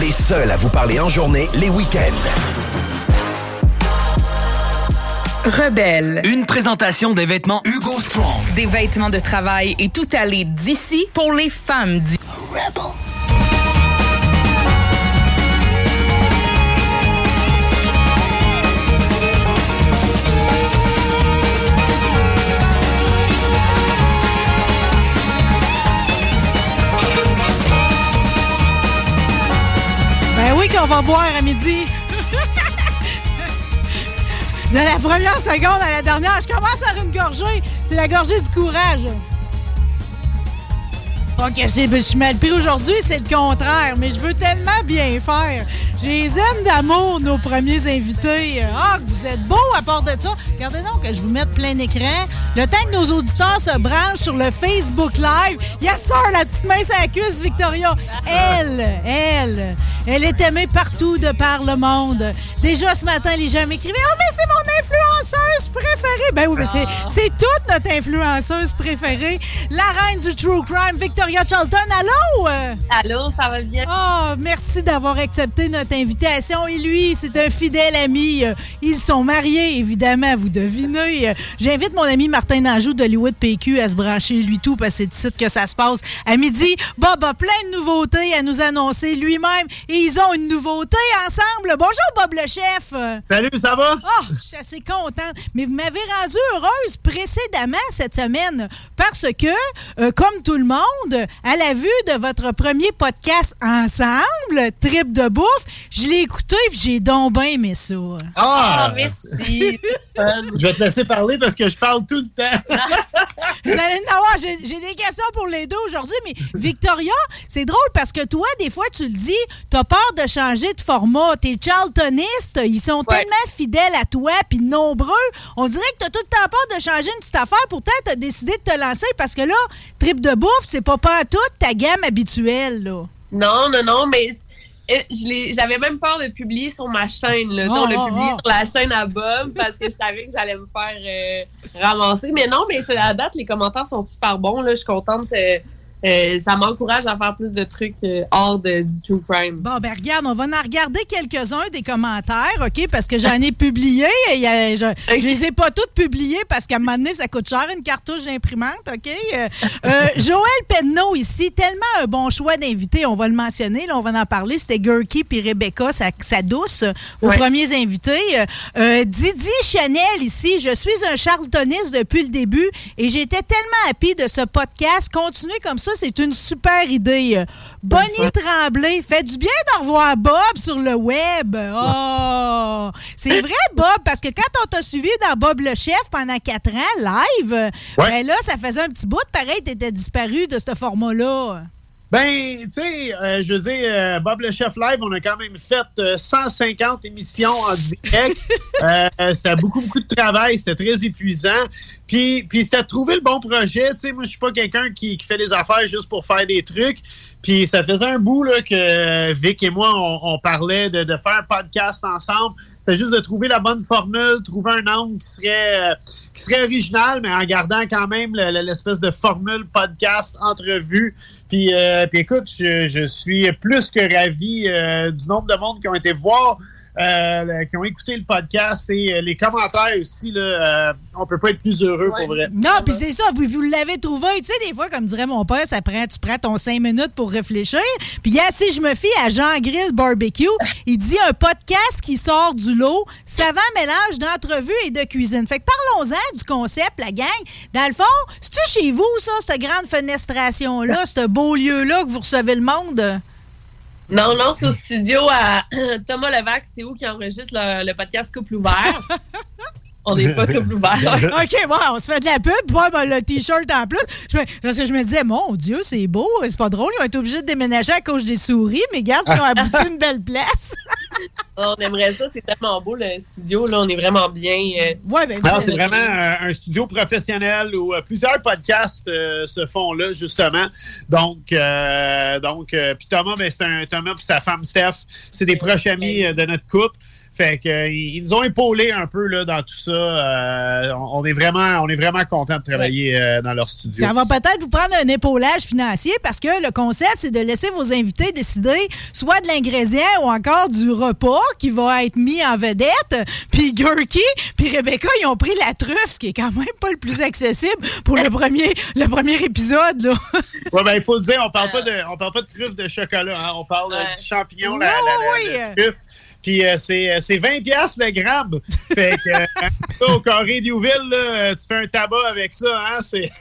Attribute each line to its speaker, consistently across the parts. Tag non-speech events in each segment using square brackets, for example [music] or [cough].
Speaker 1: Les seuls à vous parler en journée, les week-ends.
Speaker 2: Rebelle.
Speaker 3: Une présentation des vêtements Hugo Strong.
Speaker 2: Des vêtements de travail et tout aller d'ici pour les femmes d'ici.
Speaker 3: Rebel.
Speaker 4: Qu'on va boire à midi. De la première seconde à la dernière, je commence par une gorgée. C'est la gorgée du courage. Ok, je suis mal pris aujourd'hui, c'est le contraire, mais je veux tellement bien faire. Je les aime d'amour, nos premiers invités. Ah, que vous êtes beaux à part de ça. Regardez donc que je vous mette plein écran. Le temps que nos auditeurs se branchent sur le Facebook Live, yes sir, la petite main sur la cuisse, Victoria. Elle, elle, elle est aimée partout de par le monde. Déjà ce matin, les gens m'écrivaient « Oh, mais c'est mon influenceuse préférée! » Ben oui, mais c'est, c'est toute notre influenceuse préférée. La reine du True Crime, Victoria Charlton. Allô?
Speaker 5: Allô, ça va bien?
Speaker 4: Oh, merci d'avoir accepté notre invitation. Et lui, c'est un fidèle ami. Ils sont mariés, évidemment, vous devinez. J'invite mon ami Martin Nanjou d'Hollywood PQ à se brancher, lui tout, parce que c'est ici que ça se passe. À midi, Bob a plein de nouveautés à nous annoncer lui-même. Et ils ont une nouveauté ensemble. Bonjour, Bob le chef.
Speaker 6: Salut, ça va?
Speaker 4: Oh, je suis assez contente. Mais vous m'avez rendue heureuse précédemment cette semaine parce que, euh, comme tout le monde, à la vue de votre premier podcast ensemble, Trip de bouffe, je l'ai écouté et j'ai donc bien aimé ça.
Speaker 6: Ah,
Speaker 5: merci.
Speaker 6: Je vais te laisser parler parce que je parle tout le temps. [laughs]
Speaker 4: Vous allez en avoir. J'ai j'ai des questions pour les deux aujourd'hui, mais Victoria, c'est drôle parce que toi, des fois, tu le dis, t'as peur de changer de format. Tes Charltonistes, ils sont tellement fidèles à toi, puis nombreux. On dirait que t'as tout le temps peur de changer une petite affaire. Pourtant, t'as décidé de te lancer parce que là, trip de bouffe, c'est pas pas toute ta gamme habituelle, là.
Speaker 5: Non, non, non, mais euh, je l'ai- j'avais même peur de publier sur ma chaîne. Là.
Speaker 4: Oh,
Speaker 5: on l'a
Speaker 4: oh,
Speaker 5: publié
Speaker 4: oh.
Speaker 5: sur la chaîne à Bob parce que je savais que j'allais me faire euh, ramasser. Mais non, mais c'est à date, les commentaires sont super bons. Là. Je suis contente. euh, euh, ça m'encourage à faire plus de trucs euh, hors de, du True Crime.
Speaker 4: Bon, ben regarde, on va en regarder quelques-uns des commentaires, OK? Parce que j'en ai publié. et a- je, je les ai pas toutes publiées parce qu'à un moment donné, ça coûte cher une cartouche d'imprimante, OK? Euh, euh, [laughs] Joël Penneau ici, tellement un bon choix d'invité, on va le mentionner, là, on va en parler. C'était Gurky puis Rebecca, sa, sa douce, vos
Speaker 5: Ouais.
Speaker 4: premiers invités. Euh, euh, Didi Chanel ici, je suis un charltoniste depuis le début et j'étais tellement happy de ce podcast. Continuez comme ça, c'est une super idée. Euh, Bonnie Tremblay, fait du bien de revoir Bob sur le web. Oh! C'est vrai, Bob, parce que quand on t'a suivi dans Bob le Chef pendant quatre ans, live,
Speaker 6: Ouais.
Speaker 4: ben là, ça faisait un petit bout. Pareil, t'étais disparu de ce format-là.
Speaker 6: Ben, tu sais, euh, je veux dire, euh, Bob le Chef Live, on a quand même fait euh, 150 émissions en direct. [laughs] Euh, c'était beaucoup, beaucoup de travail. C'était très épuisant. Puis, puis c'était trouver le bon projet. Tu sais, moi, je suis pas quelqu'un qui, qui fait des affaires juste pour faire des trucs. Puis ça faisait un bout là, que Vic et moi, on, parlait de, faire un podcast ensemble. C'est juste de trouver la bonne formule, trouver un angle qui serait, euh, qui serait original, mais en gardant quand même le- le- l'espèce de formule podcast, entrevue. Puis, euh, puis écoute, je, je suis plus que ravi euh, du nombre de monde qui ont été voir euh, qui ont écouté le podcast et euh, les commentaires aussi. Là, euh, on peut pas être plus heureux pour vrai.
Speaker 4: Non, puis c'est ça, puis vous l'avez trouvé. Tu sais, des fois, comme dirait mon père, ça prend, tu prends ton cinq minutes pour réfléchir. Puis si je me fie à Jean Grill Barbecue, [laughs] il dit un podcast qui sort du lot, savant mélange d'entrevue et de cuisine. Fait que parlons-en du concept, la gang. Dans le fond, c'est-tu chez vous, ça, cette grande fenestration-là, [laughs] ce beau lieu-là que vous recevez le monde?
Speaker 5: Non, non, c'est au studio à [clears throat] Thomas Levac, c'est où qui enregistre le, le podcast Couple ouvert. [laughs] On n'est pas couple [laughs] ouvert.
Speaker 4: OK, bon, on se fait de la pub. Ouais, ben, le T-shirt en plus. Je me- parce que je me disais, mon Dieu, c'est beau. C'est pas drôle. Ils ont été obligés de déménager à cause des souris. Mais regarde, ils ont abouti [laughs] une belle place.
Speaker 5: On aimerait ça, c'est tellement beau le studio, là, on est vraiment bien. euh,
Speaker 4: Ouais, ben,
Speaker 6: Alors, c'est vraiment euh, un studio professionnel où euh, plusieurs podcasts euh, se font là, justement. Donc, euh, donc euh, puis Thomas, ben, c'est un Thomas et sa femme Steph, c'est des proches amis euh, de notre couple. Fait que euh, ils nous ont épaulés un peu là, dans tout ça. Euh, on est vraiment, on est vraiment content de travailler euh, dans leur studio.
Speaker 4: Ça va peut-être vous prendre un épaulage financier parce que le concept, c'est de laisser vos invités décider soit de l'ingrédient ou encore du repas qui va être mis en vedette. Puis Gurky, puis Rebecca, ils ont pris la truffe, ce qui est quand même pas le plus accessible pour le premier, le premier épisode. Là. [laughs]
Speaker 6: Ouais, ben, il faut le dire, on parle pas de, on parle pas de truffe de chocolat, hein, on parle euh, du champignon, la, la- la-
Speaker 4: Oui,
Speaker 6: la
Speaker 4: oui.
Speaker 6: truffe. Puis euh, c'est, euh, c'est 20 piastres le gramme. Fait que, euh, ça, [laughs] au carré d'Youville, là, euh, tu fais un tabac avec ça, hein, c'est... [laughs]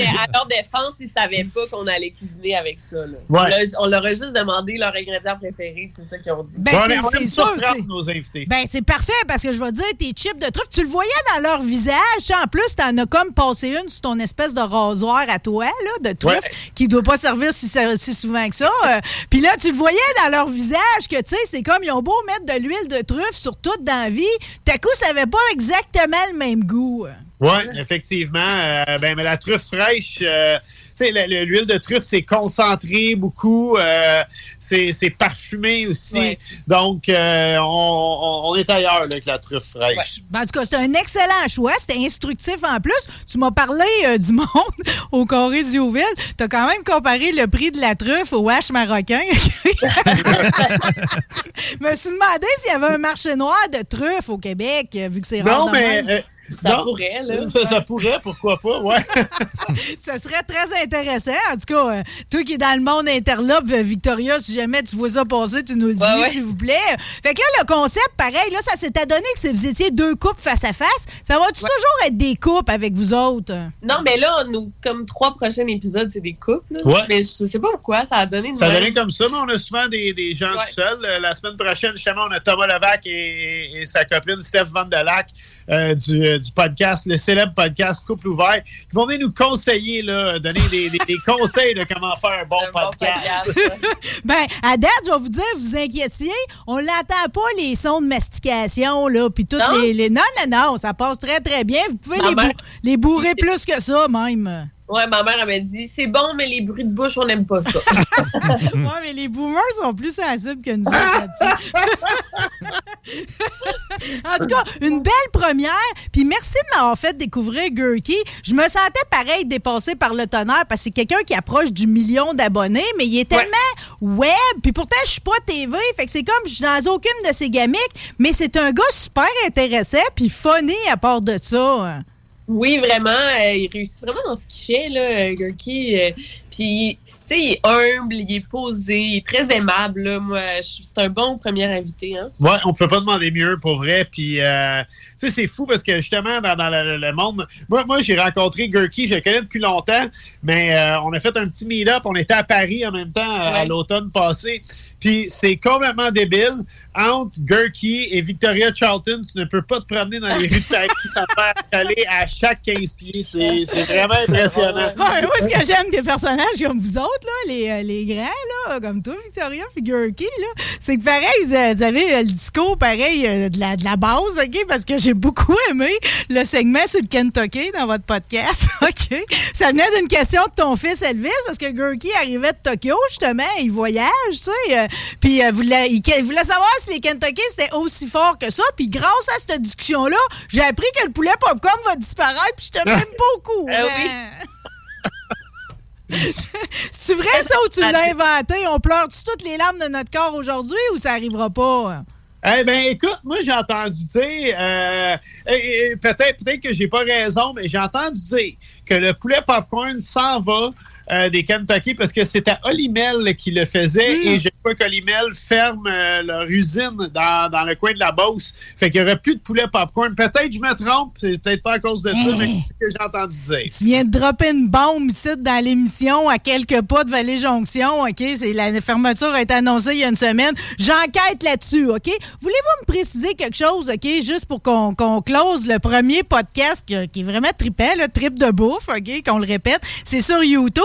Speaker 5: À leur défense, ils savaient pas qu'on allait cuisiner avec ça. là.
Speaker 6: Ouais.
Speaker 5: On leur- On leur a juste demandé leur ingrédient préféré, c'est ça qu'ils ont dit.
Speaker 4: Ben,
Speaker 6: on,
Speaker 4: c'est- sûr,
Speaker 6: nos invités.
Speaker 4: Ben, c'est parfait parce que je vais dire, tes chips de truffe, tu le voyais dans leur visage. Tu sais, En plus, t'en as comme passé une sur ton espèce de rasoir à toi, là, de truffe,
Speaker 6: Ouais.
Speaker 4: qui doit pas servir si, si souvent que ça. Euh, Puis là, tu le voyais dans leur visage que, tu sais, c'est comme, ils ont beau mettre de l'huile de sur tout dans la vie, à coup, ça avait pas exactement le même goût.
Speaker 6: Oui, effectivement. Euh, ben, mais la truffe fraîche, euh, l'huile de truffe, c'est concentré beaucoup. euh, c'est parfumé aussi.
Speaker 5: Ouais.
Speaker 6: Donc, euh, on, est ailleurs là, avec la truffe fraîche.
Speaker 4: Ben, en tout cas, c'est un excellent choix. C'était instructif en plus. Tu m'as parlé du [laughs] monde au Corée du Haut-Ville. Tu as quand même comparé le prix de la truffe au hache marocain. [laughs] [laughs] Je me suis demandé s'il y avait un marché noir de truffes au Québec, vu que c'est rare.
Speaker 6: Non, mais...
Speaker 5: Ça
Speaker 6: non,
Speaker 5: pourrait, là.
Speaker 6: Ça, ça pourrait, pourquoi pas, ouais. [laughs]
Speaker 4: Ça serait très intéressant. En tout cas, euh, toi qui es dans le monde interlope, euh, Victoria, si jamais tu vois ça passer, tu nous le dis,
Speaker 5: Ouais, ouais.
Speaker 4: s'il vous plaît. Fait que là, le concept, pareil, là, ça s'est adonné que si vous étiez deux couples face à face. Ça va-tu toujours être des couples avec vous autres?
Speaker 5: Non, mais là, nous, comme trois prochains épisodes, c'est des couples. là.
Speaker 6: Ouais.
Speaker 5: Mais je sais pas pourquoi, ça a donné
Speaker 6: Ça a donné comme ça, mais on a souvent des, des gens
Speaker 5: Ouais.
Speaker 6: tout seuls. Euh, La semaine prochaine, justement, on a Thomas Levac et, et sa copine Steph Van der Lack euh, du, du podcast, le célèbre podcast Couple ouvert, qui vont venir nous conseiller, là, donner des, des- des conseils de comment faire un bon
Speaker 5: Un bon
Speaker 6: podcast.
Speaker 5: podcast. [laughs]
Speaker 4: Ben, à date, je vais vous dire, vous inquiétiez, on l'entend pas les sons de mastication, là, puis toutes
Speaker 5: Non?
Speaker 4: les, les- Non, non, non, ça passe très, très bien. Vous pouvez les,
Speaker 5: mère-
Speaker 4: bou- les bourrer plus que ça, même.
Speaker 5: Ouais, ma mère, elle m'a dit c'est bon, mais les bruits de bouche, on n'aime pas ça. [laughs]
Speaker 4: ouais, mais les boomers sont plus sensibles que nous autres en tout cas, une belle première. Puis merci de m'avoir fait découvrir Gurky. Je me sentais pareil dépassé par le tonnerre parce que c'est quelqu'un qui approche du million d'abonnés, mais il est tellement web. Puis pourtant, je suis pas TV. Fait que c'est comme je suis dans aucune de ses gamiques, mais c'est un gars super intéressant puis funny à part de ça.
Speaker 5: Oui, vraiment, euh, il réussit vraiment dans ce qu'il fait, là, euh, Gurky. euh, Puis, tu sais, il est humble, il est posé, il est très aimable. Là. Moi, c'est un bon premier invité. Hein?
Speaker 6: Ouais, on peut pas demander mieux pour vrai. Puis, euh, tu sais, c'est fou parce que justement, dans, dans le, le monde, moi, moi j'ai rencontré Gurky, je le connais depuis longtemps, mais euh, on a fait un petit meet-up. On était à Paris en même temps à l'automne passé. Puis, c'est complètement débile. Entre Gurky et Victoria Charlton, tu ne peux pas te promener dans les rues de Paris sans te faire aller à chaque 15 pieds. C'est c'est vraiment impressionnant.
Speaker 4: Ouais, moi, ce que j'aime des personnages comme vous autres, là, les, euh, les grands, là, comme toi, Victoria, puis Gurky, là, c'est que pareil, vous avez- euh, le discours pareil euh, de, la, de la base, OK? Parce que j'ai beaucoup [laughs] aimé le segment sur le Kentucky dans votre podcast, [laughs] OK? Ça venait d'une question de ton fils Elvis, parce que Gurky arrivait de Tokyo, justement, il voyage, tu sais, euh, puis euh, voulait, il, il voulait savoir si les Kentucky c'était aussi fort que ça, puis grâce à cette discussion-là, j'ai appris que le poulet popcorn va disparaître, puis j'étais [laughs] même pas au courant.
Speaker 5: Ah oui. [laughs]
Speaker 4: C'est vrai ça ou tu l'as inventé? On pleure-tu toutes les larmes de notre corps aujourd'hui ou ça arrivera pas?
Speaker 6: Eh bien, écoute, moi, j'ai entendu dire, euh, peut-être peut que j'ai pas raison, mais j'ai entendu dire que le poulet popcorn s'en va euh, des Kentucky parce que c'était Olimel qui le faisait
Speaker 4: Hmm.
Speaker 6: et je crois qu'Olimel ferme euh, leur usine dans, dans le coin de la Beauce. Fait qu'il n'y aurait plus de poulet popcorn. Peut-être je me trompe, c'est peut-être pas à cause de ça, mais c'est ce que j'ai entendu dire.
Speaker 4: Tu viens de dropper une bombe ici dans l'émission à quelques pas de Vallée-Jonction, OK? C'est, la fermeture a été annoncée il y a une semaine. J'enquête là-dessus, OK? Voulez-vous me préciser quelque chose, OK? Juste pour qu'on, qu'on close le premier podcast qui, qui est vraiment trippant, le trip de bouffe, OK? Qu'on le répète? C'est sur YouTube.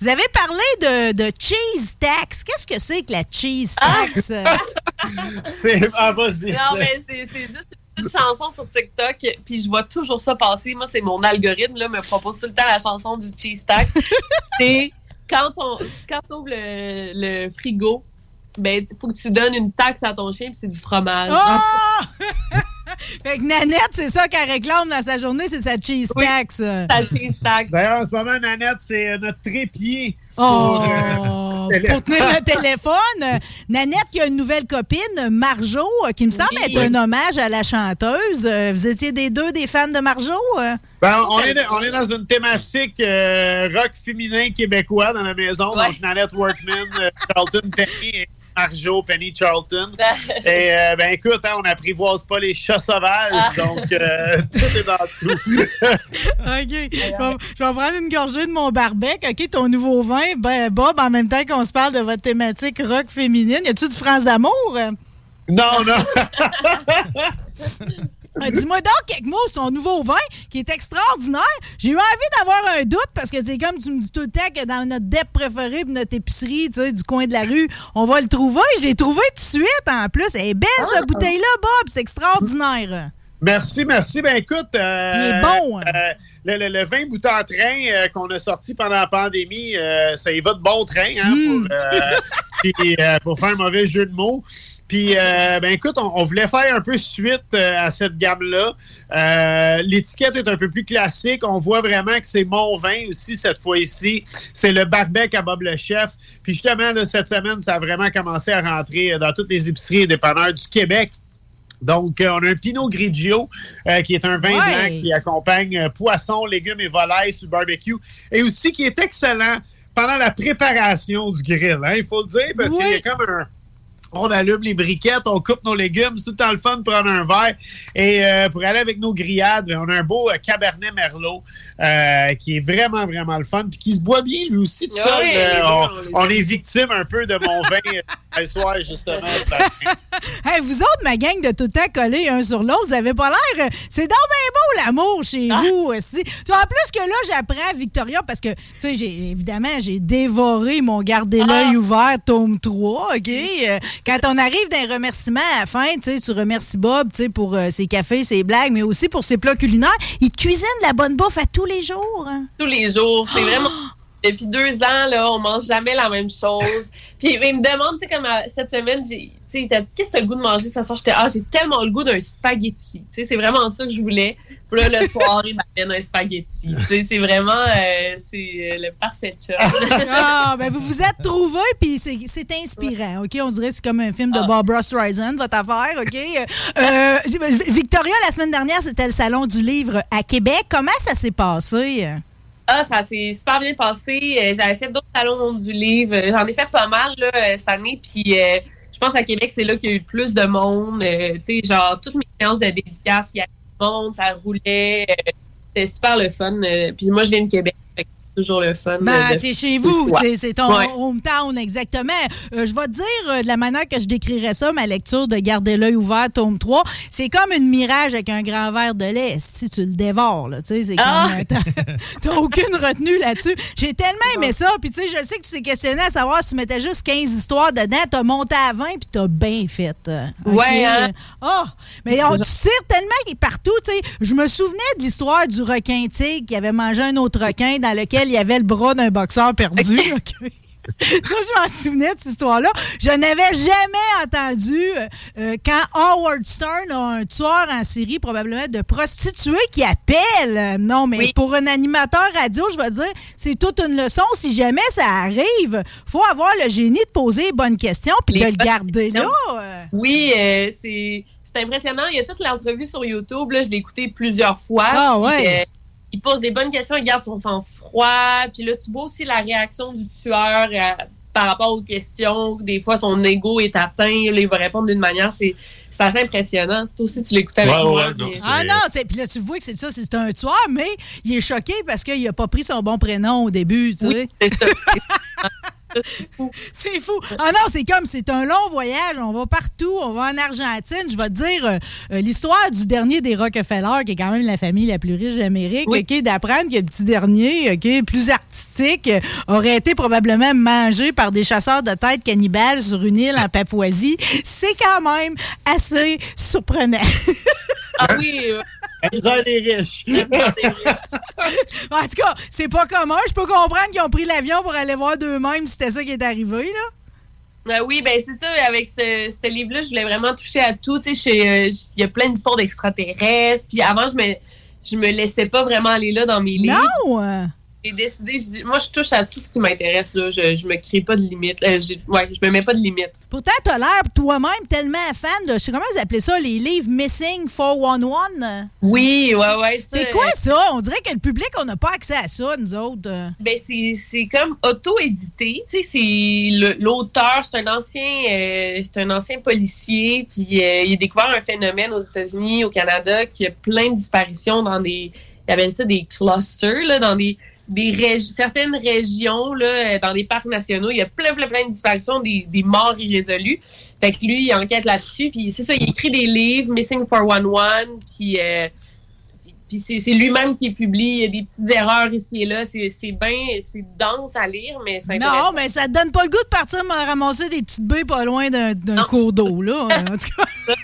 Speaker 4: Vous avez parlé de, de cheese tax. Qu'est-ce que c'est que la cheese tax? [laughs]
Speaker 6: C'est, ah, vas-y.
Speaker 5: Non, mais c'est c'est juste une chanson sur TikTok, puis je vois toujours ça passer. Moi, c'est mon algorithme, là, me propose tout le temps la chanson du cheese tax. [laughs] c'est quand on quand ouvres le, le frigo, ben, il faut que tu donnes une taxe à ton chien, puis c'est du fromage.
Speaker 4: Oh! Fait que Nanette, c'est ça qu'elle réclame dans sa journée, c'est sa cheese
Speaker 5: Oui.
Speaker 4: tax.
Speaker 5: Ta cheese tax.
Speaker 6: D'ailleurs, en ce moment, Nanette, c'est euh, notre trépied.
Speaker 4: Oh!
Speaker 6: Pour, euh,
Speaker 4: Pour tenir le téléphone. Euh, Nanette qui a une nouvelle copine, Marjo, euh, qui me semble
Speaker 5: Oui.
Speaker 4: être un hommage à la chanteuse. Euh, Vous étiez des deux des fans de Marjo? euh?
Speaker 6: Ben, on, est, on est dans une thématique euh, rock féminin québécois dans la maison.
Speaker 5: Ouais.
Speaker 6: Donc, Nanette Workman, euh, Charlton Penny et Marjo Penny Charlton. Et euh, ben écoute, hein, on n'apprivoise pas les chats sauvages,
Speaker 5: Ah.
Speaker 6: donc euh, [laughs] tout est dans tout. [laughs]
Speaker 4: OK. Je vais, je vais prendre une gorgée de mon barbec. OK, ton nouveau vin. Ben, Bob, en même temps qu'on se parle de votre thématique rock féminine, y a-tu du France d'amour?
Speaker 6: Non, non. [laughs]
Speaker 4: Euh, Dis-moi donc quelques mots sur son nouveau vin qui est extraordinaire. J'ai eu envie d'avoir un doute parce que c'est comme tu me dis tout le temps que dans notre dep préférée puis notre épicerie, tu sais, du coin de la rue, on va le trouver. Je l'ai trouvé tout de suite en plus. Elle est belle, cette bouteille-là, Bob. C'est extraordinaire.
Speaker 6: Merci, merci. Ben écoute, euh,
Speaker 4: Il est bon, hein?
Speaker 6: euh, le, le- le vin bout en train euh, qu'on a sorti pendant la pandémie, ça y va de bon train hein,
Speaker 4: Mm.
Speaker 6: pour [laughs] faire un mauvais jeu de mots. Puis, euh, ben écoute, on, on voulait faire un peu suite euh, à cette gamme-là. Euh, L'étiquette est un peu plus classique. On voit vraiment que c'est mon vin aussi cette fois-ci. C'est le barbecue à Bob le Chef. Puis justement, là, cette semaine, ça a vraiment commencé à rentrer dans toutes les épiceries et dépanneurs du Québec. Donc, euh, on a un Pinot Grigio, euh, qui est un vin
Speaker 4: Ouais.
Speaker 6: blanc qui accompagne euh, poisson, légumes et volailles sur le barbecue. Et aussi qui est excellent pendant la préparation du grill. hein, il faut le dire, parce
Speaker 4: Oui.
Speaker 6: qu'il y a comme un... On allume les briquettes, on coupe nos légumes, c'est tout le temps le fun de prendre un verre. Et euh, pour aller avec nos grillades, on a un beau euh, Cabernet Merlot euh, qui est vraiment, vraiment le fun, puis qui se boit bien lui aussi tout seul. Euh,
Speaker 5: deux,
Speaker 6: on, est victime un peu de mon vin ce soir, justement. [laughs]
Speaker 4: Hey, vous autres, ma gang de tout le temps collés un sur l'autre, vous avez pas l'air. euh, C'est donc bien beau l'amour chez
Speaker 5: Ah.
Speaker 4: vous aussi. En plus que là, j'apprends Victoria parce que, tu sais, j'ai- évidemment, j'ai dévoré mon garder l'œil
Speaker 5: Ah.
Speaker 4: ouvert tome 3, OK? Euh, quand on arrive d'un remerciement à la fin, tu sais, tu remercies Bob, tu sais, pour euh, ses cafés, ses blagues, mais aussi pour ses plats culinaires. Il te cuisine de la bonne bouffe à tous les jours. hein?
Speaker 5: tous les jours. C'est vraiment. Depuis deux ans, là, on mange jamais la même chose. [laughs] Puis il me demande, tu sais, comme euh, cette semaine, j'ai. Tu sais, t'as- qu'est-ce que t'as le goût de manger ce soir? J'étais, ah, j'ai tellement le goût d'un spaghetti. Tu sais, c'est vraiment ça que je voulais. Puis là, le [laughs] soir, il m'amène un spaghetti. Tu sais, c'est vraiment, euh, c'est euh, le parfait chum.
Speaker 4: Ah, [laughs] ben vous vous êtes trouvés, puis c'est c'est inspirant, OK? On dirait que c'est comme un film de
Speaker 5: Ah.
Speaker 4: Barbara Streisand, votre affaire, OK? Euh, Victoria, la semaine dernière, c'était le Salon du Livre à Québec. Comment ça s'est passé?
Speaker 5: Ah, ça s'est super bien passé. Euh, J'avais fait d'autres salons du livre. J'en ai fait pas mal là, euh, cette année. Puis euh, je pense à Québec, c'est là qu'il y a eu le plus de monde. Euh, tu sais, genre, toutes mes séances de dédicace, il y avait du monde, ça roulait. C'était super le fun. Puis moi, je viens de Québec. Toujours le fun.
Speaker 4: Ben, t'es chez vous, c'est- ton
Speaker 5: Ouais.
Speaker 4: hometown, exactement. Euh, je vais te dire, euh, de la manière que je décrirais ça, ma lecture de Garder l'œil ouvert, tome 3, c'est comme une mirage avec un grand verre de lait. Si tu le dévores, là, tu sais, c'est.
Speaker 5: Ah!
Speaker 4: euh, [laughs] t'as- aucune retenue là-dessus. J'ai tellement aimé ça, puis tu sais, je sais que tu t'es questionné à savoir si tu mettais juste 15 histoires dedans, t'as monté à 20, puis t'as bien fait. euh?
Speaker 5: Ouais, hein?
Speaker 4: Ah! mais on, tu tires tellement partout, tu sais. Je me souvenais de l'histoire du requin tigre qui avait mangé un autre requin dans lequel il y avait le bras d'un boxeur perdu. [laughs] OK? Ça, je m'en souvenais de cette histoire-là. Je n'avais jamais entendu euh, quand Howard Stern a un tueur en série, probablement de prostituées, qui appelle. Non, mais pour un animateur radio, je vais dire, c'est toute une leçon. Si jamais ça arrive, faut avoir le génie de poser les bonnes questions puis de le garder là.
Speaker 5: Oui, euh, c'est impressionnant. Il y a toute l'entrevue sur YouTube. Là, je l'ai écouté plusieurs fois.
Speaker 4: Ah, ouais.
Speaker 5: Euh, il pose des bonnes questions, il garde son sang-froid. Puis là, tu vois aussi la réaction du tueur euh, par rapport aux questions. Des fois, son ego est atteint. il va répondre d'une manière. C'est assez impressionnant. Toi aussi, tu l'écoutes avec moi.
Speaker 4: ah non, puis là, tu vois que c'est ça, c'est un tueur, mais il est choqué parce qu'il n'a pas pris son bon prénom au début. Tu sais. c'est ça. [laughs] [laughs] c'est fou. Ah non, c'est comme, c'est un long voyage. On va partout. On va en Argentine. Je vais te dire euh, euh, l'histoire du dernier des Rockefeller, qui est quand même la famille la plus riche d'Amérique. OK, d'apprendre que le petit dernier, OK, plus artistique, aurait été probablement mangé par des chasseurs de têtes cannibales sur une île en Papouasie. C'est quand même assez surprenant.
Speaker 5: ah [laughs] oui.
Speaker 6: La des riches. [laughs]
Speaker 4: en tout cas, c'est pas commun. Je peux comprendre qu'ils ont pris l'avion pour aller voir d'eux-mêmes si c'était ça qui est arrivé, là.
Speaker 5: Ben oui, ben c'est ça. Avec ce, livre-là, je voulais vraiment toucher à tout. Tu sais, euh, il y a plein d'histoires d'extraterrestres. Puis avant, je me, je me laissais pas vraiment aller là dans mes livres.
Speaker 4: Non!
Speaker 5: J'ai décidé, je dis, moi, je touche à tout ce qui m'intéresse. Là. Je, je me crée pas de limites. Euh, ouais, je me mets pas de limites.
Speaker 4: Pourtant, tu as l'air toi-même tellement fan de, je sais comment vous appelez ça, les livres Missing 411.
Speaker 5: Oui, ouais, ouais.
Speaker 4: C'est quoi ça? On dirait que le public, on n'a pas accès à ça, nous autres.
Speaker 5: Ben, c'est comme auto-édité. Tu sais, c'est l'auteur, c'est un ancien euh, c'est un ancien policier, puis euh, il a découvert un phénomène aux États-Unis, au Canada, qui a plein de disparitions dans des il appelle ça des clusters, là, dans des, des certaines régions, là, dans des parcs nationaux. Il y a plein, plein, plein de disparitions, des, morts irrésolues. Fait que lui, il enquête là-dessus. Puis c'est ça, il écrit des livres, Missing 411, puis... Euh, puis c'est lui-même qui publie. Il y a des petites erreurs ici et là. C'est bien, c'est dense à lire, mais c'est
Speaker 4: Non, mais ça te donne pas le goût de partir me ramasser des petites baies pas loin d'un cours d'eau, là. en tout cas, [laughs]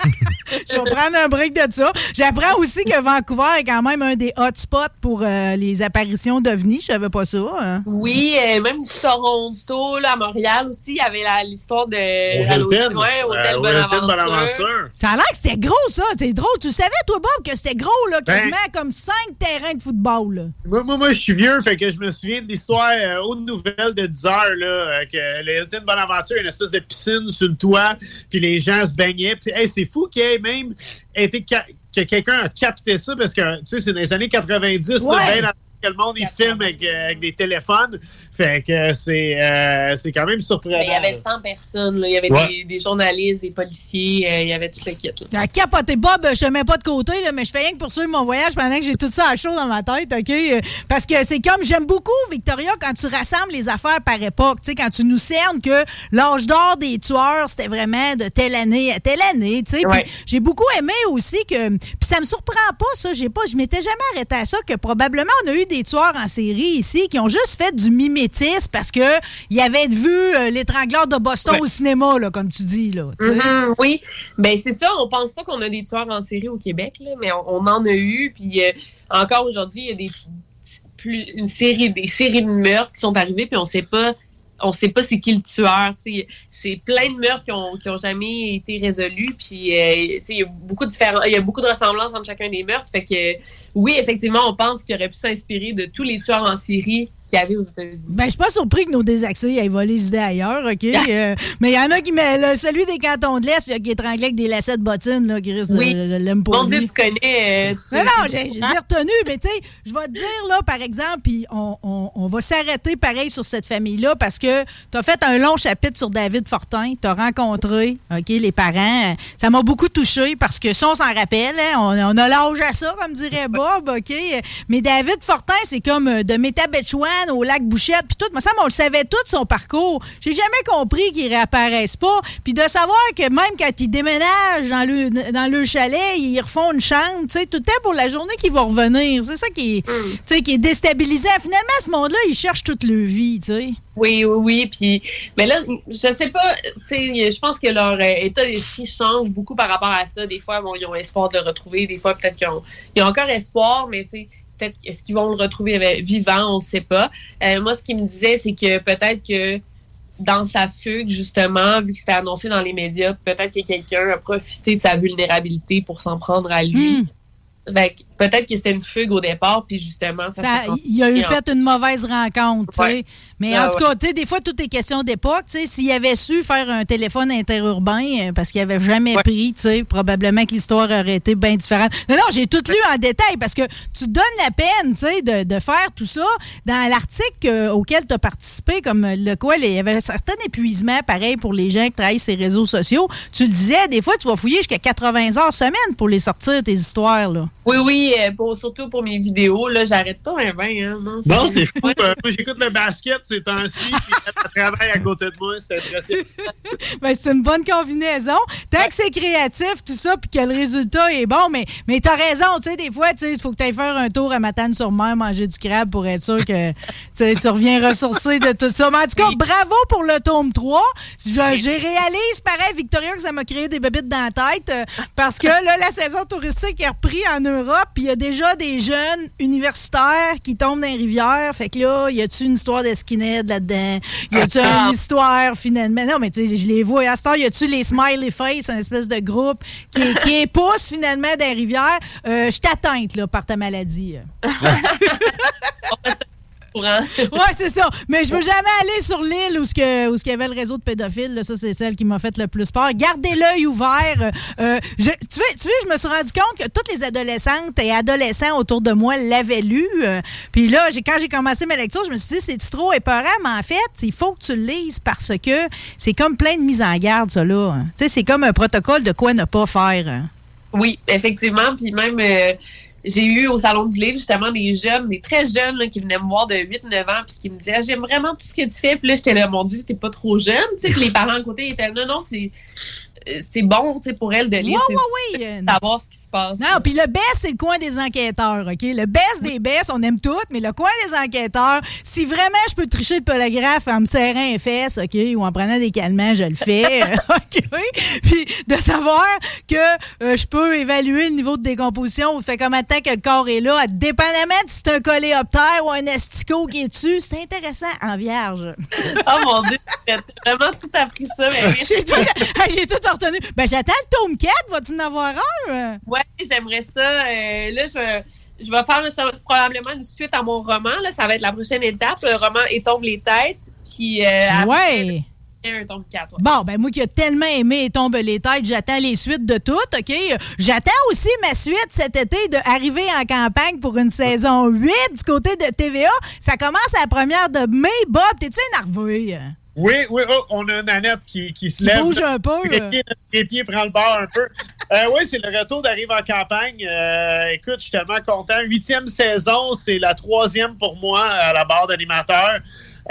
Speaker 4: je vais prendre un break de ça. J'apprends aussi que Vancouver est quand même un des hotspots pour euh, les apparitions d'OVNI. Je savais pas ça. Hein.
Speaker 5: Oui, euh, même Toronto, là, à Montréal aussi, il y avait l'histoire de...
Speaker 6: Hilton. Ouais, Hôtel
Speaker 4: Bonaventure. Ça a l'air que c'était gros, ça. C'est drôle. Tu savais, toi, Bob, que c'était gros, là, ben, quasiment comme cinq terrains de football.
Speaker 6: Moi, moi, je suis vieux, fait que je me souviens de l'histoire euh, haute nouvelle de 10 heures, là, euh, que le Hilton Bonaventure, une espèce de piscine sur le toit, puis les gens se baignaient. Puis, c'est fou qu'il ait même été que quelqu'un a capté ça, parce que, tu sais, c'est dans les années 90, là, que le monde il filme avec, des téléphones. Fait que c'est euh, c'est quand même surprenant.
Speaker 5: il y avait 100 personnes. Il y avait des, journalistes, des policiers. Euh, il y avait tout le kit.
Speaker 4: Là. Capoté Bob, je te mets pas de côté, là, mais je fais rien que poursuivre mon voyage pendant que j'ai tout ça à chaud dans ma tête. OK? Euh, parce que c'est comme, j'aime beaucoup, Victoria, quand tu rassembles les affaires par époque. Tu sais, quand tu nous cernes que l'âge d'or des tueurs, c'était vraiment de telle année à telle année. Tu sais, j'ai beaucoup aimé aussi que. Puis ça me surprend pas, ça. J'ai pas, je m'étais jamais arrêté à ça, que probablement on a eu des tueurs en série ici qui ont juste fait du mimétisme parce que y avaient vu euh, l'étrangleur de Boston au cinéma, là, comme tu dis. Là,
Speaker 5: mm-hmm, oui, ben c'est ça. On pense pas qu'on a des tueurs en série au Québec, là, mais on, en a eu. Puis euh, encore aujourd'hui, il y a des plus une série des séries de meurtres qui sont arrivées, puis on sait pas on sait pas c'est qui le tueur. C'est plein de meurtres qui ont, qui ont jamais été résolus. Puis euh, il y a beaucoup de il y a beaucoup de ressemblances entre chacun des meurtres. Fait que oui, effectivement, on pense qu'il aurait pu s'inspirer de tous les tueurs en série qu'il y avait aux États-Unis.
Speaker 4: Ben, je suis pas surpris que nos désaxés aient volé les idées ailleurs, OK? [laughs] Euh, mais il y en a qui met celui des cantons de l'Est qui étranglait avec des lacets de bottines, là, qui risque
Speaker 5: oui. de, l'aime Mon Dieu, tu connais.
Speaker 4: Euh, non, non, j'ai retenu, mais tu sais, je vais te dire, là, par exemple, puis on, on, on, va s'arrêter pareil sur cette famille-là parce que tu as fait un long chapitre sur David Fortin, tu as rencontré, OK, les parents. Ça m'a beaucoup touché parce que ça, on s'en rappelle, hein, on, on, a l'âge à ça, comme dirait Bob, OK? Mais David Fortin, c'est comme euh, de Métabetchouan au lac Bouchette, puis tout. Moi, ça, on le savait tout son parcours. J'ai jamais compris qu'il réapparaisse pas. Puis de savoir que même quand ils déménagent dans le, dans le chalet, ils refont une chambre, tu sais, tout est pour la journée qu'ils vont revenir. C'est ça qui est, mm. qui est déstabilisant. Finalement, ce monde-là, ils cherchent toute leur vie, tu sais.
Speaker 5: Oui, oui, oui. Puis, mais là, je sais pas, tu sais, je pense que leur euh, état d'esprit change beaucoup par rapport à ça. Des fois, bon, ils ont espoir de le retrouver. Des fois, peut-être qu'ils ont, ils ont encore espoir, mais tu sais, peut-être est-ce qu'ils vont le retrouver vivant, on ne sait pas. Euh, moi, ce qu'il me disait, c'est que peut-être que dans sa fugue, justement, vu que c'était annoncé dans les médias, peut-être que quelqu'un a profité de sa vulnérabilité pour s'en prendre à lui.
Speaker 4: Hmm.
Speaker 5: Fait peut-être que c'était une fugue au départ, puis justement, ça,
Speaker 4: Ça, il a eu fait une mauvaise rencontre, tu sais. Mais
Speaker 5: Ah
Speaker 4: en tout
Speaker 5: ouais.
Speaker 4: cas, tu sais, des fois, tout est question d'époque. tu sais. S'il avait su faire un téléphone interurbain, euh, parce qu'il avait jamais
Speaker 5: Ouais.
Speaker 4: pris, tu sais, probablement que l'histoire aurait été bien différente. Non, non, j'ai tout lu en détail parce que tu donnes la peine, tu sais, de, de faire tout ça. Dans l'article euh, auquel tu as participé, comme le quoi, il y avait un certain épuisement, pareil, pour les gens qui travaillent sur les réseaux sociaux. Tu le disais, des fois, tu vas fouiller jusqu'à 80 heures semaine pour les sortir, tes histoires, là.
Speaker 5: Oui, oui, euh, pour, surtout pour mes vidéos, là, j'arrête pas un 20, hein. Non,
Speaker 6: Bon, c'est fou. Moi, j'écoute le basket ces temps-ci, puis elle travaille à côté de moi. C'est impressionnant. [laughs]
Speaker 4: Ben, c'est une bonne combinaison. Tant que c'est créatif, tout ça, puis que le résultat est bon, mais, mais t'as raison, tu sais, des fois, tu sais, il faut que tu ailles faire un tour à Matane-sur-Mer, manger du crabe pour être sûr que [laughs] tu reviens ressourcé de tout ça. Mais en tout cas, bravo pour le tome 3. Je, j'ai réalise, pareil, Victoria, que ça m'a créé des bébites dans la tête, euh, parce que là, la saison touristique est reprise en Europe, puis il y a déjà des jeunes universitaires qui tombent dans les rivières. Fait que là, y a-tu une histoire de skinhead là-dedans? Y a-tu [laughs] une histoire, finalement? Non, mais tu sais, je les vois. À cette heure, y a-tu les Smiley Face, une espèce de groupe qui, qui épouse finalement des rivières? Euh, je t'atteinte, là, par ta maladie. [laughs]
Speaker 5: courant. [laughs]
Speaker 4: ouais, c'est ça. Mais je veux jamais aller sur l'île où ce que où ce qu'il y avait le réseau de pédophiles. là. Ça, c'est celle qui m'a fait le plus peur. Gardez l'œil ouvert. Euh, je- tu vois, tu vois, je me suis rendu compte que toutes les adolescentes et adolescents autour de moi l'avaient lu. Euh, Puis là, j'ai, quand j'ai commencé mes lectures, je me suis dit, c'est-tu trop épeurant? Mais en fait, il faut que tu le lises parce que c'est comme plein de mises en garde, ça, là. Tu sais, c'est comme un protocole de quoi ne pas faire. hein.
Speaker 5: Oui, effectivement. Puis même, euh, j'ai eu au Salon du Livre, justement, des jeunes, des très jeunes qui venaient me voir de 8-9 ans puis qui me disaient J'aime vraiment tout ce que tu fais. Puis là, j'étais là, mon Dieu, t'es pas trop jeune. Tu sais, puis les parents à côté étaient Non, non, c'est. Euh, C'est bon pour elle de lire.
Speaker 4: Oui. euh,
Speaker 5: Savoir ce qui se passe.
Speaker 4: Non, puis le best, c'est le coin des enquêteurs, OK? Le best des best, on aime tout, mais le coin des enquêteurs, si vraiment je peux tricher le polygraphe en me serrant les fesses, OK, ou en prenant des calmants, je le fais, [laughs] [laughs] OK? Puis de savoir que euh, je peux évaluer le niveau de décomposition ou fait combien de temps que le corps est là, dépendamment de si c'est un coléoptère ou un asticot qui est dessus, c'est intéressant en vierge. [laughs]
Speaker 5: Oh mon Dieu, t'as vraiment tout appris ça. Mais
Speaker 4: J'ai tout, Hey, retenu. Ben, j'attends le tome 4, vas-tu en avoir un?
Speaker 5: Ouais, j'aimerais ça. Euh, là, je vais, je vais faire ça, probablement une suite à mon roman. Là. Ça va être la prochaine étape. Le roman Et tombe les têtes. Puis euh, après,
Speaker 4: Ouais.
Speaker 5: un tome 4. ouais.
Speaker 4: Bon, ben moi qui ai tellement aimé et tombe les têtes, j'attends les suites de toutes, OK? J'attends aussi ma suite cet été de arriver en campagne pour une saison 8 du côté de TVA. Ça commence à la première de mai. Bob, t'es-tu énervé?
Speaker 6: Oui, oui, oh, on a une Annette qui, qui se
Speaker 4: Qui
Speaker 6: lève.
Speaker 4: bouge un peu.
Speaker 6: Trépied, notre trépied prend le bord un peu. Euh, oui, c'est le retour d'Arrive en campagne. Euh, écoute, je suis tellement content. Huitième saison, c'est la troisième pour moi à la barre d'animateur.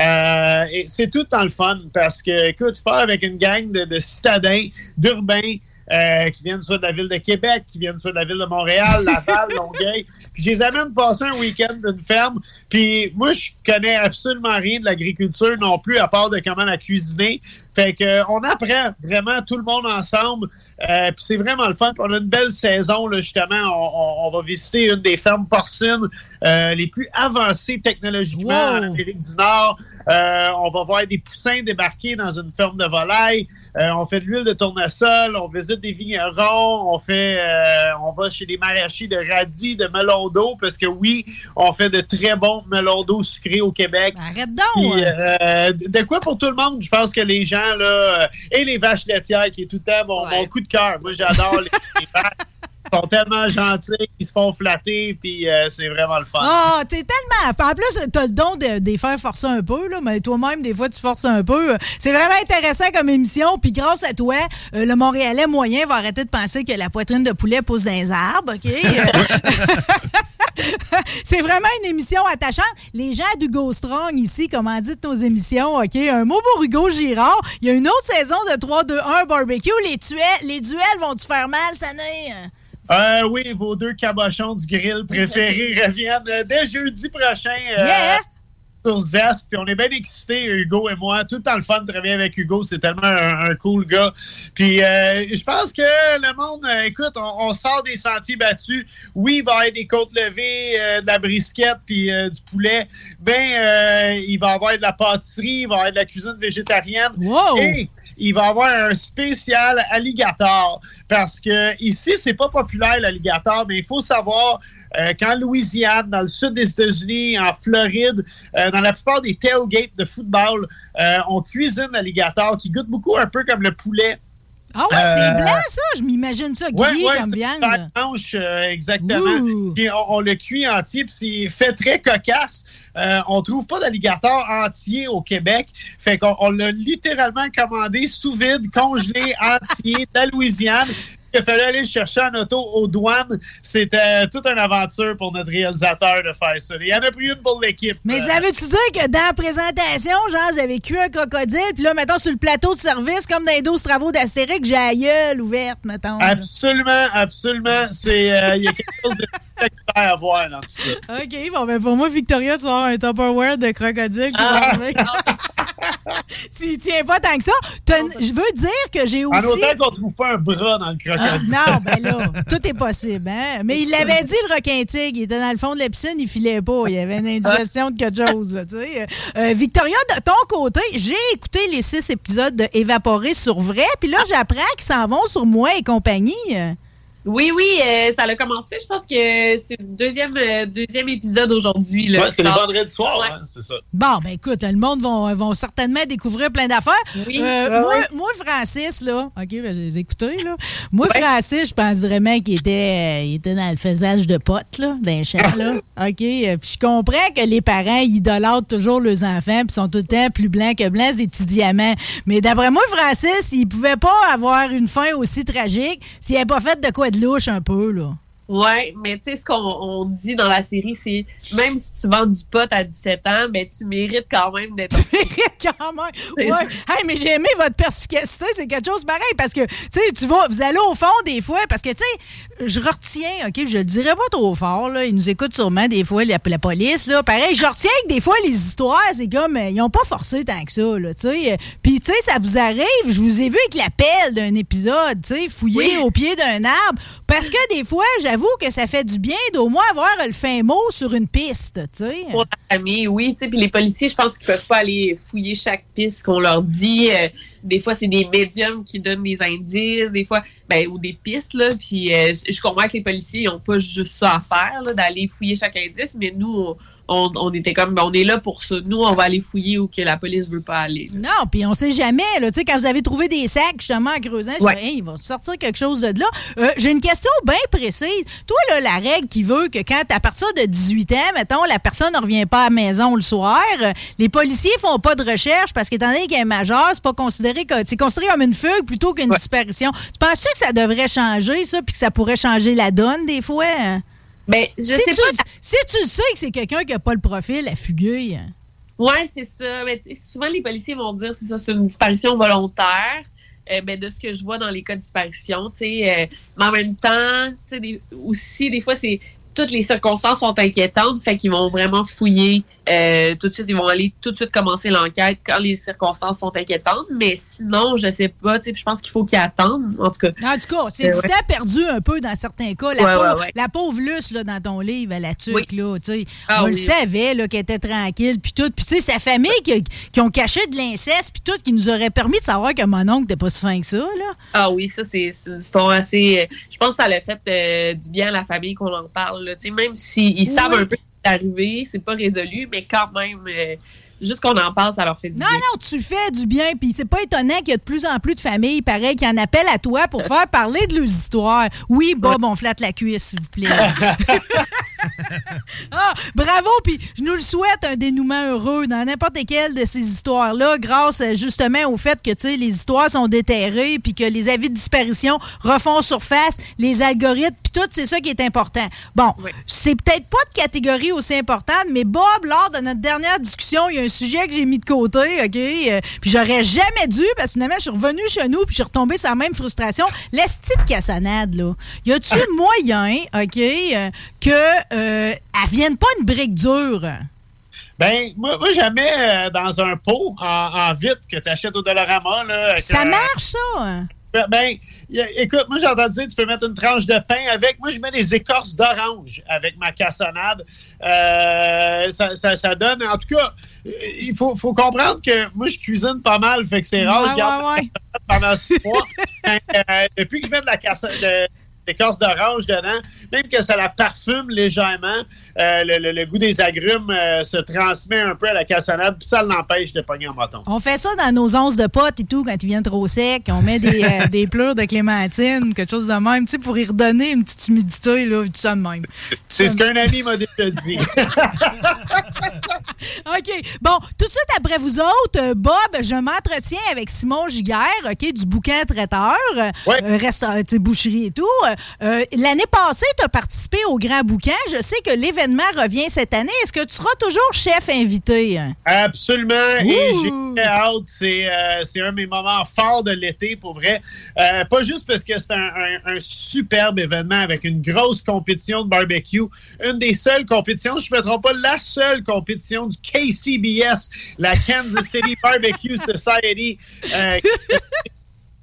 Speaker 6: Euh, et c'est tout dans le fun parce que, écoute, faire avec une gang de, de citadins, d'urbains, euh, qui viennent soit de la ville de Québec, qui viennent soit de la ville de Montréal, Laval, [laughs] Longueuil. Puis je les amène passer un week-end d'une ferme. Puis moi, je connais absolument rien de l'agriculture non plus, à part de comment la cuisiner. Fait que euh, on apprend vraiment tout le monde ensemble. Euh, puis c'est vraiment le fun. Puis on a une belle saison, là, justement. On, on- on va visiter une des fermes porcines euh, les plus avancées technologiquement en. Amérique du Nord. Euh, on va voir des poussins débarquer dans une ferme de volaille. Euh, on fait de l'huile de tournesol, on visite des vignerons, on fait, euh, on va chez des maraîchers de radis, de melon d'eau, parce que oui, on fait de très bons melons d'eau sucrés au Québec.
Speaker 4: Arrête donc!
Speaker 6: Puis, euh, de quoi pour tout le monde? Je pense que les gens, là, et les vaches laitières, qui est tout le temps mon,
Speaker 5: Ouais.
Speaker 6: mon coup de cœur. Moi, j'adore les, les vaches. Ils sont tellement gentils, ils se font flatter, puis euh, c'est vraiment le fun.
Speaker 4: Ah, t'es tellement. En plus, t'as le don de, de les faire forcer un peu, là, mais toi-même, des fois, tu forces un peu. C'est vraiment intéressant comme émission. Puis grâce à toi, euh, le Montréalais moyen va arrêter de penser que la poitrine de poulet pousse dans les arbres, OK? [laughs] C'est vraiment une émission attachante. Les gens d'Hugo Strong ici commanditent nos émissions, OK? Un mot pour Hugo Girard. Il y a une autre saison de 3-2-1 barbecue. Les, tuels, les duels vont-tu faire mal, ça n'est?
Speaker 6: Euh, oui, vos deux cabochons du grill préférés [laughs] reviennent dès jeudi prochain. euh,
Speaker 4: Yeah!
Speaker 6: sur Zest, puis on est bien excités, Hugo et moi. Tout le temps le fun de travailler avec Hugo. C'est tellement un, cool gars. Puis euh, je pense que le monde, euh, écoute, on, sort des sentiers battus. Oui, il va y avoir des côtes levées, de la brisquette, puis du poulet. Ben, il va y avoir de la pâtisserie, il va y avoir de la cuisine végétarienne. Et il va avoir un spécial alligator. Parce que ici, c'est pas populaire, l'alligator, mais il faut savoir euh, qu'en Louisiane, dans le sud des États-Unis, en Floride, euh, dans la plupart des tailgates de football, euh, on cuisine l'alligator qui goûte beaucoup un peu comme le poulet.
Speaker 4: Ah ouais, c'est blanc ça, je m'imagine ça gris comme viande.
Speaker 6: blanche, exactement. Puis on, le cuit entier, puis c'est fait très cocasse. on trouve pas d'alligator entier au Québec. Fait qu'on l'a littéralement commandé sous vide, congelé entier de la Louisiane. Il fallait aller chercher en auto aux douanes. C'était toute une aventure pour notre réalisateur de faire ça. Il y en a pris une pour l'équipe.
Speaker 4: Mais ça veut-tu dire que dans la présentation, genre, vous avez cuit un crocodile, puis là, mettons, sur le plateau de service, comme dans les 12 travaux d'Astérix, j'ai la gueule ouverte, mettons.
Speaker 6: Absolument, absolument. C'est, euh, il y a quelque chose de [laughs] spectaculaire à voir dans tout ça.
Speaker 4: OK, bon, ben pour moi, Victoria, tu vas avoir un Tupperware de crocodile qui va arriver. [laughs] tu tiens pas tant que ça. Je veux dire que j'ai aussi.
Speaker 6: En autant qu'on trouve pas un bras dans le crocodile.
Speaker 4: Ah, non, ben là, tout est possible. Hein? Mais il l'avait dit, le requin tigre. Il était dans le fond de la piscine, il filait pas. Il y avait une indigestion de quelque chose. Tu sais. Euh, Victoria, de ton côté, j'ai écouté les six épisodes de Évaporé sur vrai. Puis là, j'apprends qu'ils s'en vont sur moi et compagnie.
Speaker 5: Oui, oui, euh, ça a commencé. Je pense que c'est le deuxième, euh, deuxième épisode aujourd'hui.
Speaker 6: Ouais, c'est le vendredi soir, hein, c'est ça.
Speaker 4: Bon, ben écoute, le monde va, vont certainement découvrir plein d'affaires. Oui, euh, moi, moi, Francis, là, OK, ben, je les écouté, là. Moi, Francis, je pense vraiment qu'il était, il était dans le faisage de potes, là, d'un champ, là. [laughs] OK, puis je comprends que les parents idolâtrent toujours leurs enfants, puis sont tout le temps plus blancs que blancs, des petits diamants. Mais d'après moi, Francis, il pouvait pas avoir une fin aussi tragique s'il n'avait pas fait de quoi de louche un peu, là.
Speaker 5: Ouais, mais tu sais, ce qu'on dit dans la série, c'est même si tu vends du pot à 17 ans, ben tu mérites quand même d'être.
Speaker 4: Tu mérites quand même. Ouais. Hey, mais j'ai aimé votre perspicacité, c'est quelque chose pareil parce que, tu sais, tu vas, vous allez au fond des fois parce que, tu sais, je retiens, OK, je le dirais pas trop fort, là. Ils nous écoutent sûrement des fois, la, la police, là. Pareil, je retiens que des fois, les histoires, c'est comme, euh, ils ont pas forcé tant que ça, là, tu sais. Puis, tu sais, ça vous arrive, je vous ai vu avec l'appel d'un épisode, tu sais, fouiller au pied d'un arbre parce que des fois, j'avoue que ça fait du bien d'au moins avoir le fin mot sur une piste, tu sais.
Speaker 5: Pour la famille, oui. Puis les policiers, je pense qu'ils peuvent pas aller fouiller chaque piste qu'on leur dit. Euh, des fois, c'est des médiums qui donnent des indices, des fois, ben, ou des pistes, là. Puis euh, je comprends que les policiers n'ont pas juste ça à faire, d'aller fouiller chaque indice, mais nous, on, était comme, ben, on est là pour ça. Nous, on va aller fouiller où que la police veut pas aller.
Speaker 4: Non, puis on sait jamais, là. Tu sais, quand vous avez trouvé des sacs, justement, en creusant, je dis, ils vont sortir quelque chose de là? Euh, j'ai une question bien précise. Toi, là, la règle qui veut que quand, à partir de 18 ans, mettons, la personne ne revient pas à la maison le soir, les policiers font pas de recherche parce qu'étant donné qu'elle est majeure, c'est pas considéré c'est considéré comme une fugue plutôt qu'une disparition. Tu penses que ça devrait changer, ça, puis que ça pourrait changer la donne des fois?
Speaker 5: Ben, je sais pas.
Speaker 4: Si tu sais que c'est quelqu'un qui n'a pas le profil à fuguer.
Speaker 5: Oui, c'est ça. Mais souvent, les policiers vont dire c'est ça, c'est une disparition volontaire. Euh, ben, de ce que je vois dans les cas de disparition, euh, mais en même temps, aussi, des fois, c'est toutes les circonstances sont inquiétantes, fait qu'ils vont vraiment fouiller euh, tout de suite, ils vont aller tout de suite commencer l'enquête quand les circonstances sont inquiétantes. Mais sinon, je sais pas. Je pense qu'il faut qu'ils attendent. En tout cas.
Speaker 4: En tout cas, c'est euh, du temps perdu un peu dans certains cas. La, pauvre, la pauvre Luce là, dans ton livre, la tuque, là, ah on le savait qu'elle était tranquille. Puis tout. Puis tu sais, sa famille qui, qui, ont caché de l'inceste, puis tout, qui nous aurait permis de savoir que mon oncle n'était pas si fin que ça. Là.
Speaker 5: Ah oui, ça, c'est une histoire assez. Euh, je pense que ça l'a fait du bien à la famille qu'on en parle. Là. Même s'ils savent un peu arrivé, c'est pas résolu, mais quand même, euh, juste qu'on en parle, ça leur fait du
Speaker 4: bien.
Speaker 5: Non,
Speaker 4: non, tu fais du bien, puis c'est pas étonnant qu'il y a de plus en plus de familles, pareil, qui en appellent à toi pour [laughs] faire parler de leurs histoires. Oui, Bob, on flatte la cuisse, s'il vous plaît. [laughs] ah, bravo, puis je nous le souhaite un dénouement heureux dans n'importe quelle de ces histoires-là, grâce euh, justement au fait que les histoires sont déterrées, puis que les avis de disparition refont surface, les algorithmes, puis tout, c'est ça qui est important. Bon, c'est peut-être pas de catégorie aussi importante, mais Bob, lors de notre dernière discussion, il y a un sujet que j'ai mis de côté, OK? Euh, puis j'aurais jamais dû, parce que finalement, je suis revenu chez nous, puis je suis retombé sur la même frustration. Laisse de cassonade, là. Y a-tu [laughs] moyen, OK, euh, que euh, elle vienne pas une brique dure?
Speaker 6: Ben, moi, moi jamais euh, dans un pot en, en vitre que tu achètes au Dollarama. Là,
Speaker 4: Ça marche, ça?
Speaker 6: Ben, y a- écoute, moi, j'ai entendu dire tu peux mettre une tranche de pain avec. Moi, je mets des écorces d'orange avec ma cassonade. Euh, ça, ça- ça donne. En tout cas, il faut, faut comprendre que moi, je cuisine pas mal, fait que c'est rare.
Speaker 4: Ouais,
Speaker 6: je garde
Speaker 4: ouais, ouais.
Speaker 6: pendant six mois. [laughs] Euh, depuis que je mets de la cassonade. D'écorce d'orange dedans, même que ça la parfume légèrement, euh, le, le- le goût des agrumes euh, se transmet un peu à la cassonade, puis ça l'empêche de pogner en bâton.
Speaker 4: On fait ça dans nos onces de potes et tout, quand ils viennent trop secs. On met des, euh, [laughs] des pleurs de clémentine, quelque chose de même, tu sais, pour y redonner une petite humidité, là, tout ça de même.
Speaker 6: C'est ce qu'un ami m'a déjà dit. [laughs]
Speaker 4: OK. Bon, tout de suite après vous autres, Bob, je m'entretiens avec Simon Giguère, OK, du bouquin traiteur,
Speaker 6: Ouais.
Speaker 4: resta- boucherie et tout. Euh, L'année passée, tu as participé au Grand Bouquin. Je sais que l'événement revient cette année. Est-ce que tu seras toujours chef invité? hein?
Speaker 6: Absolument. Et j'ai hâte. C'est euh, c'est un de mes moments forts de l'été, pour vrai. Euh, pas juste parce que c'est un, un- un superbe événement avec une grosse compétition de barbecue. Une des seules compétitions, je ne me trompe pas, la seule compétition du KCBS, la Kansas City [laughs] Barbecue Society.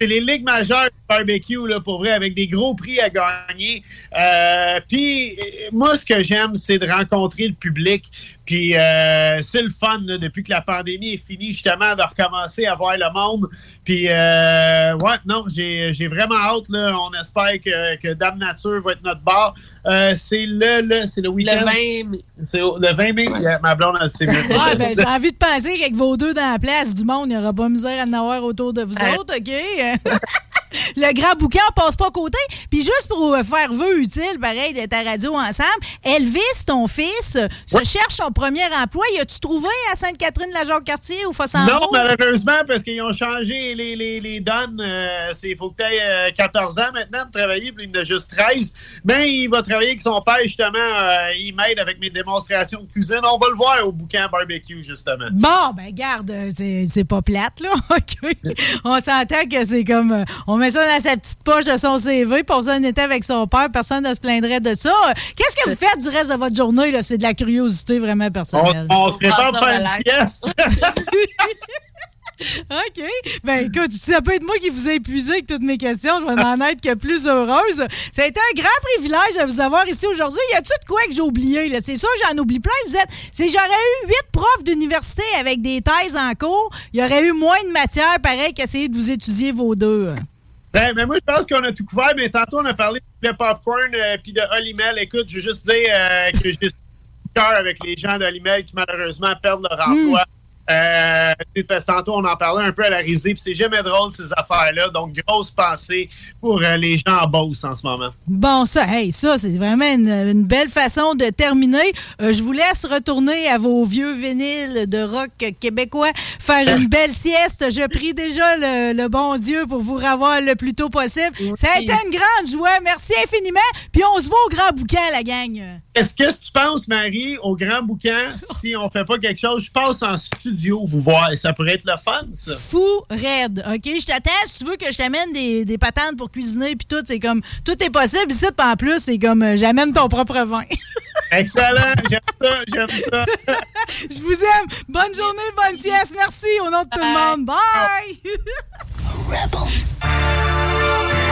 Speaker 6: C'est les ligues majeures de barbecue, là, pour vrai, avec des gros prix à gagner. Euh, Puis, moi, ce que j'aime, c'est de rencontrer le public. Puis, euh, c'est le fun, là, depuis que la pandémie est finie, justement, de recommencer à voir le monde. Puis, euh, ouais, non, j'ai j'ai vraiment hâte. Là. On espère que, que Dame Nature va être notre bar. Euh, c'est le, le, c'est le
Speaker 5: Le
Speaker 6: week-end.
Speaker 5: 20 mai.
Speaker 6: C'est le 20 mai. Ma blonde, elle sait mieux.
Speaker 4: Ouais, ben, j'ai envie de penser qu'avec vos deux dans la place du monde, il n'y aura pas misère à en avoir autour de vous
Speaker 5: Ouais.
Speaker 4: autres, OK? [laughs] Le grand bouquin, on passe pas à côté. Puis juste pour faire vœu utile, pareil, d'être à radio ensemble, Elvis, ton fils, se cherche son premier emploi. Y as-tu trouvé à Sainte-Catherine-la-Jacques-Cartier ou Fossambeau?
Speaker 6: Non, malheureusement, parce qu'ils ont changé les, les, les donnes. Euh, Il faut que tu aies 14 ans maintenant pour travailler, puis il en a juste 13. Mais il va travailler avec son père, justement. euh, il m'aide avec mes démonstrations de cuisine. On va le voir au bouquin barbecue, justement.
Speaker 4: Bon, ben garde, euh, c'est c'est pas plate, là. [laughs] OK. on s'entend que c'est comme... euh, on met ça dans sa petite poche de son CV, pour ça un été avec son père, personne ne se plaindrait de ça. Qu'est-ce que vous faites du reste de votre journée, là? C'est de la curiosité vraiment
Speaker 6: On,
Speaker 4: personnelle.
Speaker 6: on se prépare
Speaker 5: Ah,
Speaker 6: pour une sieste. [laughs]
Speaker 4: OK. Ben écoute, si ça peut être moi qui vous ai épuisé avec toutes mes questions, je vais m'en être que plus heureuse. Ça a été un grand privilège de vous avoir ici aujourd'hui. Y a-tu de quoi que j'ai oublié? là? C'est sûr, j'en oublie plein. Vous êtes. Si j'aurais eu huit profs d'université avec des thèses en cours, il y aurait eu moins de matière, pareil, qu'essayer de vous étudier vos deux.
Speaker 6: Ben, mais moi, je pense qu'on a tout couvert, mais tantôt, on a parlé de popcorn euh, puis de Olimel. Écoute, je veux juste dire euh, que j'ai [laughs] cœur avec les gens d'Olimel qui, malheureusement, perdent leur emploi. Euh, parce que tantôt, on en parlait un peu à la risée, puis c'est jamais drôle, ces affaires-là. Donc, grosse pensée pour euh, les gens en Beauce en ce moment.
Speaker 4: Bon, ça, hey, ça, c'est vraiment une, une belle façon de terminer. Euh, je vous laisse retourner à vos vieux vinyles de rock québécois, faire une [laughs] belle sieste. Je prie déjà le, le bon Dieu pour vous revoir le plus tôt possible. Ça a été une grande joie. Merci infiniment. Puis on se voit au grand bouquin, la gang.
Speaker 6: Est-ce que tu penses, Marie, au grand bouquin, [laughs] si on fait pas quelque chose, je passe en studio vous voir. Ça pourrait être le fun, ça.
Speaker 4: Fou raide, OK? Je t'attends si tu veux que je t'amène des, des patentes pour cuisiner puis tout. C'est comme, tout est possible. Ici, puis en plus, c'est comme, euh, j'amène ton propre vin. [laughs]
Speaker 6: Excellent, j'aime ça, j'aime ça. [laughs]
Speaker 4: Je vous aime. Bonne journée, bonne sieste. Merci au nom de tout le monde. Bye! [laughs]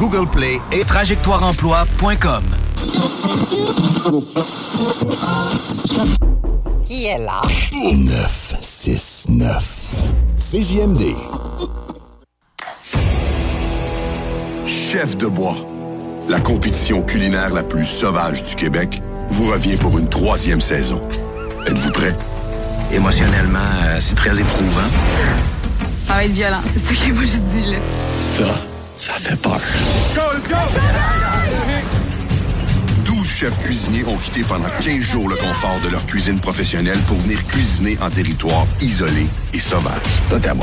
Speaker 1: Google Play et
Speaker 3: trajectoireemploi.com.
Speaker 7: Qui est là?
Speaker 1: 969. CJMD.
Speaker 8: Chef de bois, la compétition culinaire la plus sauvage du Québec, vous revient pour une troisième saison. Êtes-vous prêt?
Speaker 9: Émotionnellement, euh, c'est très éprouvant.
Speaker 10: Ça va être violent, c'est ça que moi je dis là.
Speaker 8: Ça? Fait peur. 12 chefs cuisiniers ont quitté pendant 15 jours le confort de leur cuisine professionnelle pour venir cuisiner en territoire isolé et sauvage.
Speaker 9: Totalement.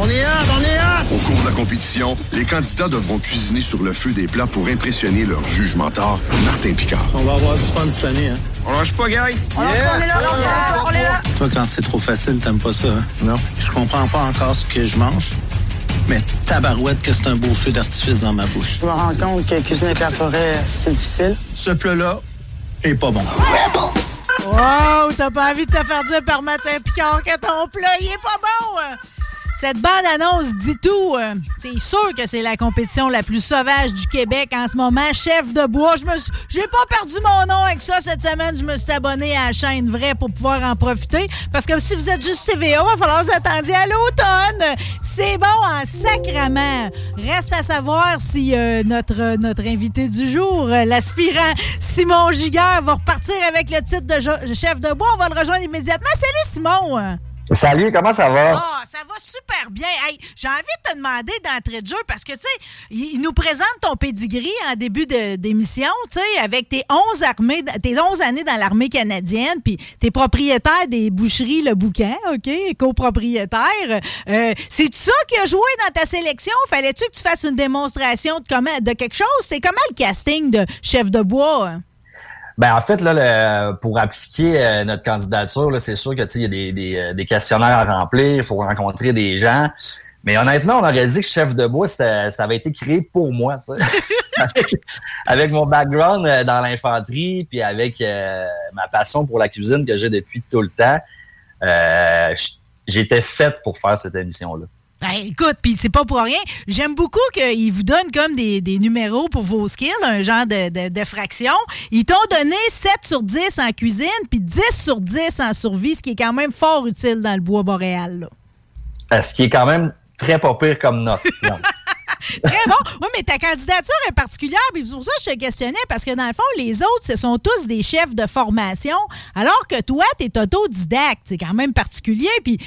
Speaker 6: On est hâte, on est hâte!
Speaker 8: Au cours de la compétition, les candidats devront cuisiner sur le feu des plats pour impressionner leur juge mentor, Martin Picard.
Speaker 9: On va avoir du fun cette année, hein?
Speaker 3: On lâche pas, Gary.
Speaker 10: On est là, on est là, on est là.
Speaker 9: Toi, quand c'est trop facile, t'aimes pas ça, hein? Non. Je comprends pas encore ce que je mange, mais tabarouette que c'est un beau feu d'artifice dans ma bouche.
Speaker 11: Je me rends compte que cuisiner avec la forêt, c'est difficile.
Speaker 9: Ce plat-là est pas bon.
Speaker 4: Wow, t'as pas envie de te faire dire par Matin Picard que ton plat, il est pas bon! Cette bande-annonce dit tout. euh, C'est sûr que c'est la compétition la plus sauvage du Québec en ce moment. Chef de bois. Je me J'ai pas perdu mon nom avec ça cette semaine. Je me suis abonné à la chaîne vraie pour pouvoir en profiter. Parce que si vous êtes juste TVA, il va falloir vous attendre à l'automne. C'est bon en sacrament. Reste à savoir si euh, notre, invité du jour, euh, l'aspirant Simon Giguère, va repartir avec le titre de chef de bois. On va le rejoindre immédiatement. Salut Simon!
Speaker 12: Salut, comment ça va?
Speaker 4: Ah, ça va super bien. Hey, j'ai envie de te demander d'entrée de jeu parce que, tu sais, il nous présente ton pedigree en début d'émission, tu sais, avec tes 11 armées, tes 11 années dans l'armée canadienne, puis t'es propriétaire des boucheries Le Bouquin, OK, copropriétaire. Euh, C'est ça qui a joué dans ta sélection? Fallait-tu que tu fasses une démonstration de, comment, de quelque chose? C'est comment le casting de chef de bois?
Speaker 12: Ben en fait là, le- pour appliquer euh, notre candidature, là, c'est sûr que il y a des, des, euh, des questionnaires à remplir, il faut rencontrer des gens. Mais honnêtement, on aurait dit que chef de bois, ça avait été créé pour moi, tu sais. [laughs] avec, avec mon background euh, dans l'infanterie, puis avec euh, ma passion pour la cuisine que j'ai depuis tout le temps, euh, j'étais faite pour faire cette émission-là.
Speaker 4: Ben, écoute, puis c'est pas pour rien. J'aime beaucoup qu'ils vous donnent comme des, des numéros pour vos skills, un genre de, de, de fraction. Ils t'ont donné 7 sur 10 en cuisine, puis 10 sur 10 en survie, ce qui est quand même fort utile dans le bois boréal. là.
Speaker 12: Euh, Ce qui est quand même très pas pire comme note. [laughs] [laughs]
Speaker 4: Très bon. Oui, mais ta candidature est particulière, puis pour ça je te questionnais, parce que dans le fond, les autres, ce sont tous des chefs de formation, alors que toi, tu es autodidacte. C'est quand même particulier, puis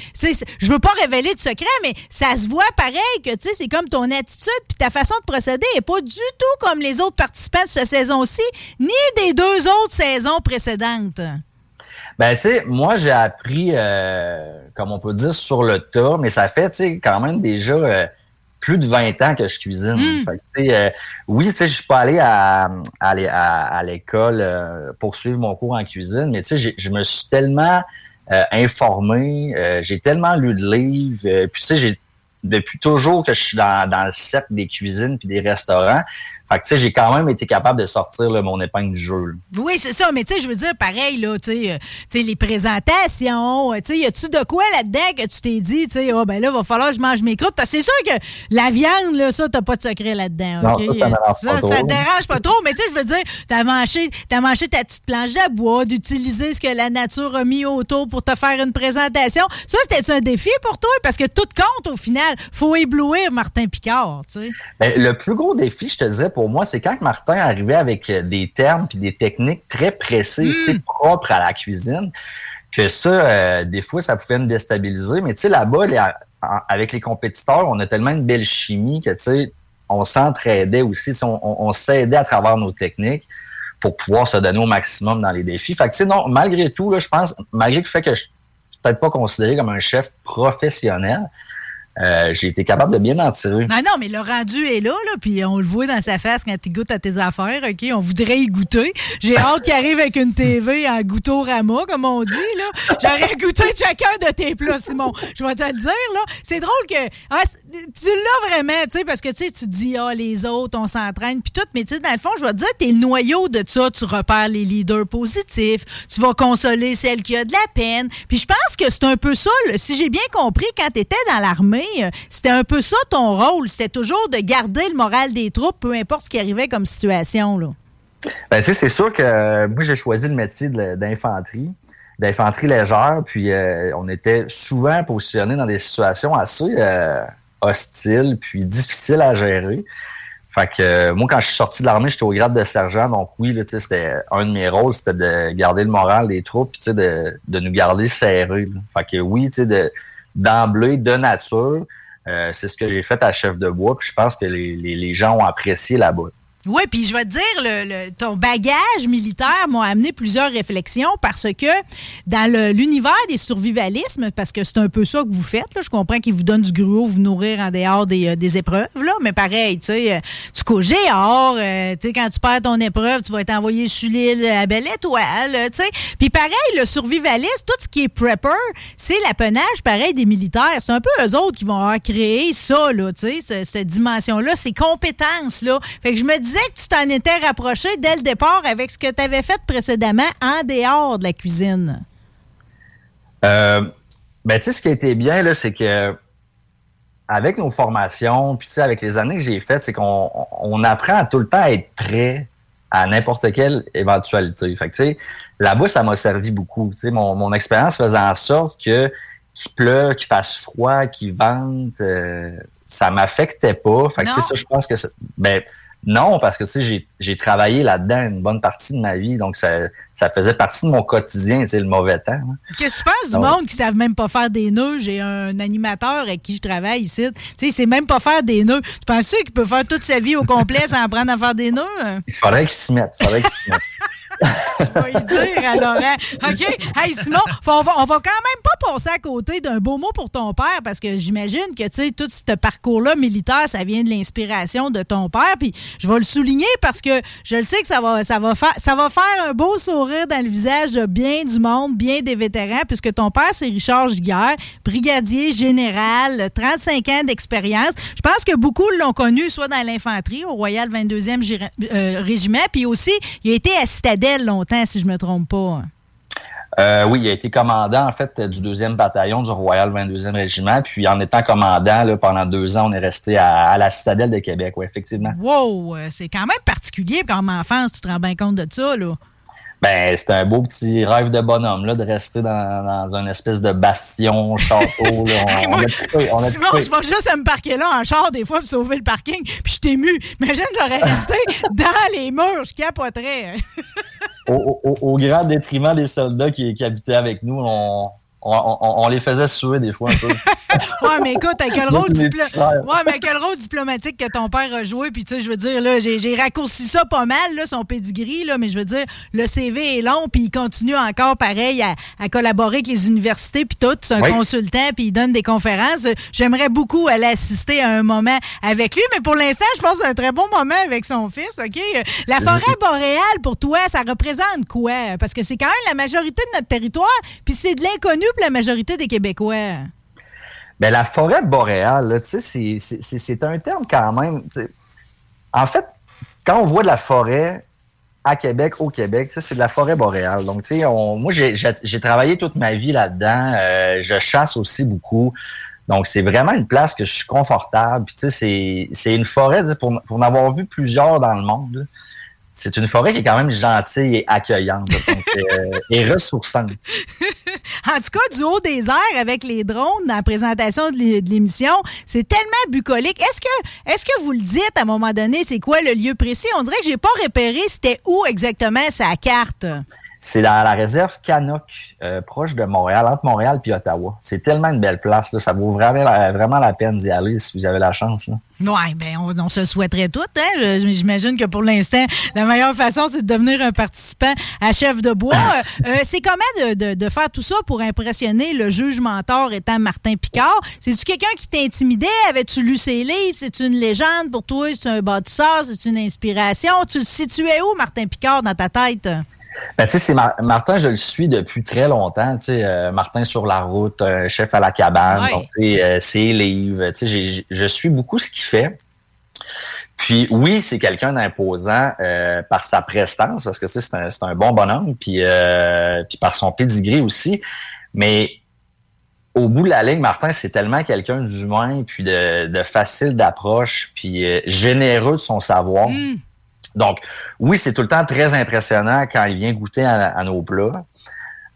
Speaker 4: je veux pas révéler de secret, mais ça se voit pareil que, tu sais, c'est comme ton attitude, puis ta façon de procéder est pas du tout comme les autres participants de cette saison-ci, ni des deux autres saisons précédentes.
Speaker 12: Ben, tu sais, moi, j'ai appris, euh, comme on peut dire, sur le tas, mais ça fait, tu sais, quand même déjà euh, plus de 20 ans que je cuisine.
Speaker 4: Mm.
Speaker 12: Fait que, tu sais, euh, oui, tu sais, je suis pas allé à, à, à- à l'école euh, pour suivre mon cours en cuisine, mais tu sais, j'ai- je me suis tellement euh, informé, euh, j'ai tellement lu de livres, euh, puis tu sais, j'ai depuis toujours que je suis dans, dans le cercle des cuisines puis des restaurants. Fait que, tu sais, j'ai quand même été capable de sortir là, mon épingle du jeu. là.
Speaker 4: Oui, c'est ça, mais tu sais, je veux dire, pareil, là, tu sais, euh, les présentations, euh, tu sais, y a-tu de quoi là-dedans que tu t'es dit, tu sais, ah, ben là, va falloir que je mange mes croûtes, parce que c'est sûr que la viande, là, ça, t'as pas de secret là-dedans,
Speaker 12: ça, ça
Speaker 4: te dérange pas trop, mais tu sais, je veux dire, t'as mangé, t'as mangé ta petite planche de bois, d'utiliser ce que la nature a mis autour pour te faire une présentation. Ça, c'était un défi pour toi? Parce que tout compte, au final, faut éblouir Martin Picard, tu sais.
Speaker 12: Ben, le plus gros défi, je te disais, pour moi, c'est quand Martin arrivait avec euh, des termes puis des techniques très précises, sais, propres à la cuisine, que ça, euh, des fois, ça pouvait me déstabiliser. Mais tu sais, là-bas, les- avec les compétiteurs, on a tellement une belle chimie que, tu sais, on s'entraidait aussi, on, on- on s'aidait à travers nos techniques pour pouvoir se donner au maximum dans les défis. Fait que, tu sais, non, malgré tout, là, je pense, malgré le fait que je suis peut-être pas considéré comme un chef professionnel, euh, j'ai été capable de bien m'en tirer.
Speaker 4: Ah non, mais le rendu est là, là, puis on le voit dans sa face quand il goûte à tes affaires, OK? On voudrait y goûter. J'ai [laughs] hâte qu'il arrive avec une TV en goutorama, comme on dit, là. J'aurais goûté chacun de tes plats, Simon. Je vais te le dire, là. C'est drôle que... ah, tu l'as vraiment, tu sais, parce que, tu sais, tu dis, ah, les autres, on s'entraîne, puis tout, mais tu sais, dans le fond, je vais te dire, t'es le noyau de ça. Tu repères les leaders positifs, tu vas consoler celle qui a de la peine. Puis je pense que c'est un peu ça, là. si j'ai bien compris, quand t'étais dans l'armée, c'était un peu ça ton rôle. C'était toujours de garder le moral des troupes, peu importe ce qui arrivait comme situation. Là.
Speaker 12: Ben, c'est sûr que moi, j'ai choisi le métier d'infanterie d'infanterie légère, puis on était souvent positionnés dans des situations assez hostiles, puis difficiles à gérer. Fait que euh, moi, quand je suis sorti de l'armée, j'étais au grade de sergent. Donc oui, c'était un de mes rôles, c'était de garder le moral des troupes, puis de, de nous garder serrés. Fait que oui, d'emblée, de nature, euh, c'est ce que j'ai fait à chef de bois. Puis je pense que les, les, gens ont apprécié là-bas.
Speaker 4: Oui, puis je vais te dire, le, ton bagage militaire m'a amené plusieurs réflexions parce que dans l'univers des survivalismes, parce que c'est un peu ça que vous faites, là, je comprends qu'ils vous donnent du gruau, vous nourrir en dehors des, euh, des épreuves, là, mais pareil, tu sais, euh, tu couches dehors, euh, tu sais, quand tu perds ton épreuve, tu vas être envoyé sur l'île à belle étoile, tu sais. Puis pareil, le survivaliste, tout ce qui est prepper, c'est l'apanage, pareil, des militaires. C'est un peu eux autres qui vont avoir créé ça, là, tu sais, cette dimension-là, ces compétences-là. Fait que je me dis que tu t'en étais rapproché dès le départ avec ce que tu avais fait précédemment en dehors de la cuisine?
Speaker 12: Euh, ben, tu sais, ce qui a été bien, là, c'est que avec nos formations, puis avec les années que j'ai faites, c'est qu'on apprend tout le temps à être prêt à n'importe quelle éventualité. Fait que, tu sais, là-bas, ça m'a servi beaucoup. Tu sais, mon, mon expérience faisait en sorte que qu'il pleure, qu'il fasse froid, qu'il vente, euh, ça m'affectait pas. Fait que, tu sais, ça, je pense que, ben, non, parce que tu sais, j'ai travaillé là-dedans une bonne partie de ma vie, donc ça, ça faisait partie de mon quotidien, tu sais, le mauvais temps. Hein.
Speaker 4: Qu'est-ce que tu penses du monde qui ne savent même pas faire des nœuds? J'ai un animateur avec qui je travaille ici. Tu sais, il sait même pas faire des nœuds. Tu penses qu'il peut faire toute sa vie au complet sans apprendre à faire des nœuds?
Speaker 12: Il faudrait qu'il s'y mette. Il faudrait qu'il s'y mette. [laughs]
Speaker 4: Je vais dire. OK? Hey, Simon, on va, va quand même pas passer à côté d'un beau mot pour ton père parce que j'imagine que, tu sais, tout ce parcours-là militaire, ça vient de l'inspiration de ton père. Puis je vais le souligner parce que je le sais que ça va, ça va, faire, ça va faire un beau sourire dans le visage de bien du monde, bien des vétérans, puisque ton père, c'est Richard Giguère, brigadier général, 35 ans d'expérience. Je pense que beaucoup l'ont connu soit dans l'infanterie, au Royal 22e euh, Régiment, puis aussi, il a été à Citadelle longtemps, si je me trompe pas.
Speaker 12: Euh, oui, il a été commandant, en fait, du 2e bataillon du Royal 22e Régiment. Puis, en étant commandant, là, pendant deux ans, on est resté à, la Citadelle de Québec, oui, effectivement.
Speaker 4: Wow! Euh, c'est quand même particulier comme enfance, tu te rends bien compte de ça, là.
Speaker 12: Ben, c'était un beau petit rêve de bonhomme, là, de rester dans, dans une espèce de bastion, château. Là. [laughs]
Speaker 4: On, on Simon, je vais juste à me parquer là en char des fois pour sauver le parking, puis je t'ai ému. Imagine, j'aurais resté [laughs] dans les murs, je capoterais. [laughs]
Speaker 12: au, grand détriment des soldats qui, qui habitaient avec nous, on, on, les faisait suer des fois un peu. [laughs]
Speaker 4: ouais, mais écoute, à quel, rôle ouais, mais quel rôle diplomatique que ton père a joué? Puis, tu sais, je veux dire, là, j'ai raccourci ça pas mal, là, son pedigree, là, mais je veux dire, le CV est long, puis il continue encore, pareil, à, collaborer avec les universités, puis tout. C'est un consultant, puis il donne des conférences. J'aimerais beaucoup aller assister à un moment avec lui, mais pour l'instant, je pense que c'est un très bon moment avec son fils, OK? La forêt boréale, pour toi, ça représente quoi? Parce que c'est quand même la majorité de notre territoire, puis c'est de l'inconnu la majorité des Québécois?
Speaker 12: Bien, la forêt boréale, c'est un terme quand même. En fait, quand on voit de la forêt à Québec, au Québec, c'est de la forêt boréale. Donc, on, moi, j'ai travaillé toute ma vie là-dedans. Euh, je chasse aussi beaucoup. Donc, c'est vraiment une place que je suis confortable. c'est une forêt, pour, pour en avoir vu plusieurs dans le monde, c'est une forêt qui est quand même gentille et accueillante euh, [laughs] et ressourçante.
Speaker 4: en tout cas, du haut des airs avec les drones dans la présentation de l'émission, c'est tellement bucolique. Est-ce que, est-ce que vous le dites à un moment donné, c'est quoi le lieu précis? On dirait que j'ai pas repéré c'était où exactement sa carte.
Speaker 12: C'est dans la réserve Canoc, euh, proche de Montréal, entre Montréal et Ottawa. C'est tellement une belle place. Là, ça vaut vraiment la, vraiment la peine d'y aller si vous avez la chance.
Speaker 4: Oui, bien, on, se souhaiterait tout. Hein? J'imagine que pour l'instant, la meilleure façon, c'est de devenir un participant à chef de bois. [laughs] Euh, euh, c'est comment de, de, faire tout ça pour impressionner le juge mentor étant Martin Picard? C'est-tu quelqu'un qui t'intimidait? Avais-tu lu ses livres? C'est une légende pour toi? C'est un bâtisseur? C'est une inspiration? Tu le situais où, Martin Picard, dans ta tête?
Speaker 12: Ben, tu sais, c'est Martin, je le suis depuis très longtemps. Tu sais, euh, Martin sur la route, chef à la cabane, donc tu sais, euh, ses livres. Tu sais, je suis beaucoup ce qu'il fait. Puis oui, c'est quelqu'un d'imposant euh, par sa prestance, parce que tu sais, c'est un, un, bon bonhomme, puis, puis par son pedigree aussi. Mais au bout de la ligne, Martin, c'est tellement quelqu'un d'humain, puis de, de facile d'approche, puis euh, généreux de son savoir.
Speaker 4: Hmm.
Speaker 12: Donc, oui, c'est tout le temps très impressionnant quand il vient goûter à, nos plats.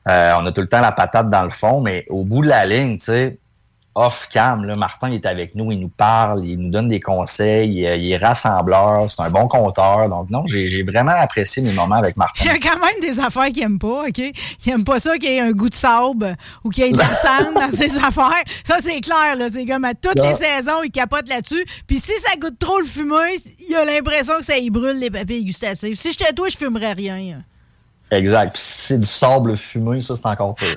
Speaker 12: Euh, on a tout le temps la patate dans le fond, mais au bout de la ligne, tu sais, off-cam, Martin il est avec nous, il nous parle, il nous donne des conseils, il, il est rassembleur, c'est un bon conteur. Donc, non, j'ai vraiment apprécié mes moments avec Martin.
Speaker 4: Il y a quand même des affaires qu'il aime pas, OK? Il aime pas ça qu'il y ait un goût de sable ou qu'il y ait de la [laughs] cendre dans ses affaires. Ça, c'est clair, là. C'est comme à toutes
Speaker 12: Ça.
Speaker 4: les saisons, il capote là-dessus. Puis si ça goûte trop le fumé, il a l'impression que ça y brûle les papilles gustatives. Si j'étais toi, je fumerais rien.
Speaker 12: Exact. Puis c'est du sable fumé, ça, c'est encore pire.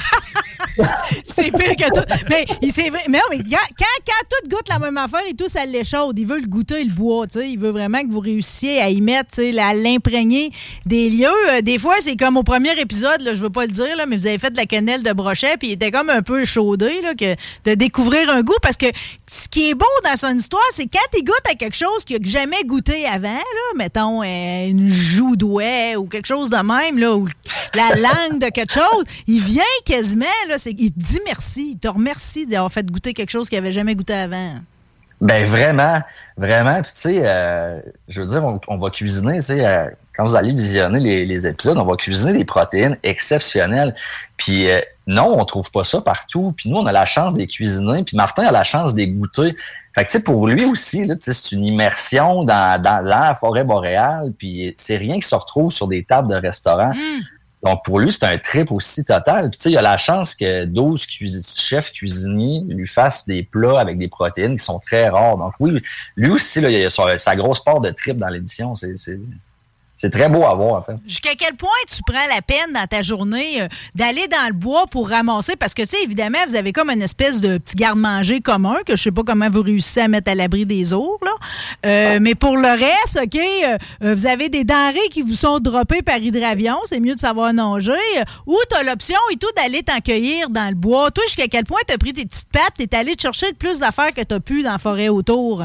Speaker 12: [laughs]
Speaker 4: C'est pire que tout. Mais il- c'est vrai. Mais non, mais quand, quand, tout goûte la même affaire et tout, ça l'échaude. Il veut le goûter, le bois. tu sais. Il veut vraiment que vous réussissiez à y mettre, tu à l'imprégner des lieux. Euh, des fois, c'est comme au premier épisode, là, je veux pas le dire, là, mais vous avez fait de la quenelle de brochet, puis il était comme un peu chaudé là, que de découvrir un goût. Parce que ce qui est beau dans son histoire, c'est quand il goûte à quelque chose qu'il n'a jamais goûté avant, là, mettons euh, une joue d'ouet ou quelque chose de même, là, la langue de quelque chose, il vient quasiment, là, il te dit merci, il te remercie d'avoir fait goûter quelque chose qu'il n'avait jamais goûté avant.
Speaker 12: Ben vraiment, vraiment. Puis tu sais, euh, je veux dire, on, va cuisiner, tu sais, euh, quand vous allez visionner les, les épisodes, on va cuisiner des protéines exceptionnelles. Puis euh, non, on trouve pas ça partout. Puis nous, on a la chance de les cuisiner. Puis Martin a la chance de les goûter. Fait que tu sais, pour lui aussi, c'est une immersion dans, la forêt boréale. Puis c'est rien qui se retrouve sur des tables de restaurants. Donc, pour lui, c'est un trip aussi total. Puis, tu sais, il a la chance que 12 cuisi- chefs cuisiniers lui fassent des plats avec des protéines qui sont très rares. Donc, oui, lui aussi, là, il a sa, sa grosse part de trip dans l'édition. C'est, c'est très beau à voir, en fait.
Speaker 4: Jusqu'à quel point tu prends la peine dans ta journée euh, d'aller dans le bois pour ramasser? Parce que, tu sais, évidemment, vous avez comme une espèce de petit garde-manger commun que je sais pas comment vous réussissez à mettre à l'abri des ours, là. Euh, Mais pour le reste, OK, euh, vous avez des denrées qui vous sont droppées par hydravion. C'est mieux de savoir nager. Ou tu as l'option et tout d'aller t'en cueillir dans le bois. Toi, jusqu'à quel point tu as pris tes petites pattes et t'es allé te chercher le plus d'affaires que tu as pu dans la forêt autour?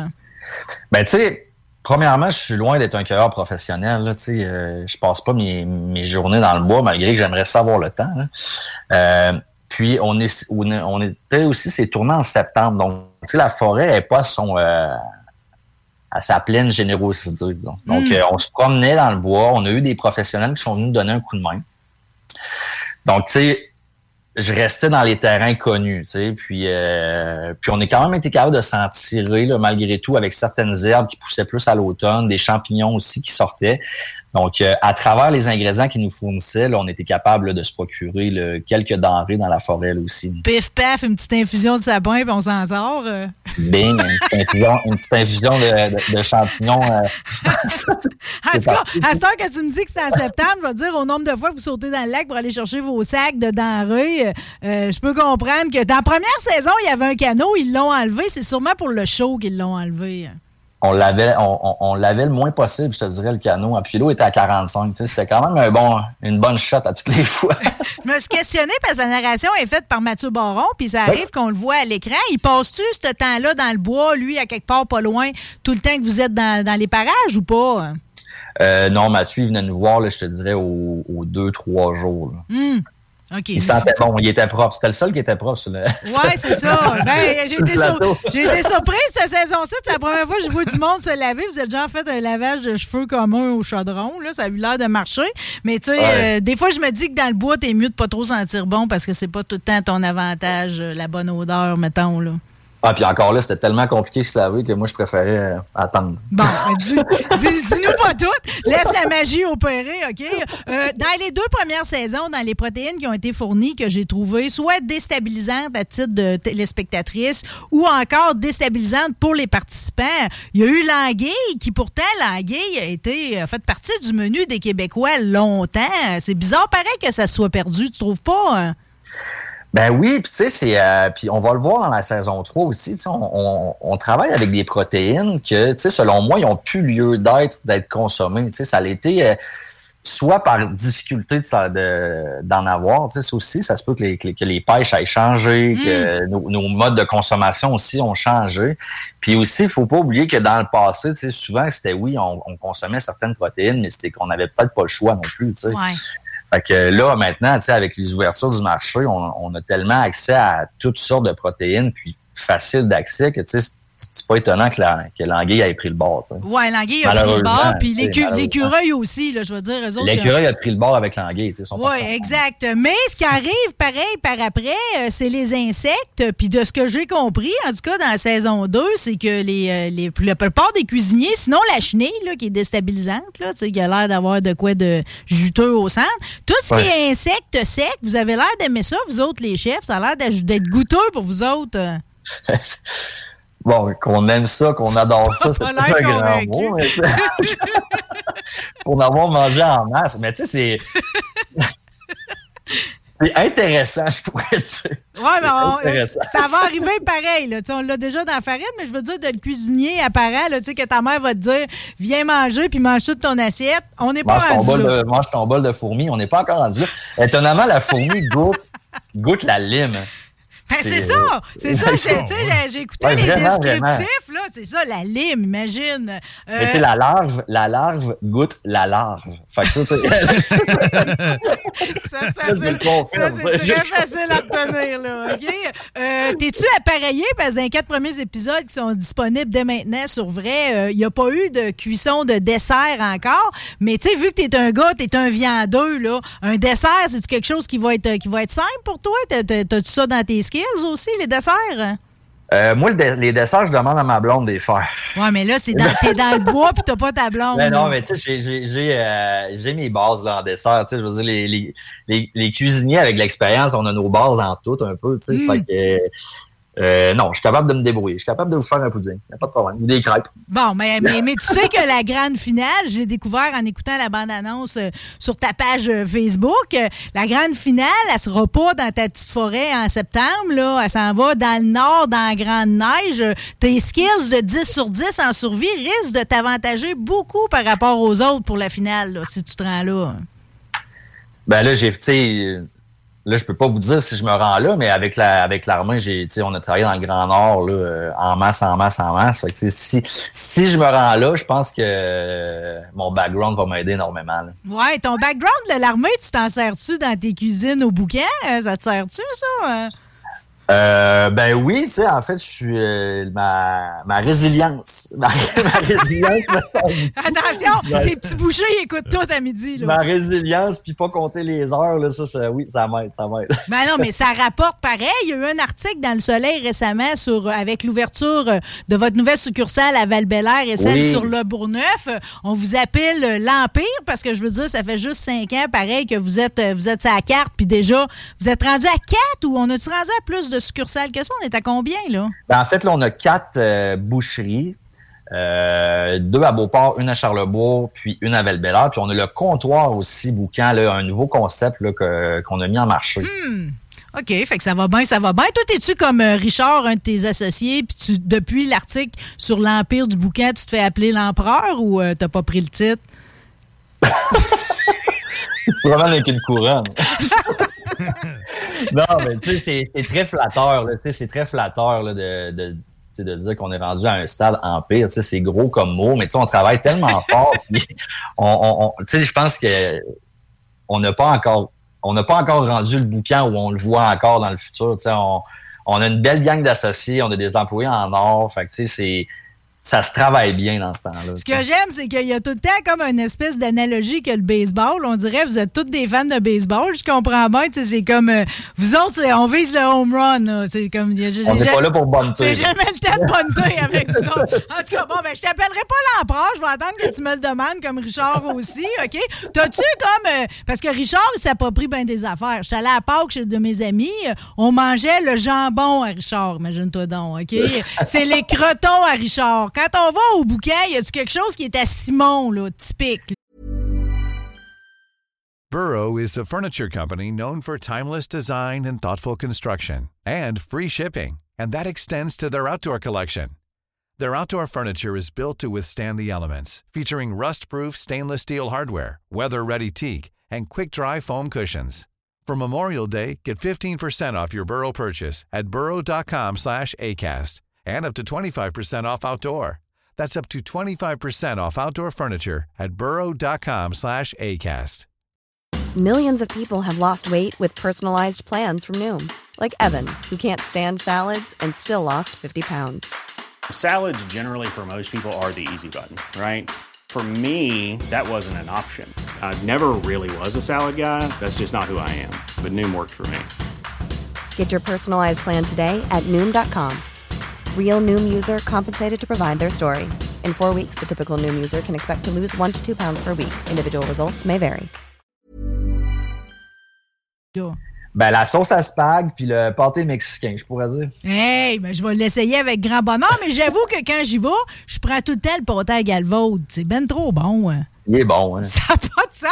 Speaker 12: Ben, tu sais, premièrement, je suis loin d'être un cueilleur professionnel. Là, euh, je passe pas mes, mes journées dans le bois, malgré que j'aimerais savoir le temps. là. Euh, puis, on, est, on, était aussi, c'est tourné en septembre. Donc, tu sais, la forêt n'est pas à son, euh, à sa pleine générosité, disons. Donc,
Speaker 7: Mm.
Speaker 12: euh, on se promenait dans le bois. On a eu des professionnels qui sont venus nous donner un coup de main. Donc, tu sais, je restais dans les terrains connus, tu sais, puis euh, puis on est quand même été capable de s'en tirer là, malgré tout avec certaines herbes qui poussaient plus à l'automne, des champignons aussi qui sortaient. Donc, euh, à travers les ingrédients qu'ils nous fournissaient, là, on était capable là, de se procurer là, quelques denrées dans la forêt aussi.
Speaker 4: Pif paf, une petite infusion de sapin, puis on s'en sort. euh.
Speaker 12: Bing, une petite infusion, une petite infusion de, de- de champignons. euh, [laughs]
Speaker 4: En tout cas, à cette heure que tu me dis que c'est en septembre, je vais te dire au nombre de fois que vous sautez dans le lac pour aller chercher vos sacs de denrées. je peux comprendre que dans la première saison, il y avait un canot, ils l'ont enlevé. C'est sûrement pour le show qu'ils l'ont enlevé.
Speaker 12: On l'avait on, on- on l'avait le moins possible, je te dirais, le canot. Puis l'eau était à 45. tu sais, C'était quand même un bon, une bonne shot à toutes les fois. [laughs]
Speaker 4: Je me suis questionné parce que la narration est faite par Mathieu Baron, puis ça arrive
Speaker 12: Oui.
Speaker 4: qu'on le voit à l'écran. Il passe-tu ce temps-là dans le bois, lui, à quelque part pas loin, tout le temps que vous êtes dans, dans les parages ou pas?
Speaker 12: Euh, non, Mathieu, il venait nous voir, là, je te dirais, aux, aux deux, trois jours. là. Il sentait bon, il était propre. C'était le seul qui était propre.
Speaker 4: Ouais, c'est ça. Ben, [laughs] j'ai été, sur- j'ai été surprise cette saison-ci. C'est la première fois que je vois du monde se laver. Vous êtes déjà fait un lavage de cheveux commun au chaudron. Là. Ça a eu l'air de marcher. Mais tu sais,
Speaker 12: Ouais.
Speaker 4: euh, des fois, je me dis que dans le bois, t'es mieux de pas trop sentir bon parce que c'est pas tout le temps ton avantage, euh, la bonne odeur, mettons. Là.
Speaker 12: Ah, puis encore là, c'était tellement compliqué de se laver que moi, je préférais euh, attendre.
Speaker 4: Bon, [laughs] ben, dis- dis- dis-nous pas tout. Laisse la magie opérer, OK? Euh, dans les deux premières saisons, dans les protéines qui ont été fournies, que j'ai trouvées soit déstabilisantes à titre de téléspectatrice ou encore déstabilisantes pour les participants, il y a eu l'anguille, qui pourtant, l'anguille a été a fait partie du menu des Québécois longtemps. C'est bizarre, pareil, que ça soit perdu, tu trouves pas? hein?
Speaker 12: Ben oui, puis tu sais, c'est. euh, puis on va le voir dans la saison 3 aussi. tu sais, On, on, on travaille avec des protéines que, tu sais, selon moi, ils ont plus lieu d'être, d'être consommées. Tu sais, ça été. euh, soit par difficulté de ça- de- d'en avoir, tu sais, ça aussi, ça se peut que les, que les- pêches aient changé, que nos, nos modes de consommation aussi ont changé. Puis aussi, il faut pas oublier que dans le passé, tu sais, souvent, c'était oui, on, on consommait certaines protéines, mais c'était qu'on n'avait peut-être pas le choix non plus, tu sais.
Speaker 4: Ouais.
Speaker 12: Fait que là, maintenant, tu sais, avec les ouvertures du marché, on, on a tellement accès à toutes sortes de protéines, puis facile d'accès que, tu sais, c'est pas étonnant que, la, que l'anguille ait pris le bord. tu sais.
Speaker 4: Ouais, l'anguille a pris le bord, puis l'écureuil aussi, là, je veux dire, eux autres.
Speaker 12: L'écureuil a pris le bord avec l'anguille. tu sais,
Speaker 4: Oui, exact. Mais ce qui arrive, pareil, par après, euh, c'est les insectes. Puis de ce que j'ai compris, en tout cas dans la saison 2, c'est que les, euh, les, la plupart des cuisiniers, sinon la chenille, là, qui est déstabilisante, là, tu sais, qui a l'air d'avoir de quoi de juteux au centre, tout ce qui est insectes secs, vous avez l'air d'aimer ça, vous autres, les chefs. Ça a l'air d'être goûteux pour vous autres. [laughs]
Speaker 12: Bon, qu'on aime ça, qu'on adore ça, c'est
Speaker 4: Pas
Speaker 12: un grand mot. mais [laughs] Pour avoir mangé en masse. Mais tu sais, c'est. [laughs] c'est intéressant, je pourrais dire.
Speaker 4: Ouais, mais on- ça va arriver pareil. Là. Tu sais, On l'a déjà dans la farine, mais je veux dire, de le cuisinier apparent, là, tu sais, que ta mère va te dire viens manger puis mange toute ton assiette. On n'est pas
Speaker 12: ton,
Speaker 4: rendu
Speaker 12: bol
Speaker 4: là.
Speaker 12: de, mange ton bol de fourmis. On n'est pas encore rendu là. Étonnamment, la fourmi goûte, goûte la lime.
Speaker 4: Ben, c'est ça, c'est [laughs] ça. J'ai- écouté
Speaker 12: Ouais,
Speaker 4: les
Speaker 12: vraiment,
Speaker 4: descriptifs, là, c'est ça, la lime, imagine. Euh,
Speaker 12: Mais tu sais, la larve, la larve goûte la larve. Fait que ça, [laughs]
Speaker 4: ça, ça, c'est très facile à retenir, là, OK? Euh, T'es-tu appareillé? Parce que dans les quatre premiers épisodes qui sont disponibles dès maintenant sur vrai, il n'y a pas eu de cuisson de dessert encore? Mais tu sais, vu que t'es un gars, t'es un viandeux, là, un dessert, c'est-tu quelque chose qui va être, qui va être simple pour toi? T'as- t'as- T'as-tu ça dans tes skills aussi, les desserts?
Speaker 12: Euh, moi, le les desserts, je demande à ma blonde de les faire.
Speaker 4: Ouais, mais là, c'est dans, t'es dans le bois puis t'as pas ta blonde.
Speaker 12: Mais non,
Speaker 4: là.
Speaker 12: mais tu sais, j'ai- j'ai- j'ai euh, j'ai mes bases là, en dessert. Tu sais, je veux dire, les, les, les, les cuisiniers avec l'expérience, on a nos bases en tout un peu. Tu sais,
Speaker 4: Mm.
Speaker 12: fait que, euh, non, je suis capable de me débrouiller. Je suis capable de vous faire un pudding. Y a pas de problème. Ou des crêpes.
Speaker 4: Bon, mais, mais, mais tu sais que la grande finale, j'ai découvert en écoutant la bande-annonce euh, sur ta page euh, Facebook, la grande finale, elle sera pas dans ta petite forêt en septembre, là. Elle s'en va dans le nord, dans la grande neige. Tes skills de 10 sur 10 en survie risquent de t'avantager beaucoup par rapport aux autres pour la finale, là, si tu te rends là.
Speaker 12: Ben là, j'ai, tu là, je peux pas vous dire si je me rends là, mais avec la, avec l'armée, j'ai, on a travaillé dans le Grand Nord, là, euh, en masse, en masse, en masse. Fait que, si, si je me rends là, je pense que euh, mon background va m'aider énormément.
Speaker 4: Ouais, ton background de l'armée, tu t'en sers-tu dans tes cuisines au bouquin? Euh, Ça te sert-tu, ça? Euh,
Speaker 12: Euh, ben oui, tu sais, en fait, je suis euh, ma, ma résilience. [laughs] Ma, ma résilience. [laughs]
Speaker 4: Attention, tes petits bouchers, ils écoutent tout à midi, là.
Speaker 12: ma résilience, puis pas compter les heures, là, ça, ça oui, ça m'aide, ça m'aide. [laughs]
Speaker 4: Ben non, mais ça rapporte pareil. Il y a eu un article dans Le Soleil récemment sur, avec l'ouverture euh, de votre nouvelle succursale à val et celle
Speaker 12: Oui.
Speaker 4: sur le Bourgneuf. Euh, On vous appelle euh, l'Empire parce que je veux dire, ça fait juste cinq ans, pareil, que vous êtes, euh, vous êtes à la carte. Puis déjà, vous êtes rendu à quatre ou on a-tu rendu à plus de succursales? Que ça? On est à combien, là?
Speaker 12: Ben, en fait, là, on a quatre euh, boucheries. Euh, deux à Beauport, une à Charlebourg, puis une à val Puis on a le comptoir aussi, Boucan, là, un nouveau concept là, que- qu'on a mis en marché.
Speaker 4: Hmm. OK, fait que ça va bien, ça va bien. Toi, es-tu comme euh, Richard, un de tes associés, puis tu, depuis l'article sur l'Empire du bouquin, tu te fais appeler l'empereur ou euh, t'as pas pris le titre? [laughs]
Speaker 12: Vraiment avec une couronne. [laughs] non, mais tu sais, c'est- très flatteur. là. Tu sais, C'est très flatteur là, de, de, tu sais, de dire qu'on est rendu à un stade. Tu sais, C'est gros comme mot, mais tu sais, on travaille tellement [laughs] fort. puis on, on- on- tu sais, je pense que on n'a pas encore on n'a pas encore rendu le bouquin où on le voit encore dans le futur. Tu sais, On, on a une belle gang d'associés, on a des employés en or. Fait que, tu sais, c'est ça se travaille bien dans ce temps-là.
Speaker 4: Ce que j'aime, c'est qu'il y a tout le temps comme une espèce d'analogie que le baseball. On dirait vous êtes tous des fans de baseball. Je comprends bien. tu sais, C'est comme euh, vous autres, on vise le home run. C'est comme
Speaker 12: On n'est pas là pour bunter.
Speaker 4: C'est jamais le temps de bunter avec vous autres. En tout cas, bon, ben, je t'appellerai pas l'empereur. Je vais attendre que tu me le demandes, comme Richard aussi, OK? T'as-tu comme. euh, parce que Richard, il s'approprie bien des affaires. J'étais allée à Pâques chez de mes amis. euh, On mangeait le jambon à Richard, imagine-toi donc, OK? C'est les crotons à Richard. Quand on va au bouquin, y a-tu quelque chose qui est à Simon, là, typique?
Speaker 7: Burrow is a furniture company known for timeless design and thoughtful construction and free shipping, and that extends to their outdoor collection. Their outdoor furniture is built to withstand the elements, featuring rust-proof stainless steel hardware, weather-ready teak, and quick-dry foam cushions. For Memorial Day, get 15% off your Burrow purchase at burrow.com slash ACAST and up to 25% off outdoor. That's up to 25% off outdoor furniture at burrow.com slash ACAST.
Speaker 13: Millions of people have lost weight with personalized plans from Noom, like Evan, who can't stand salads and still lost 50 pounds.
Speaker 14: Salads, generally, for most people, are the easy button, right? For me, that wasn't an option. I never really was a salad guy. That's just not who I am. But Noom worked for me.
Speaker 13: Get your personalized plan today at Noom.com. Real Noom user compensated to provide their story. In four weeks, the typical Noom user can expect to lose one to two pounds per week. Individual results may vary.
Speaker 12: Ben, la sauce à spag puis le pâté mexicain, je pourrais dire.
Speaker 4: Hey, ben, je vais l'essayer avec grand bonheur, mais j'avoue que quand j'y vais, je prends tout le temps le pâté à galvaude. C'est ben trop bon. hein.
Speaker 12: Il est bon, hein?
Speaker 4: Ça n'a pas de sens.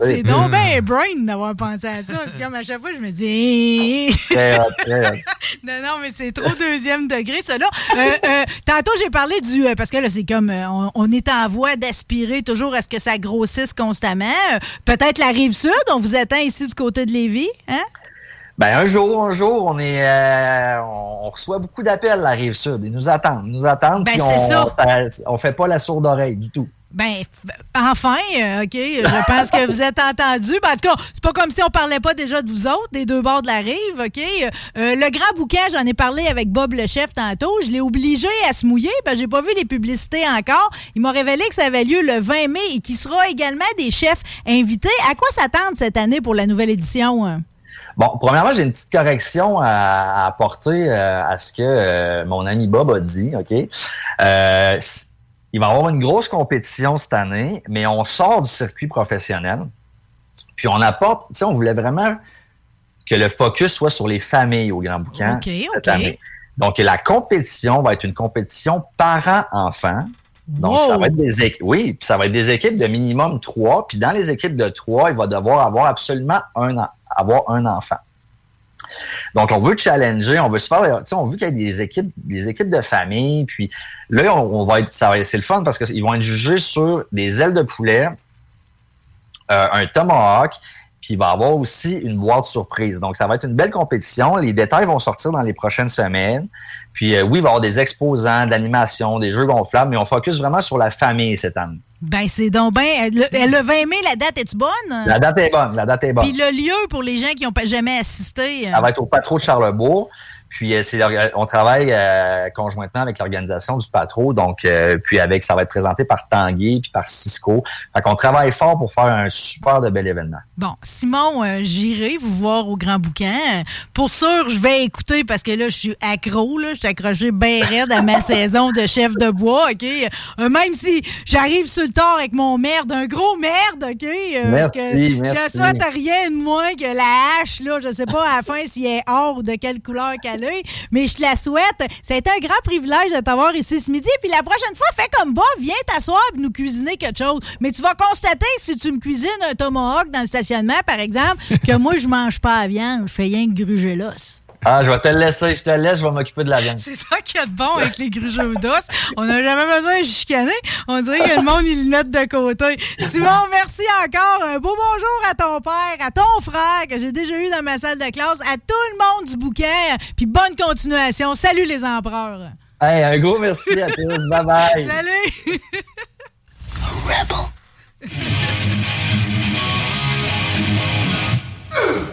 Speaker 4: C'est- donc bien brain d'avoir pensé à ça. C'est comme à chaque fois, je me dis...
Speaker 12: Très hot, très hot. [laughs]
Speaker 4: Non, non, mais c'est trop deuxième degré, ça, là. Euh, euh, tantôt, j'ai parlé du... euh, parce que là, c'est comme... on, on est en voie d'aspirer toujours à ce que ça grossisse constamment. Peut-être la Rive-Sud, on vous attend ici du côté de Lévis, hein?
Speaker 12: Ben, un jour, un jour, on est, euh, on reçoit beaucoup d'appels à la rive sud. Ils nous attendent, ils nous attendent.
Speaker 4: Ben,
Speaker 12: puis on,
Speaker 4: ça.
Speaker 12: on fait pas la sourde oreille du tout.
Speaker 4: Ben, enfin, euh, OK, je pense que vous êtes entendus. Ben, en tout cas, c'est pas comme si on parlait pas déjà de vous autres, des deux bords de la rive, OK? Euh, le grand bouquin, j'en ai parlé avec Bob le chef tantôt. Je l'ai obligé à se mouiller, ben, j'ai pas vu les publicités encore. Il m'a révélé que ça avait lieu le 20 mai et qu'il sera également des chefs invités. À quoi s'attendre cette année pour la nouvelle édition? hein?
Speaker 12: Bon, premièrement, j'ai une petite correction à, apporter euh, à ce que mon ami Bob a dit, OK? Il va y avoir une grosse compétition cette année, mais on sort du circuit professionnel. Puis on apporte, tu sais, on voulait vraiment que le focus soit sur les familles au Grand Boucan
Speaker 4: OK,
Speaker 12: cette année. Donc, la compétition va être une compétition parents-enfants. Donc,
Speaker 4: Wow!
Speaker 12: ça va être des équipes. Oui, puis ça va être des équipes de minimum trois. Puis dans les équipes de trois, il va devoir avoir absolument un, avoir un enfant. Donc, on veut challenger, on veut se faire, on veut qu'il y ait des équipes, de famille. Puis là, on, on va être, c'est le fun parce qu'ils vont être jugés sur des ailes de poulet, euh, un tomahawk, puis il va y avoir aussi une boîte surprise. Donc, ça va être une belle compétition. Les détails vont sortir dans les prochaines semaines. Puis euh, oui, il va y avoir des exposants, de l'animation, des jeux gonflables, mais on focus vraiment sur la famille cette année.
Speaker 4: Ben, c'est donc bien. Le, le 20 mai, la date est-tu bonne?
Speaker 12: La date est bonne, la date est bonne.
Speaker 4: Puis le lieu pour les gens qui n'ont pas jamais assisté.
Speaker 12: Ça va être au Patro de Charlebourg. Puis euh, on travaille euh, conjointement avec l'organisation du Patro, donc euh, puis avec ça va être présenté par Tanguy puis par Cisco. Fait qu'on travaille fort pour faire un super de bel événement.
Speaker 4: Bon, Simon, j'irai vous voir au Grand Boucan. Pour sûr, je vais écouter parce que là, je suis accro, là. Je suis accroché bien raide à ma [laughs] saison de chef de bois, OK? Même si j'arrive sur le tard avec mon merde, un gros merde, OK? Parce que
Speaker 12: Merci,
Speaker 4: je souhaite rien de moins que la hache, là. Je sais pas à la fin s'il est or ou de quelle couleur qu'elle mais je te la souhaite. Ça a été un grand privilège de t'avoir ici ce midi. Puis la prochaine fois, fais comme Bob, viens t'asseoir et nous cuisiner quelque chose. Mais tu vas constater si tu me cuisines un tomahawk dans le stationnement, par exemple, que [laughs] moi, je mange pas la viande, je fais rien que gruger l'os.
Speaker 12: Ah, je vais te le laisser, je te laisse, je vais m'occuper de la viande.
Speaker 4: C'est ça qui est de bon avec les grugeux d'os. On n'a jamais besoin de chicaner. On dirait que le monde, il le met de côté. Simon, merci encore. Un beau bonjour à ton père, à ton frère que j'ai déjà eu dans ma salle de classe, à tout le monde du bouquin. Puis bonne continuation. Salut les empereurs.
Speaker 12: Hey, un gros merci à tous. Bye bye.
Speaker 4: Salut.
Speaker 15: Thank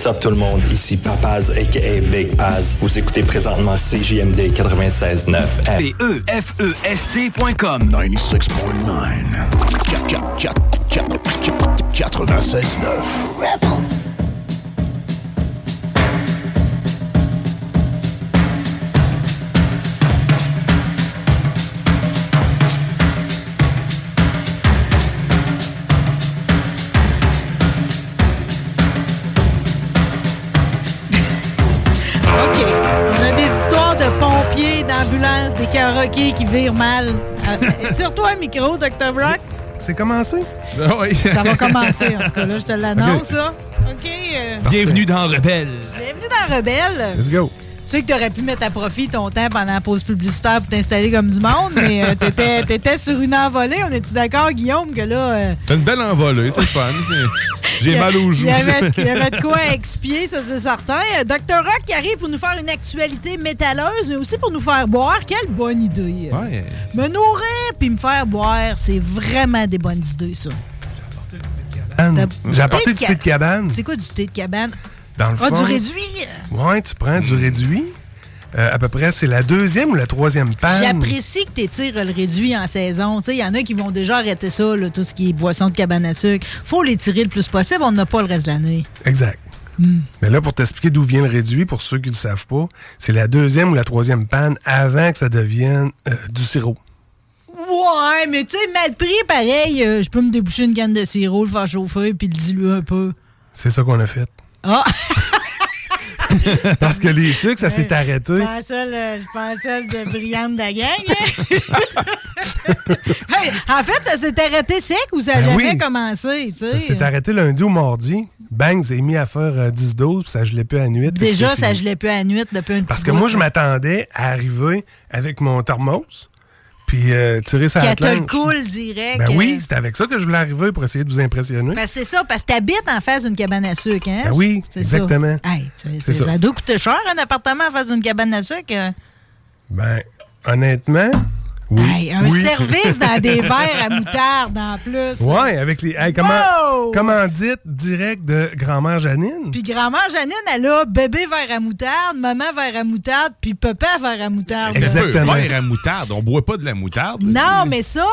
Speaker 16: what's up tout le monde? Ici Papaz aka Big Paz. Vous écoutez présentement CJMD 96.9.
Speaker 15: P-E-F-E-S-T.com
Speaker 1: 96.9. 96.9.
Speaker 4: karaokés qui virent mal. Euh, [laughs] Tire-toi un micro, Dr. Brock.
Speaker 17: C'est commencé?
Speaker 18: oui.
Speaker 4: Ça va commencer, en tout cas. Là, je te l'annonce, [laughs] là. OK. euh,
Speaker 18: Bienvenue dans Rebelle.
Speaker 4: bienvenue dans Rebelle.
Speaker 18: Let's go.
Speaker 4: Tu sais que tu aurais pu mettre à profit ton temps pendant la pause publicitaire pour t'installer comme du monde, mais euh, t'étais, t'étais sur une envolée. On est-tu d'accord, Guillaume, que là. euh,
Speaker 18: T'as une belle envolée, c'est fun. J'ai mal aux joues.
Speaker 4: Il y avait, [laughs] il y avait de quoi expier, ça c'est certain. Dr. Rock qui arrive pour nous faire une actualité métalleuse, mais aussi pour nous faire boire. Quelle bonne idée.
Speaker 18: Ouais.
Speaker 4: Me nourrir puis me faire boire, c'est vraiment des bonnes idées, ça.
Speaker 17: J'ai apporté
Speaker 4: Thé
Speaker 17: du thé de
Speaker 4: ca-
Speaker 17: cabane.
Speaker 4: C'est quoi du thé de cabane?
Speaker 17: Dans le
Speaker 4: Ah,
Speaker 17: fond.
Speaker 4: du réduit?
Speaker 17: Ouais, tu prends du réduit. Euh, à peu près, c'est la deuxième ou la troisième panne.
Speaker 4: J'apprécie que tu étires le réduit en saison. Il y en a qui vont déjà arrêter ça, là, tout ce qui est boisson de cabane à sucre. faut les tirer le plus possible, on n'a pas le reste de l'année.
Speaker 17: Exact.
Speaker 4: Hmm.
Speaker 17: Mais là, pour t'expliquer d'où vient le réduit, pour ceux qui ne le savent pas, c'est la deuxième ou la troisième panne avant que ça devienne euh, du sirop.
Speaker 4: Ouais, mais tu sais, mal pris, pareil, euh, je peux me déboucher une canne de sirop, le faire chauffer, puis le diluer un peu.
Speaker 17: C'est ça qu'on a fait.
Speaker 4: Ah! [laughs] [laughs]
Speaker 17: Parce que les sucres, ça s'est arrêté.
Speaker 4: Je celle, euh, je de brillante de la gang. hein? [laughs] Hey, en fait, ça s'est arrêté sec ou ça a
Speaker 17: Ben
Speaker 4: jamais
Speaker 17: oui.
Speaker 4: commencé? tu sais?
Speaker 17: Ça s'est arrêté lundi ou mardi. Bang, c'est mis à faire euh, 10-12, puis ça gelait plus à nuit.
Speaker 4: Déjà, ça gelait plus à nuit depuis un
Speaker 17: Parce
Speaker 4: petit
Speaker 17: que moi, je m'attendais à arriver avec mon thermos, puis euh, tirer sa
Speaker 4: Qu'elle te le coule direct.
Speaker 17: Ben
Speaker 4: euh.
Speaker 17: oui, c'était avec ça que je voulais arriver pour essayer de vous impressionner.
Speaker 4: Que c'est ça, parce que t'habites en face d'une cabane à sucre, hein?
Speaker 17: Ben oui,
Speaker 4: C'est ça.
Speaker 17: exactement.
Speaker 4: Hey, tu-
Speaker 17: C'est
Speaker 4: ça.
Speaker 17: ça.
Speaker 4: doit coûter cher, un appartement en face d'une cabane à sucre. euh.
Speaker 17: Ben, honnêtement, oui.
Speaker 4: Hey, un
Speaker 17: oui.
Speaker 4: service dans des [laughs] verres à moutarde en plus.
Speaker 17: Ouais, avec les. hey, comment,
Speaker 4: Wow!
Speaker 17: Commandite direct de grand-mère Janine?
Speaker 4: Puis grand-mère Janine, elle a bébé verre à moutarde, maman verre à moutarde, puis papa verre à moutarde.
Speaker 18: Exactement. Verre à moutarde. On boit pas de la moutarde.
Speaker 4: Non, mais ça,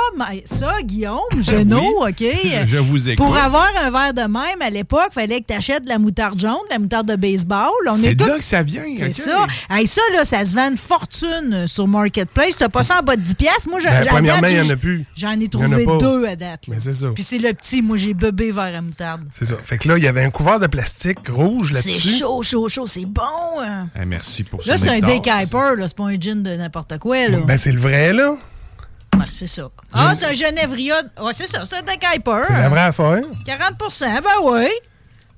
Speaker 4: ça, Guillaume, [laughs] Genot, OK? [laughs]
Speaker 18: Je vous écoute.
Speaker 4: Pour avoir un verre de même, à l'époque, il fallait que tu achètes de la moutarde jaune, de la moutarde de baseball. On
Speaker 18: C'est
Speaker 4: est
Speaker 18: de
Speaker 4: tous-
Speaker 18: là que ça vient.
Speaker 4: C'est ça. Hey, ça, là, ça se vend une fortune sur Marketplace. T'as pas ça en bas de 10$. Piastres. Moi, j'ai-
Speaker 17: Ben,
Speaker 4: à
Speaker 17: premièrement, il y en a plus.
Speaker 4: J'en ai trouvé deux à date. là.
Speaker 17: Mais c'est ça.
Speaker 4: Puis c'est le petit. Moi, j'ai bébé verre à moutarde.
Speaker 17: C'est ça. Fait que là, il y avait un couvert de plastique rouge
Speaker 4: C'est
Speaker 17: là-dessus.
Speaker 4: chaud, chaud, chaud. C'est bon. hein.
Speaker 18: Eh, merci pour ça.
Speaker 4: Là, c'est un Deckyper. là. C'est pas un gin de n'importe quoi. Là.
Speaker 17: Ben, c'est le vrai, là.
Speaker 4: Ouais, c'est ça. Ah, c'est un Genèvria. Ouais, c'est ça. C'est un Deckyper.
Speaker 17: C'est la vraie affaire.
Speaker 4: 40% Ben oui.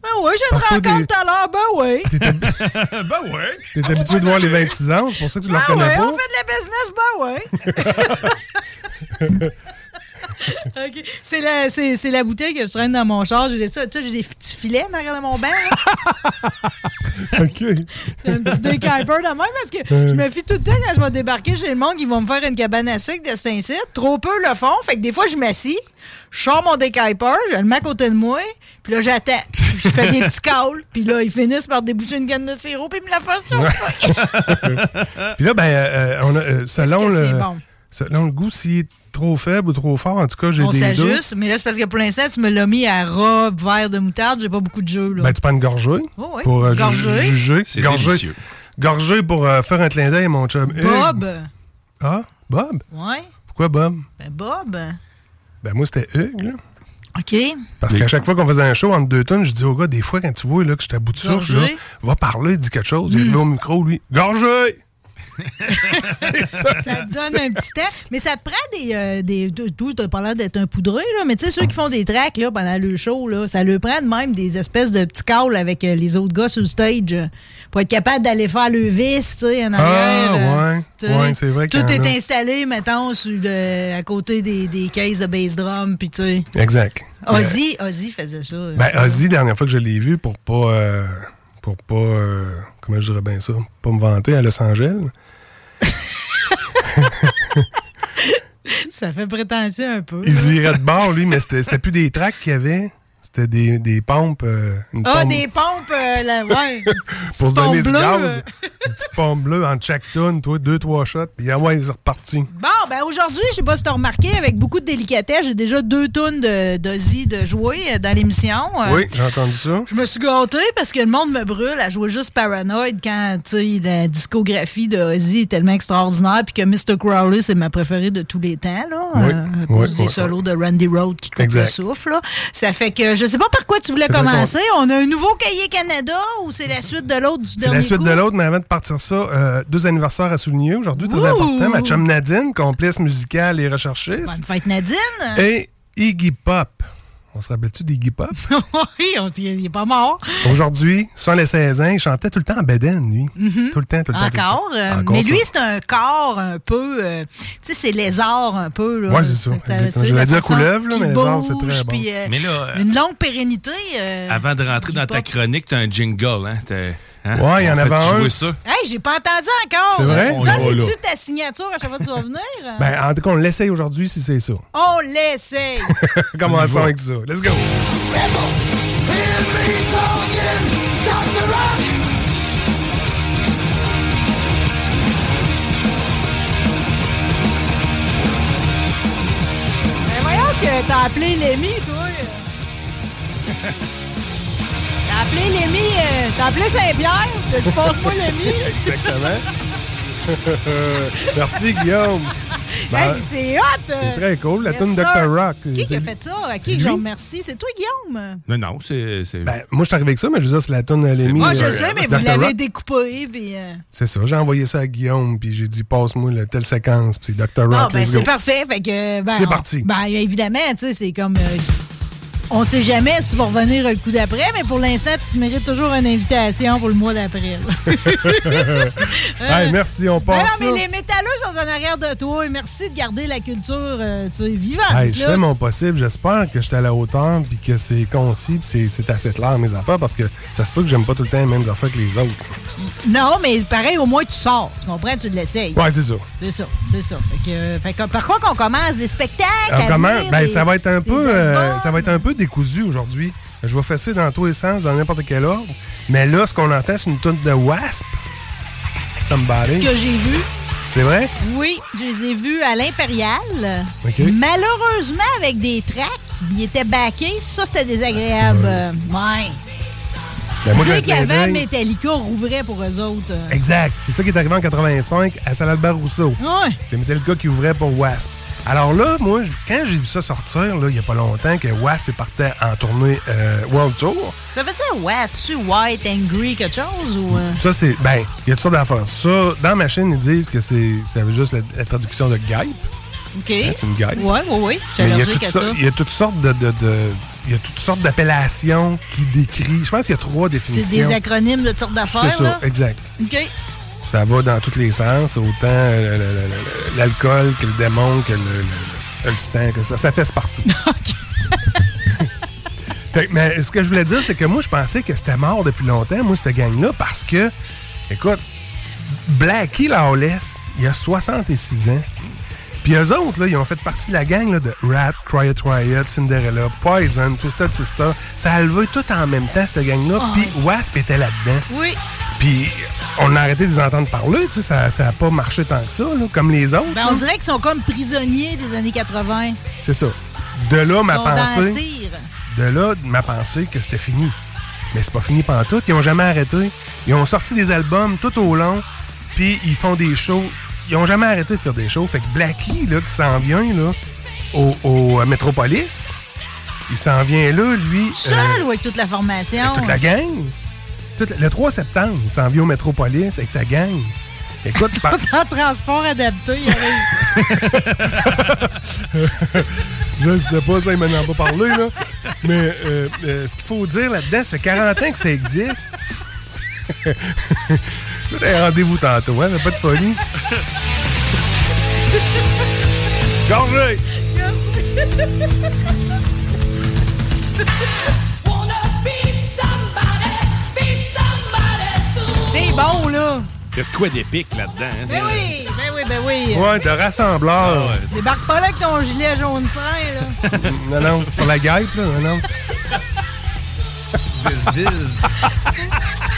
Speaker 4: Ben oui, j'ai une rencontre tout à l'heure. Ben oui. [laughs]
Speaker 18: ben ouais.
Speaker 17: T'es habitué de voir les 26 ans, c'est pour ça que tu le
Speaker 4: Ben
Speaker 17: reconnais
Speaker 4: oui,
Speaker 17: pas.
Speaker 4: on fait de la business. Ben oui. [laughs] [laughs] C'est la, c'est, c'est la bouteille que je traîne dans mon char. J'ai ça. Tu sais, j'ai des petits filets en arrière de mon là. [laughs]
Speaker 17: OK. [laughs]
Speaker 4: C'est un petit décalper de même parce que
Speaker 17: Euh.
Speaker 4: je me fie tout le temps quand je vais débarquer chez le monde qui vont me faire une cabane à sucre de Saint-Cyr. Trop peu le font. Fait que des fois, je m'assis, je sors mon décalper, je le mets à côté de moi, puis là, j'attends. Je fais des petits calls, puis là, ils finissent par déboucher une canne de sirop, puis ils me la fassent chauffer.
Speaker 17: Puis là, ben, euh, on a, euh, selon, le,
Speaker 4: bon?
Speaker 17: selon le goût, est trop faible ou trop fort, en tout cas, j'ai
Speaker 4: On
Speaker 17: des doutes.
Speaker 4: s'ajuste, mais là, c'est parce que pour l'instant, tu me l'as mis à robe, verre de moutarde, j'ai pas beaucoup de jeu, là.
Speaker 17: Ben, tu prends une gorgée
Speaker 4: Oh oui,
Speaker 17: pour euh, ju-
Speaker 4: gorgée.
Speaker 17: juger.
Speaker 18: C'est
Speaker 17: Gorgée.
Speaker 18: délicieux.
Speaker 17: Gorgée pour euh, faire un clin d'œil à mon chum. Hugues.
Speaker 4: Bob.
Speaker 17: Ah, Bob?
Speaker 4: Ouais.
Speaker 17: Pourquoi Bob?
Speaker 4: Ben, Bob.
Speaker 17: Ben, moi, c'était Hugues, là.
Speaker 4: OK.
Speaker 17: Parce qu'à chaque fois qu'on faisait un show entre deux tonnes, je dis au gars, des fois, quand tu vois là, que je suis à bout de souffle, là, va parler, dis quelque chose. Il arrive au micro, lui. Gorgé! [laughs]
Speaker 4: ça te donne un petit temps. Mais ça te prend des. euh, des tout, tu as parlé d'être un poudreux, là, mais tu sais, ceux qui font des tracks là, pendant le show, là, ça leur prend de même des espèces de petits calls avec euh, les autres gars sur le stage euh, pour être capable d'aller faire le vis, tu sais, en arrière. euh,
Speaker 17: ouais. Ouais, c'est vrai
Speaker 4: Tout est
Speaker 17: a.
Speaker 4: installé, mettons, sur le- à côté des, des caisses de bass drum, puis tu sais.
Speaker 17: Exact.
Speaker 4: Ozzy, Ozzy faisait ça.
Speaker 17: Ben, Ozzy, dernière fois que je l'ai vu, pour pas. pour pas. comment je dirais bien ça? Pas me vanter à Los Angeles.
Speaker 4: Ça fait prétentieux un peu.
Speaker 17: Il se virait de bord, lui, mais c'était c'était plus des tracks qu'il y avait. C'était des, des pompes. euh, une
Speaker 4: Ah,
Speaker 17: pompe
Speaker 4: des pompes, euh, là, ouais. [laughs]
Speaker 17: pour se donner du gaz. Une petite pompe bleue en chaque tonne, toi, deux, trois shots, puis ah ouais, c'est reparti.
Speaker 4: Bon, ben aujourd'hui, je sais pas si t'as remarqué, avec beaucoup de délicatesse, j'ai déjà deux tonnes de- d'Ozzy de jouer euh, dans l'émission. Euh,
Speaker 17: Oui, j'ai entendu ça.
Speaker 4: Je me suis gâtée parce que le monde me brûle à jouer juste Paranoid quand, tu sais, la discographie de Ozzy est tellement extraordinaire puis que Mr. Crowley, c'est ma préférée de tous les temps, là,
Speaker 17: Oui,
Speaker 4: à
Speaker 17: oui,
Speaker 4: des
Speaker 17: oui,
Speaker 4: solos de Randy Road qui coupent le souffle. là. Ça fait que je sais pas par quoi tu voulais
Speaker 17: C'est
Speaker 4: commencer. On a un nouveau cahier Canada ou c'est la suite de l'autre du
Speaker 17: C'est
Speaker 4: dernier
Speaker 17: la suite
Speaker 4: coup?
Speaker 17: de l'autre, mais avant de partir ça, euh, deux anniversaires à souligner aujourd'hui, très important. Ma chum Nadine, complice musicale et recherchiste.
Speaker 4: Bonne fête Nadine.
Speaker 17: Et Iggy Pop. On se rappelle-tu d'Iggy Pop? [laughs]
Speaker 4: oui, on- il est pas mort.
Speaker 17: Aujourd'hui, sur les 16 ans, il chantait tout le temps en bedaine, lui.
Speaker 4: Mhm.
Speaker 17: Tout le temps, tout le temps. tout le
Speaker 4: Encore.
Speaker 17: temps.
Speaker 4: euh,
Speaker 17: Encore
Speaker 4: mais
Speaker 17: ça.
Speaker 4: lui, c'est un corps un peu. euh, tu sais, c'est lézard un peu.
Speaker 17: Ouais, c'est ça.
Speaker 4: Tu sais,
Speaker 17: J'allais
Speaker 4: la
Speaker 17: dire couleuvre, là, mais lézard, c'est très bon.
Speaker 4: puis, euh,
Speaker 18: Mais là, euh,
Speaker 4: Une longue pérennité. euh,
Speaker 18: Avant de rentrer dans ta chronique, t'as un jingle, hein? Hein?
Speaker 17: Ouais, il y en avait un.
Speaker 18: ça.
Speaker 4: Hey, j'ai pas entendu encore.
Speaker 17: C'est vrai?
Speaker 4: Ça, c'est-tu ta signature à chaque fois que tu vas venir?
Speaker 17: Ben, en tout cas, on l'essaye aujourd'hui si c'est ça. [laughs]
Speaker 4: On l'essaye. [laughs]
Speaker 17: Commençons avec ça. Let's go.
Speaker 4: Ben voyons que t'as appelé Lémi, toi. [laughs] T'as appelé Lémi, euh, t'as appelé Saint-Pierre, t'as dit passe-moi Lémi. [laughs]
Speaker 17: Exactement. Merci, Guillaume. Ben,
Speaker 4: Hey, c'est hot! euh.
Speaker 17: c'est très cool, la
Speaker 4: sir.
Speaker 17: Dr. Rock.
Speaker 4: Qui qui a fait ça? À qui que je remercie? C'est toi, Guillaume?
Speaker 18: Non, non, c'est. c'est-
Speaker 17: Ben, moi, je suis arrivé avec ça, mais je veux dire, c'est la toune Lémi.
Speaker 4: Moi, je
Speaker 17: euh,
Speaker 4: sais, mais vous l'avez
Speaker 17: Rock.
Speaker 4: découpé, puis... euh,
Speaker 17: C'est ça, j'ai envoyé ça à Guillaume, puis j'ai dit, passe-moi la telle séquence, puis c'est Dr. Rock,
Speaker 4: Bon, ben, c'est parfait. Fait que, ben,
Speaker 17: C'est parti.
Speaker 4: Ben, évidemment, tu sais, c'est comme. euh, on sait jamais si tu vas revenir le coup d'après, mais pour l'instant, tu te mérites toujours une invitation pour le mois d'après. [laughs]
Speaker 17: Hey, merci, on
Speaker 4: non,
Speaker 17: passe
Speaker 4: mais les métalleux sont en arrière de toi. Et merci de garder la culture euh, tu sais, vivante.
Speaker 17: Hey, je fais mon possible. J'espère que je suis à la hauteur puis que c'est concis puis c'est- assez clair mes affaires parce que ça se peut que j'aime pas tout le temps les mêmes affaires que les autres.
Speaker 4: Non, mais pareil, au moins, tu sors. Tu comprends? Tu l'essayes.
Speaker 17: Ouais, c'est ça.
Speaker 4: C'est ça, c'est ça. Fait que, euh, fait que par quoi qu'on commence? Des spectacles? Venir,
Speaker 17: Ben, ça va être un peu euh, ça va être un peu décousu aujourd'hui. Je vais fesser dans tous les sens, dans n'importe quel ordre. Mais là, ce qu'on entend, c'est une tune de Wasp. Somebody.
Speaker 4: que j'ai vu.
Speaker 17: C'est vrai?
Speaker 4: Oui, je les ai vus à l'Impérial. Malheureusement, avec des tracks, ils étaient backés. Ça, c'était désagréable. Euh, ouais.
Speaker 17: Ben, moi,
Speaker 4: Dès qu'avant. Metallica rouvrait pour eux autres.
Speaker 17: Exact. C'est ça qui est arrivé en 85 à Salle Albert Rousseau.
Speaker 4: Ouais.
Speaker 17: C'est Metallica qui ouvrait pour Wasp. Alors là, moi, quand j'ai vu ça sortir, là, il n'y a pas longtemps, que Wasp partait en tournée euh, World Tour,
Speaker 4: Ça ça, ouais, c'est White, Angry, quelque chose? Ou, euh?
Speaker 17: ça, c'est. Ben, il y a toutes sortes d'affaires. Ça, dans ma chaîne, ils disent que c'est ça veut juste la, la traduction de guêpe.
Speaker 4: OK.
Speaker 17: Hein, c'est une
Speaker 4: ouais. Je suis
Speaker 17: Mais il y a toutes
Speaker 4: ça.
Speaker 17: il y a toutes sortes de. de- de- il y a toutes sortes d'appellations qui décrivent. Je pense qu'il y a trois
Speaker 4: C'est
Speaker 17: définitions.
Speaker 4: des acronymes de toutes sortes d'affaires.
Speaker 17: C'est ça,
Speaker 4: là?
Speaker 17: exact.
Speaker 4: OK.
Speaker 17: Ça va dans tous les sens, autant euh, l'alcool que le démon, que le, le- le sang, que ça, ça fesse partout. [laughs] Mais ce que je voulais dire, c'est que moi, je pensais que c'était mort depuis longtemps, moi, cette gang-là, parce que, écoute, Blackie Lawless, il a 66 ans. Puis eux autres, là, ils ont fait partie de la gang là, de Rat, Quiet Riot, Cinderella, Poison, Twisted Sister. Ça a levé tout en même temps, cette gang-là.
Speaker 4: Oh.
Speaker 17: Puis Wasp était là-dedans.
Speaker 4: Oui.
Speaker 17: Puis on a arrêté de les entendre parler, tu sais, ça n'a pas marché tant que ça, là, comme les autres.
Speaker 4: Ben, on dirait qu'ils sont comme prisonniers des années 80.
Speaker 17: C'est ça. De là, ma pensée. De là, ma pensée que c'était fini. Mais c'est pas fini tout. Ils ont jamais arrêté. Ils ont sorti des albums tout au long, puis ils font des shows. Ils ont jamais arrêté de faire des shows. Fait que Blackie, là, qui s'en vient, là, au, au, euh, Metropolis, il s'en vient là, lui.
Speaker 4: Seul
Speaker 17: euh,
Speaker 4: ou avec toute la formation?
Speaker 17: avec toute la gang? Le 3 septembre, il s'en vient au Metropolis avec sa gang. Écoute, [laughs] par-
Speaker 4: En transport adapté, il arrive. [laughs]
Speaker 17: Je sais pas, ça, il m'en a pas parlé, là. Mais euh, euh, ce qu'il faut dire là-dedans, fait 40 ans que ça existe. [laughs] Un rendez-vous tantôt, hein, mais pas de folie. Gorgé!
Speaker 4: C'est bon, là.
Speaker 18: Il y a de quoi d'épique là-dedans. hein?
Speaker 4: Ben oui, ben oui, ben oui.
Speaker 17: Ouais, de rassembleur.
Speaker 4: Débarque pas là avec ton gilet jaune train, là. [laughs]
Speaker 17: non, non, sur la guêpe, là, non, non.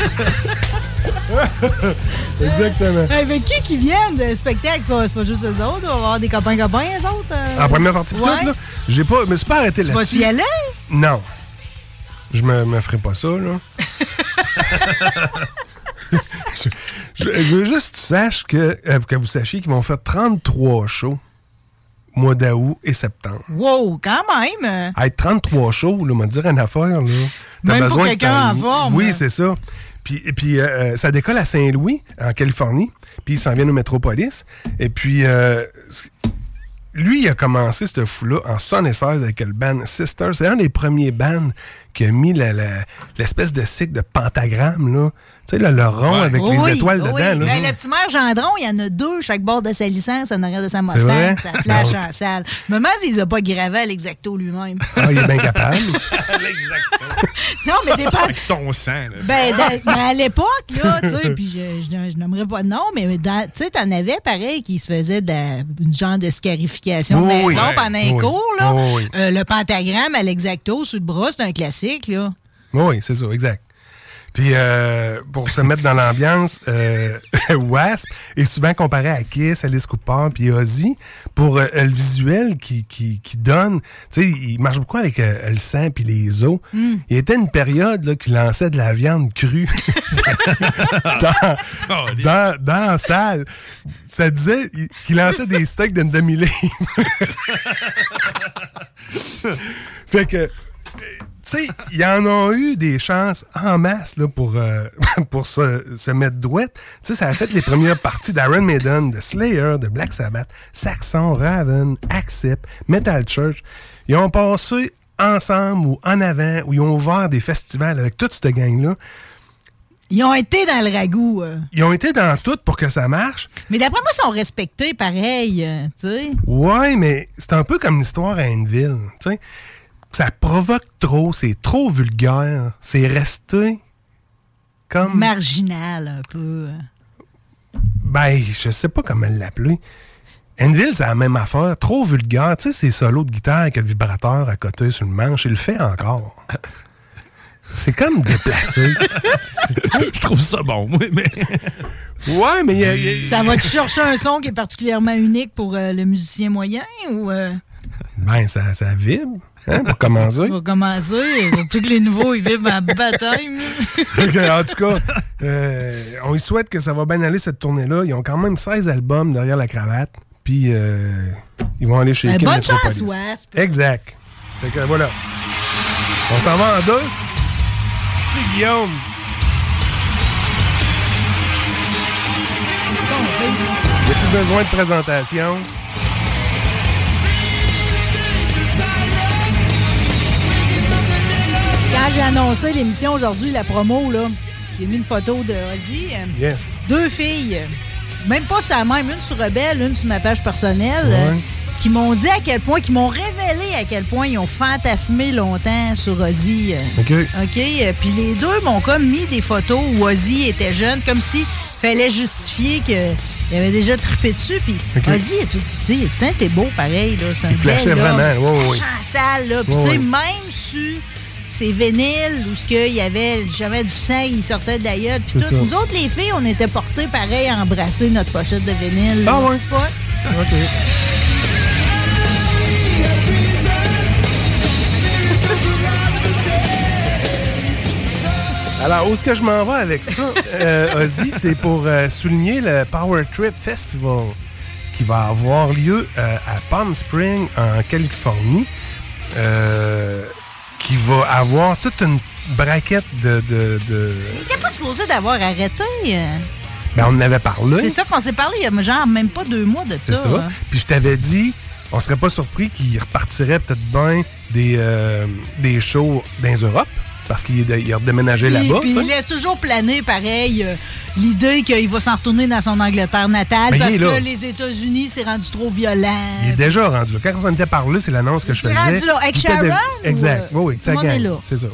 Speaker 17: [laughs] Exactement.
Speaker 4: Avec qui qui viennent de spectacle? C'est pas, juste eux autres. On va avoir des copains-copains, eux autres. euh?
Speaker 17: En première partie,
Speaker 4: Ouais.
Speaker 17: tout, là, j'ai pas, me suis pas arrêté
Speaker 4: Tu
Speaker 17: là-dessus.
Speaker 4: vas-y aller?
Speaker 17: Non. Je me, me ferai pas ça, là. [laughs] je, je- je veux juste que tu saches que, euh, que vous sachiez qu'ils vont faire 33 shows mois d'août et septembre.
Speaker 4: Wow, quand même.
Speaker 17: À être 33 shows, là, on va dire une affaire, là.
Speaker 4: Même pour
Speaker 17: besoin
Speaker 4: quelqu'un en forme,
Speaker 17: Oui,
Speaker 4: là.
Speaker 17: c'est ça. Puis, et puis euh, ça décolle à Saint-Louis, en Californie. Puis ils s'en viennent au Métropolis. Et puis, euh, lui, il a commencé ce fou-là en 76 avec le band Sister. C'est un des premiers bands qui a mis l'espèce de cycle de pentagramme, là. Tu sais, le, le rond avec les étoiles
Speaker 4: oui.
Speaker 17: dedans, là.
Speaker 4: Ben, le petit maire Gendron, il y en a deux chaque bord de sa licence en arrière de sa? Mustang. Ça flash
Speaker 17: Non.
Speaker 4: en salle. Je me demande s'il les a pas gravés à l'exacto lui-même.
Speaker 17: Ah, il est bien capable. [laughs]
Speaker 4: non, mais des pas.
Speaker 18: Avec son sang. là.
Speaker 4: Ben, dans- ben, à l'époque, là, tu sais, puis je, je, je nommerai pas de nom, mais tu sais, t'en avais pareil qui se faisait de une genre de scarification de
Speaker 17: Oui,
Speaker 4: maison
Speaker 17: oui.
Speaker 4: pendant un cours, là.
Speaker 17: Oui, oui.
Speaker 4: Euh, le pentagramme à l'exacto sur le bras, c'est un classique, là.
Speaker 17: Oui, c'est ça, exact. Puis, euh, pour se mettre dans l'ambiance, euh, [laughs] Wasp est souvent comparé à Kiss, Alice Cooper, puis Ozzy, pour euh, le visuel qui, qui, qui donne. Tu sais, il marche beaucoup avec euh, le sang puis les os.
Speaker 4: Mm.
Speaker 17: Il y était une période là, qu'il lançait de la viande crue [laughs] dans, dans, dans la salle. Ça disait il- qu'il lançait des steaks d'une demi-livre. [laughs] fait que tu sais, il y en a eu des chances en masse là, pour, euh, [laughs] pour se, se mettre douette. Tu sais, ça a fait les premières parties d'Iron Maiden, de Slayer, de Black Sabbath, Saxon, Raven, Accept, Metal Church. Ils ont passé ensemble ou en avant, ou ils ont ouvert des festivals avec toute cette gang-là.
Speaker 4: Ils ont été dans le ragoût. euh.
Speaker 17: Ils ont été dans tout pour que ça marche.
Speaker 4: Mais d'après moi, ils sont respectés pareil, euh, tu sais.
Speaker 17: Ouais, mais c'est un peu comme l'histoire à Anneville. Tu sais, ça provoque trop, c'est trop vulgaire, c'est resté comme.
Speaker 4: Marginal, un peu.
Speaker 17: Ben, je sais pas comment l'appeler. Enville, c'est la même affaire, trop vulgaire. Tu sais, ces solos de guitare avec le vibrateur à côté sur le manche, il le fait encore. C'est comme déplacé. [laughs]
Speaker 18: Je trouve ça bon, oui, mais.
Speaker 17: Ouais, mais il y a- il y a-
Speaker 4: Ça va-tu chercher un son qui est particulièrement unique pour euh, le musicien moyen ou euh,
Speaker 17: Ben, ça, ça vibre, hein, pour commencer.
Speaker 4: pour commencer? Tous les nouveaux, ils vivent en
Speaker 17: que, en tout cas, euh, on y souhaite que ça va bien aller cette tournée-là. Ils ont quand même 16 albums derrière la cravate. Puis, euh, ils vont aller chez
Speaker 4: Ben,
Speaker 17: Kim
Speaker 4: bonne chance, Wasp.
Speaker 17: Exact. Fait que voilà. On s'en va en deux. C'est Guillaume. Il n'y a plus besoin de présentation.
Speaker 4: J'ai annoncé l'émission aujourd'hui, la promo, là, j'ai mis une photo de Ozzy.
Speaker 17: Yes.
Speaker 4: Deux filles, même pas sur la même, une sur Rebelle, une sur ma page personnelle, euh, qui m'ont dit à quel point, qui m'ont révélé à quel point ils ont fantasmé longtemps sur Ozzy. euh.
Speaker 17: OK.
Speaker 4: OK? euh, Puis les deux m'ont comme mis des photos où Ozzy était jeune, comme si fallait justifier que. Il avait déjà trippé dessus, puis
Speaker 17: OK.
Speaker 4: Ozzy, tu sais, t'es beau pareil, là. C'est un
Speaker 17: Il flashait vraiment, ouais.
Speaker 4: Flash en salle, là. Puis tu sais, même sur ces vinyles où ce qu'il y avait jamais du sang, il sortait de la gueule, puis
Speaker 17: C'est
Speaker 4: tout.
Speaker 17: ça.
Speaker 4: Nous autres, les filles, on était portés pareil à embrasser notre pochette de vinyle.
Speaker 17: Ah ouais?
Speaker 4: Ouais.
Speaker 17: OK. Alors, où est-ce que je m'en vais avec ça, euh, Ozzy, c'est pour euh, souligner le Power Trip Festival qui va avoir lieu euh, à Palm Spring, en Californie, euh, qui va avoir toute une braquette de... de, de-
Speaker 4: Il était pas supposé d'avoir arrêté.
Speaker 17: Ben, on en avait parlé.
Speaker 4: C'est ça qu'on s'est parlé il y a genre même pas deux mois de
Speaker 17: C'est
Speaker 4: ça.
Speaker 17: ça.
Speaker 4: hein.
Speaker 17: Puis je t'avais dit, on serait pas surpris qu'il repartirait peut-être bien des, euh, des shows dans Europe, parce qu'il est- redéménagé là-bas.
Speaker 4: Puis il laisse toujours planer, pareil, euh, l'idée qu'il va s'en retourner dans son Angleterre natale
Speaker 17: Ben,
Speaker 4: parce que les États-Unis, c'est rendu trop violent.
Speaker 17: Il est déjà rendu là. Quand on s'en était parlé, c'est l'annonce que je
Speaker 4: Il est
Speaker 17: faisais.
Speaker 4: rendu là. Avec Sharon
Speaker 17: déjà-
Speaker 4: ou,
Speaker 17: Exact.
Speaker 4: euh,
Speaker 17: Oui? C'est ça.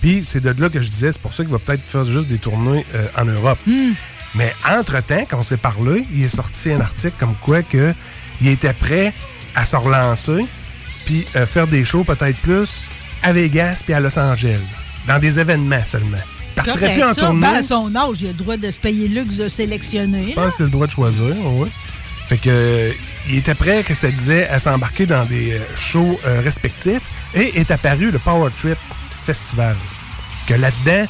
Speaker 17: Puis c'est de là que je disais, c'est pour ça qu'il va peut-être faire juste des tournées euh, en Europe.
Speaker 4: Hmm.
Speaker 17: Mais entre-temps, quand on s'est parlé, il est sorti un article comme quoi que il était prêt à se relancer puis euh, faire des shows peut-être plus à Vegas puis à Los Angeles. Dans des événements seulement. Il partirait plus en
Speaker 4: ça.
Speaker 17: tournée.
Speaker 4: Ben, à son âge, il a le droit de se payer le luxe de sélectionner.
Speaker 17: Je pense qu'il a le droit de choisir, oui. Fait que il était prêt, que ça disait, à s'embarquer dans des euh, shows euh, respectifs et est apparu le Power Trip Festival. Que là-dedans,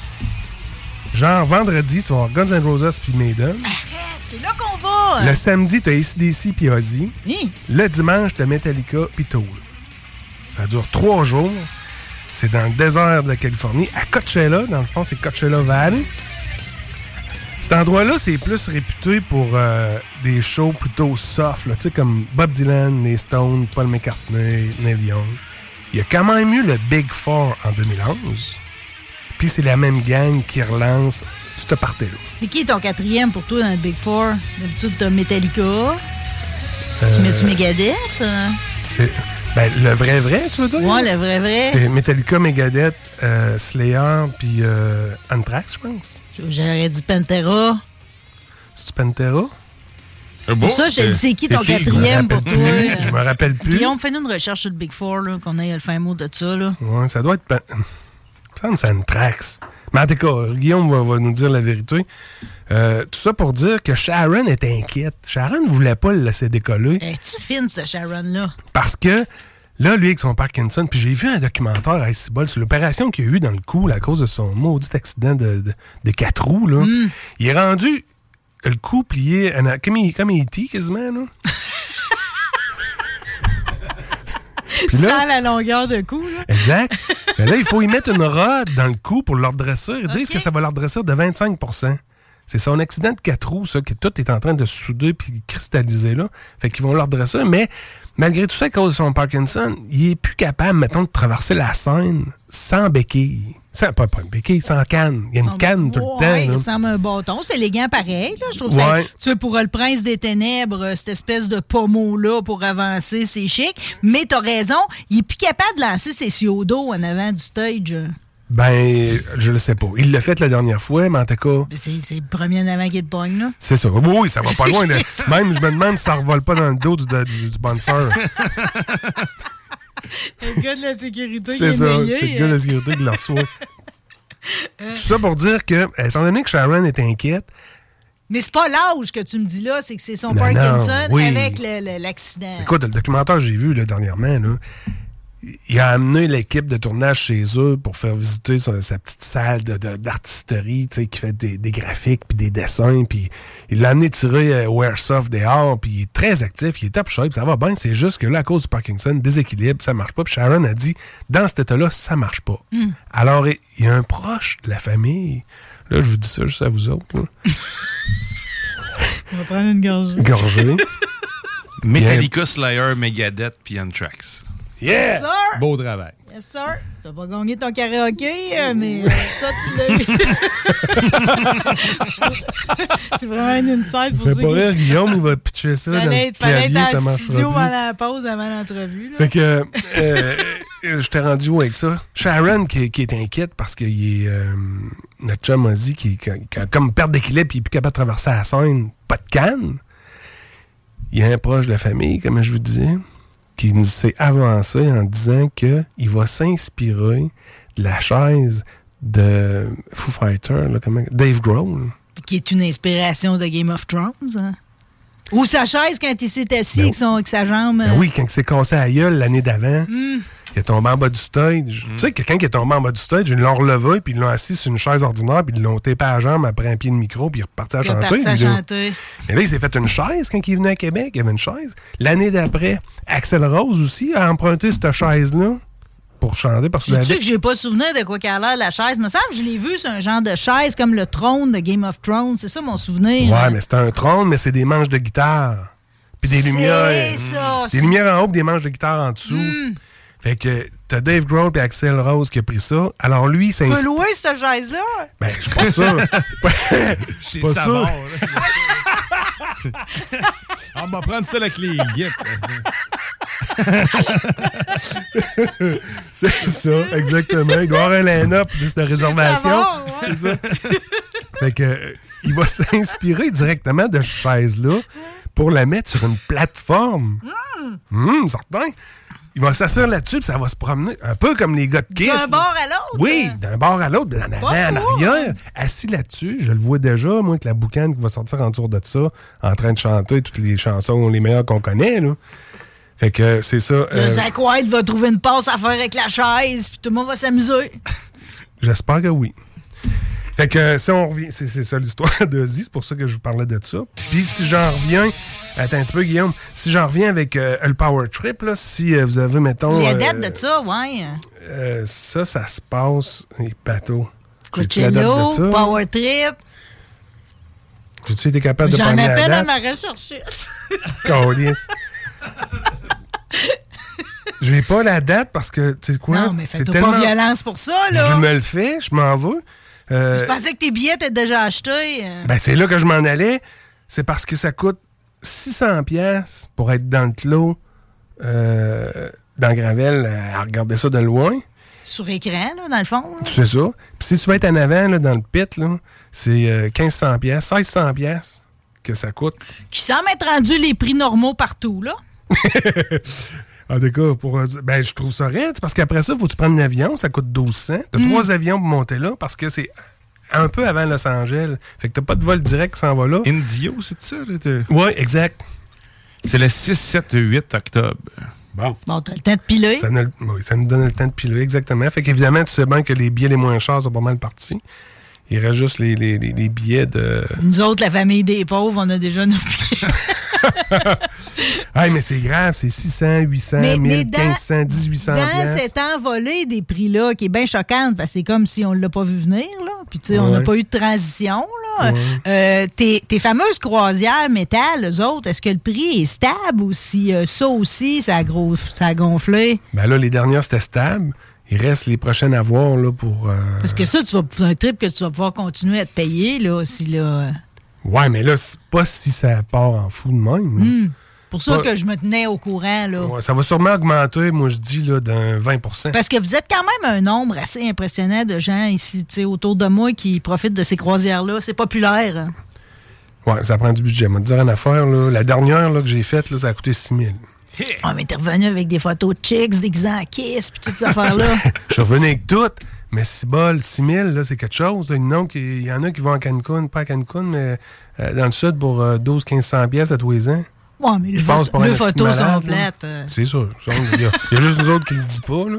Speaker 17: genre vendredi, tu vas avoir Guns N' Roses puis Maiden.
Speaker 4: C'est là qu'on va.
Speaker 17: Le samedi, t'as ACDC puis Ozzy.
Speaker 4: Hi.
Speaker 17: Le dimanche, t'as Metallica puis Tool. Ça dure trois jours. C'est dans le désert de la Californie, à Coachella. Dans le fond, c'est Coachella Valley. Cet endroit-là, c'est plus réputé pour euh, des shows plutôt soft, là, tu sais, comme Bob Dylan, les Stones, Paul McCartney, Neil Young. Il y a quand même eu le Big Four en 2011. Puis c'est la même gang qui relance ce party-là.
Speaker 4: C'est qui ton quatrième pour toi dans le Big Four? D'habitude, t'as Metallica. Tu
Speaker 17: Euh,
Speaker 4: mets-tu Megadeth? euh?
Speaker 17: C'est ben, le vrai vrai, tu veux dire?
Speaker 4: Ouais, le vrai vrai.
Speaker 17: C'est Metallica, Megadeth, euh, Slayer, puis euh, Anthrax, je pense.
Speaker 4: J'aurais dit Pantera.
Speaker 17: C'est Pantera?
Speaker 4: Pour ça, je sais qui ton quatrième pour toi. euh?
Speaker 17: Je me rappelle plus.
Speaker 4: Guillaume, fais-nous une recherche sur le Big Four, là, qu'on ait le fin mot de ça. Là.
Speaker 17: Ouais, ça doit être. Pan- [laughs] Il me semble que c'est Anthrax. Mais en tout cas, Guillaume va, va nous dire la vérité. Euh, tout ça pour dire que Sharon est inquiète. Sharon ne voulait pas le laisser décoller
Speaker 4: Es-tu fine, ce Sharon-là?
Speaker 17: parce que là, lui, avec son Parkinson, puis j'ai vu un documentaire à Cibol sur l'opération qu'il a eu dans le cou à cause de son maudit accident de, de, de quatre roues. Là. Il est rendu le cou plié en- comme, il- comme E.T. quasiment. Là. [laughs] Puis là-
Speaker 4: Sans la longueur de cou. Là.
Speaker 17: Exact. [laughs] Mais là, il faut y mettre une rod dans le cou pour l'ordresser. Ils disent que ça va l'ordresser de 25 C'est son accident de quatre roues, ça, que tout est en train de se souder puis cristalliser là. Fait qu'ils vont l'ordresser. Mais malgré tout ça, à cause de son Parkinson, il est plus capable, mettons, de traverser la scène sans béquille. Sans, pas, pas une béquille, sans canne. Il y a une canne tout le
Speaker 4: Ouais,
Speaker 17: temps.
Speaker 4: il ressemble à un bâton. C'est élégant pareil. Là. Je trouve
Speaker 17: Ouais.
Speaker 4: ça. Tu sais, pour le prince des ténèbres, euh, cette espèce de pommeau-là pour avancer, c'est chic. Mais t'as raison, il est plus capable de lancer ses siodos en avant du stage.
Speaker 17: Ben, je le sais pas. Il l'a fait la dernière fois, mais en tout cas,
Speaker 4: C'est c'est le premier avant qui te là.
Speaker 17: c'est ça. Oui, ça va pas loin. De... [laughs] Même, je me demande si ça revole pas dans le dos du, du, du. [laughs]
Speaker 4: Le gars de la sécurité qui
Speaker 17: C'est
Speaker 4: est
Speaker 17: ça, c'est le gars de
Speaker 4: hein.
Speaker 17: la sécurité qui le reçoit. [laughs] Tout ça pour dire que, étant donné que Sharon est inquiète,
Speaker 4: Mais c'est pas l'âge que tu me dis là, c'est que c'est son
Speaker 17: Non, non,
Speaker 4: Parkinson
Speaker 17: oui.
Speaker 4: avec l'accident.
Speaker 17: écoute, le documentaire que j'ai vu là, dernièrement, là, il a amené l'équipe de tournage chez eux pour faire visiter sa, sa petite salle de- de- d'artisterie, tu sais, qui fait des, des graphiques puis des dessins, puis il l'a amené tirer euh, au Airsoft dehors, puis il est très actif, il est top shape, ça va bien, c'est juste que là, à cause du Parkinson, déséquilibre, ça marche pas, puis Sharon a dit, dans cet état-là, ça marche pas.
Speaker 4: Hmm.
Speaker 17: Alors, il y a un proche de la famille, là, je vous dis ça juste à vous autres,
Speaker 4: On va prendre une gorgée.
Speaker 17: gorgé. [laughs]
Speaker 18: Metallica, Slayer, Megadeth, puis Anthrax.
Speaker 17: Yeah!
Speaker 4: Yes, sir!
Speaker 18: Beau travail.
Speaker 4: Yes, sir! T'as pas gagné ton karaoké, euh, mais euh, ça, tu l'as eu. [laughs] c'est vraiment une insight pour ceux
Speaker 17: pas rire, Guillaume, il va pitcher ça dans
Speaker 4: Fallait
Speaker 17: le
Speaker 4: être, fallait
Speaker 17: clavier,
Speaker 4: être
Speaker 17: ça
Speaker 4: studio
Speaker 17: plus.
Speaker 4: pendant la pause avant l'entrevue. là.
Speaker 17: Fait que, euh, euh, je t'ai rendu où avec ça? Sharon qui, qui est inquiète parce que il est, euh, notre chum a dit qu'il qu'il a comme perte d'équilibre puis il est plus capable de traverser la scène, pas de canne. Il y a un proche de la famille, comme je vous disais, qui nous s'est avancé en disant qu'il va s'inspirer de la chaise de Foo Fighter, Dave Grohl.
Speaker 4: Qui est une inspiration de Game of Thrones. hein? Ou sa chaise quand il s'est assis avec, son, avec sa jambe.
Speaker 17: Ben oui, quand il s'est cassé à la gueule l'année d'avant,
Speaker 4: Hmm.
Speaker 17: il est tombé en bas du stage. Tu sais, quelqu'un qui est tombé en bas du stage, ils l'ont relevé, puis ils l'ont assis sur une chaise ordinaire, puis ils l'ont tapé à la jambe après un pied de micro, puis il est reparti à
Speaker 4: Il est
Speaker 17: chanter.
Speaker 4: parti à chanter.
Speaker 17: Mais là, il s'est fait une chaise quand il est venu à Québec. Il y avait une chaise. L'année d'après, Axel Rose aussi a emprunté cette chaise-là pour chanter parce qu'il
Speaker 4: Tu sais que j'ai pas souvenir de quoi qu'elle a l'air la chaise? Il me semble que je l'ai vu, c'est un genre de chaise comme le trône de Game of Thrones. C'est ça mon souvenir.
Speaker 17: Ouais,
Speaker 4: hein.
Speaker 17: mais c'est un trône, mais c'est des manches de guitare. Puis des lumières.
Speaker 4: ça,
Speaker 17: Des lumières en haut, puis des manches de guitare en dessous.
Speaker 4: Hmm.
Speaker 17: Fait que t'as Dave Grohl et Axel Rose qui a pris ça. Alors lui, c'est
Speaker 4: Tu peux louer cette chaise-là?
Speaker 17: Ben, je suis pas sûr. [laughs]
Speaker 18: Chez
Speaker 17: pas
Speaker 18: Savard,
Speaker 17: sûr. [laughs]
Speaker 18: On va prendre ça avec les guides.
Speaker 17: c'est ça, exactement. Il doit avoir un line-up de cette réservation. C'est ça. fait que, euh, il va [laughs] s'inspirer directement de cette chaise-là pour la mettre sur une plateforme. Hum, certain. Il va s'asseoir là-dessus, puis ça va se promener. Un peu comme les gars de Kiss.
Speaker 4: D'un
Speaker 17: là.
Speaker 4: bord à l'autre.
Speaker 17: Oui, d'un bord à l'autre, en avant, en arrière, assis là-dessus. Je le vois déjà, moi, avec la boucane qui va sortir en tour de ça, en train de chanter toutes les chansons les meilleures qu'on connaît, là. Fait que c'est ça.
Speaker 4: Le
Speaker 17: euh,
Speaker 4: Zach White va trouver une passe à faire avec la chaise, puis tout le monde va s'amuser.
Speaker 17: J'espère que oui. Fait que si on revient, c'est ça l'histoire de Z, c'est pour ça que je vous parlais de ça. Puis si j'en reviens, attends un petit peu Guillaume, si j'en reviens avec euh, le Power Trip, là, si euh, vous avez, mettons...
Speaker 4: La
Speaker 17: euh,
Speaker 4: date de ça, ouais.
Speaker 17: euh, ça, ça se passe, les bateaux.
Speaker 4: Coachella,
Speaker 17: de ça?
Speaker 4: Power Trip.
Speaker 17: J'ai-tu été capable de
Speaker 4: J'en appelle à ma recherchiste. [laughs]
Speaker 17: Je n'ai pas la date parce que, tu sais quoi?
Speaker 4: Non, mais
Speaker 17: c'est
Speaker 4: fais-toi pas violence pour ça, là.
Speaker 17: Je me le fais, je m'en veux. Euh,
Speaker 4: Je pensais que tes billets étaient déjà achetés. euh.
Speaker 17: Ben, c'est là que je m'en allais. C'est parce que ça coûte 600 pièces pour être dans le clos, euh, dans Gravel, à regarder ça de loin.
Speaker 4: Sur écran, là, dans le fond.
Speaker 17: Tu sais ça. Puis si tu vas être en avant, là, dans le pit, là, c'est euh, 1500 pièces, 1600 pièces que ça coûte.
Speaker 4: Qui semble être rendu les prix normaux partout, là. [laughs]
Speaker 17: En tout cas, pour, euh, ben, je trouve ça raide, parce qu'après ça, il faut que tu prennes un avion, ça coûte 1200. T'as
Speaker 4: Mm.
Speaker 17: trois avions pour monter là, parce que c'est un peu avant Los Angeles. Fait que t'as pas de vol direct qui s'en va là.
Speaker 18: Indio, c'est ça? Là,
Speaker 17: Oui, exact.
Speaker 18: C'est le 6, 7, 8 octobre.
Speaker 17: Bon.
Speaker 4: Bon, t'as le temps de piler.
Speaker 17: Ça, nous- oui, ça nous donne le temps de piler, exactement. Fait qu'évidemment, tu sais bien que les billets les moins chers sont pas mal partis. Il reste juste les, les- les- les billets de.
Speaker 4: Nous autres, la famille des pauvres, on a déjà nos billets. [laughs]
Speaker 17: Ah, mais c'est grave, c'est 600, 800,
Speaker 4: Mais-
Speaker 17: 1000,
Speaker 4: mais dans-
Speaker 17: 1500, 1800
Speaker 4: Dans
Speaker 17: piastres.
Speaker 4: cet envolé des prix-là, qui est bien choquante, parce que c'est comme si on ne l'a pas vu venir, là. Puis, tu sais, on n'a pas eu de transition, là.
Speaker 17: Ouais.
Speaker 4: Euh, tes, tes fameuses croisières métal, eux autres, est-ce que le prix est stable ou si euh, ça aussi, ça a, gros, ça a gonflé?
Speaker 17: Ben là, les dernières, c'était stable. Il reste les prochaines à voir là, pour. euh,
Speaker 4: Parce que ça, tu vas, un trip que tu vas pouvoir continuer à te payer, là, si là.
Speaker 17: Ouais, mais là, c'est pas si ça part en fou de même.
Speaker 4: Hmm. Pour ça que je me tenais au courant, là.
Speaker 17: Ouais, ça va sûrement augmenter, moi, je dis, là, d'un 20%
Speaker 4: Parce que vous êtes quand même un nombre assez impressionnant de gens ici, autour de moi qui profitent de ces croisières-là. C'est populaire. hein.
Speaker 17: Ouais, ça prend du budget. Moi, te dire une affaire, là, la dernière là, que j'ai faite, ça a coûté 6 000.
Speaker 4: Ah, mais t'es revenu avec des photos de chicks, des en kiss, puis toutes ces [laughs] affaires-là.
Speaker 17: Je suis revenu avec tout, mais 6 bol, 6 000, là, c'est quelque chose. Il y en a qui- vont à Cancun, pas à Cancun, mais euh, dans le sud pour 12-1500 pièces à tous les ans.
Speaker 4: Ouais, mais les,
Speaker 17: Je pense
Speaker 4: photos-
Speaker 17: pour
Speaker 4: les photos sont
Speaker 17: malade,
Speaker 4: plates. euh.
Speaker 17: C'est sûr. ça, Il y, a, il y a [laughs] juste nous autres qui le disent pas, là.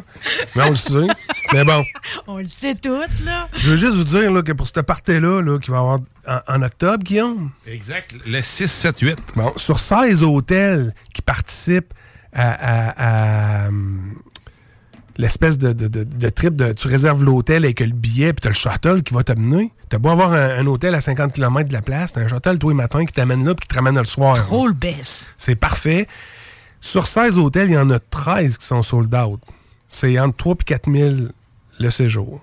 Speaker 17: Mais on le sait. Mais bon. [laughs]
Speaker 4: On le sait toutes, là.
Speaker 17: Je veux juste vous dire là, que pour cette partie-là, là, qui va avoir en, en octobre, Guillaume.
Speaker 18: Exact. Le 6, 7, 8.
Speaker 17: Bon, sur 16 hôtels qui participent à, à- à, l'espèce de, de, de- de trip de tu réserves l'hôtel avec le billet puis t'as le shuttle qui va t'amener. T'as beau avoir un, un hôtel à 50 km de la place, t'as un shuttle tous les matins qui t'amène là puis qui te ramène le soir.
Speaker 4: Trop le baisse.
Speaker 17: C'est parfait. Sur 16 hôtels, il y en a 13 qui sont sold out. C'est entre 3 et 4 000 le séjour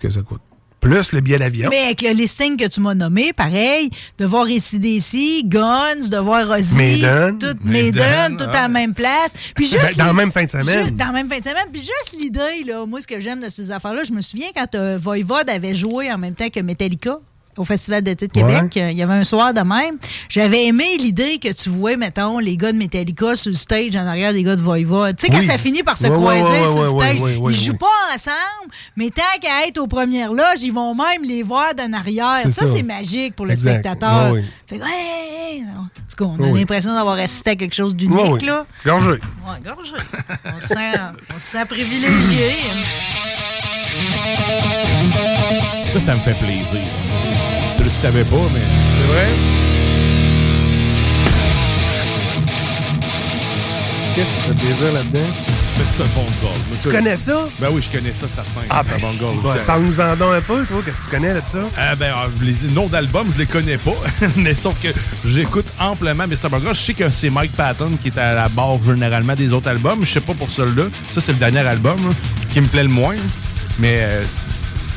Speaker 17: que ça coûte. Plus le billet d'avion.
Speaker 4: Mais avec le listing que tu m'as nommé, pareil, de voir ACDC, Guns, de voir Ozzy,
Speaker 17: Maiden.
Speaker 4: tout,
Speaker 17: Maiden,
Speaker 4: Maiden, tout
Speaker 17: ah.
Speaker 4: à la même place. Puis
Speaker 17: Ben,
Speaker 4: juste
Speaker 17: dans la même fin de semaine.
Speaker 4: Juste dans la même fin de semaine. Puis juste l'idée, là, moi, ce que j'aime de ces affaires-là, je me souviens quand euh, Voivode avait joué en même temps que Metallica au Festival d'été de Québec,
Speaker 17: Ouais.
Speaker 4: il y avait un soir de même. J'avais aimé l'idée que tu vois, mettons, les gars de Metallica sur le stage en arrière des gars de Voivode. Tu sais, quand
Speaker 17: Oui.
Speaker 4: ça finit par se croiser
Speaker 17: ouais,
Speaker 4: sur le
Speaker 17: ouais,
Speaker 4: stage,
Speaker 17: ouais, ouais,
Speaker 4: ils jouent
Speaker 17: ouais.
Speaker 4: pas ensemble, mais tant qu'à être aux premières loges, ils vont même les voir d'en arrière. Ça,
Speaker 17: ça.
Speaker 4: c'est magique pour le
Speaker 17: Exact.
Speaker 4: spectateur. Fait que, ouais, ouais, non. En tout cas, on a l'impression d'avoir assisté à quelque chose d'unique, là.
Speaker 17: Gorgé.
Speaker 4: Ouais, gorgé. On se sent, on se sent privilégié.
Speaker 18: Ça, ça me fait plaisir. Je le savais pas, mais.
Speaker 17: C'est vrai? Qu'est-ce qui fait plaisir là-dedans?
Speaker 18: Mais c'est un bon goal.
Speaker 17: Tu connais ça?
Speaker 18: Ben oui, je connais ça, certain.
Speaker 17: Ah,
Speaker 18: C'est
Speaker 17: ben,
Speaker 18: un bon goal.
Speaker 17: bon, Parle-nous-en donc un peu, toi. Qu'est-ce que tu connais de ça?
Speaker 18: Ah ben, euh, les noms d'albums, je les connais pas. [laughs] mais sauf que j'écoute amplement Mr. Burger. Je sais que c'est Mike Patton qui est à la barre généralement des autres albums. Je sais pas pour celui-là. Ça, c'est le dernier album là, qui me plaît le moins. Mais. euh,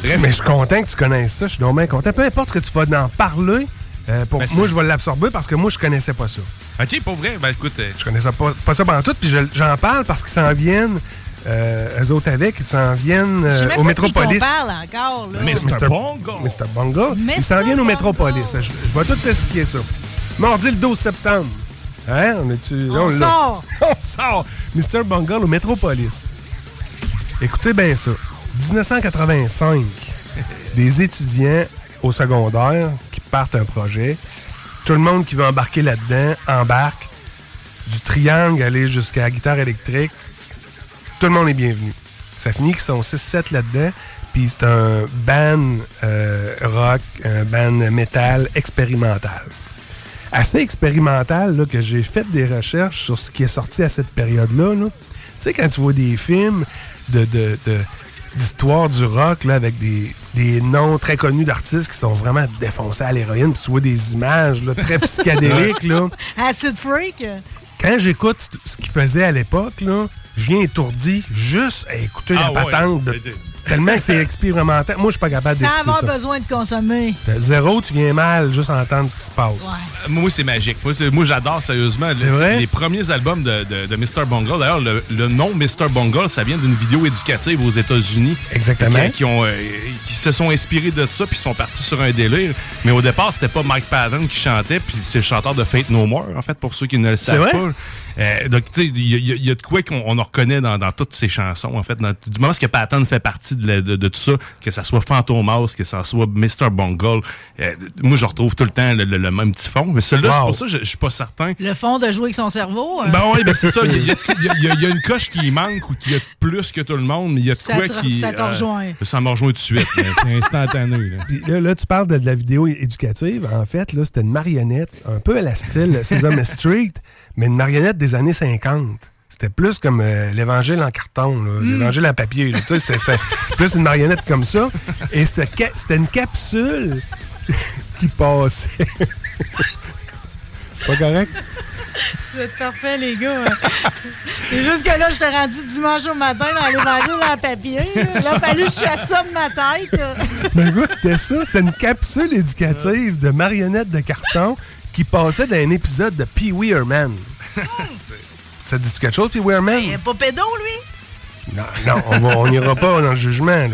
Speaker 17: Mais je suis content que tu connaisses ça. Je suis donc bien content. Peu importe ce que tu vas en parler, euh, pour
Speaker 18: Ben,
Speaker 17: moi, je vais l'absorber parce que moi, je connaissais pas ça.
Speaker 18: Ok, pour vrai, ben écoute. euh,
Speaker 17: Je connaissais pas, pas ça pendant tout, puis je- j'en parle parce qu'ils s'en viennent, euh, eux autres avec, ils s'en viennent euh, au Métropolis.
Speaker 4: parle encore, là.
Speaker 17: Mr.
Speaker 18: Bongo.
Speaker 17: Mr. Bongo. Ils s'en viennent au Métropolis. Je, je vais tout t'expliquer ça. Mardi le 12 septembre, Hein? On est-tu.
Speaker 4: On
Speaker 17: l'a.
Speaker 4: sort. [laughs]
Speaker 17: On sort. Mr. Bungle au Metropolis. Écoutez bien ça. 1985. Des étudiants au secondaire qui partent un projet. Tout le monde qui veut embarquer là-dedans embarque. Du triangle aller jusqu'à la guitare électrique. Tout le monde est bienvenu. Ça finit qu'ils sont 6-7 là-dedans. Puis c'est un band euh, rock, un band métal expérimental assez expérimental là, que j'ai fait des recherches sur ce qui est sorti à cette période-là. là. Tu sais, quand tu vois des films de- de- d'histoire du rock là, avec des, des noms très connus d'artistes qui sont vraiment défoncés à l'héroïne, puis tu vois des images là, très psychédéliques. là. [laughs]
Speaker 4: Acid Freak.
Speaker 17: Quand j'écoute ce qu'ils faisaient à l'époque, là, je viens étourdi juste à écouter
Speaker 18: Ah
Speaker 17: la
Speaker 18: ouais.
Speaker 17: patente. de- tellement que c'est expérimental. Moi, je suis pas capable
Speaker 4: Sans
Speaker 17: d'écouter
Speaker 4: avoir
Speaker 17: ça.
Speaker 4: besoin de consommer.
Speaker 17: Zéro, tu viens mal juste à entendre ce qui se passe.
Speaker 18: Euh, Moi, c'est magique. Moi, j'adore sérieusement.
Speaker 17: C'est
Speaker 18: Les-
Speaker 17: vrai?
Speaker 18: Les premiers albums de, de, de Mr. Bungle. D'ailleurs, le, le nom Mr. Bungle, ça vient d'une vidéo éducative aux États-Unis.
Speaker 17: Exactement.
Speaker 18: Qui, qui ont, euh, qui se sont inspirés de ça, puis sont partis sur un délire. Mais au départ, c'était pas Mike Patton qui chantait, puis c'est le chanteur de Fate No More, en fait, pour ceux qui ne le savent
Speaker 17: vrai?
Speaker 18: pas. Euh, donc, tu sais, il y, a- y y de quoi qu'on on en reconnaît dans, dans toutes ces chansons, en fait. Dans- du moment que Patton fait partie de, la- de- de tout ça, que ça soit Fantomas, que ça soit Mr. Bungle, euh, moi, je retrouve tout le temps le, le- le même petit fond. Mais celui-là, c'est pour ça que je, je suis pas certain.
Speaker 4: Le fond de jouer avec son cerveau. hein.
Speaker 18: Ben oui, ben c'est ça. Il y, a- y une coche qui manque ou qui a plus que tout le monde, mais il y a de
Speaker 4: Ça
Speaker 18: quoi qui.
Speaker 4: ça te rejoint.
Speaker 18: ça me rejoint tout de suite. mais C'est instantané. là.
Speaker 17: Puis là, là, tu parles de, de la vidéo éducative. En fait, là, c'était une marionnette, un peu à la style Sesame Street, mais une marionnette des années 50. C'était plus comme euh, l'évangile en carton, là, l'évangile en papier. là. Tu sais, C'était plus une marionnette comme ça. Et c'était une capsule [laughs] qui passait. [laughs] C'est pas correct?
Speaker 4: C'est parfait, les gars. C'est juste que là, je t'ai rendu dimanche au matin dans l'évangile en papier. Là, il a fallu que je chasse ça de ma tête.
Speaker 17: Ben écoute, c'était ça. C'était une capsule éducative de marionnettes de carton qui passait dans un épisode de Pee Wee Herman. [laughs] Ça te dit quelque chose, Pee Wee Herman?
Speaker 4: Il est pas pédo, lui?
Speaker 17: Non, non, on va- on n'ira pas dans le jugement. Là.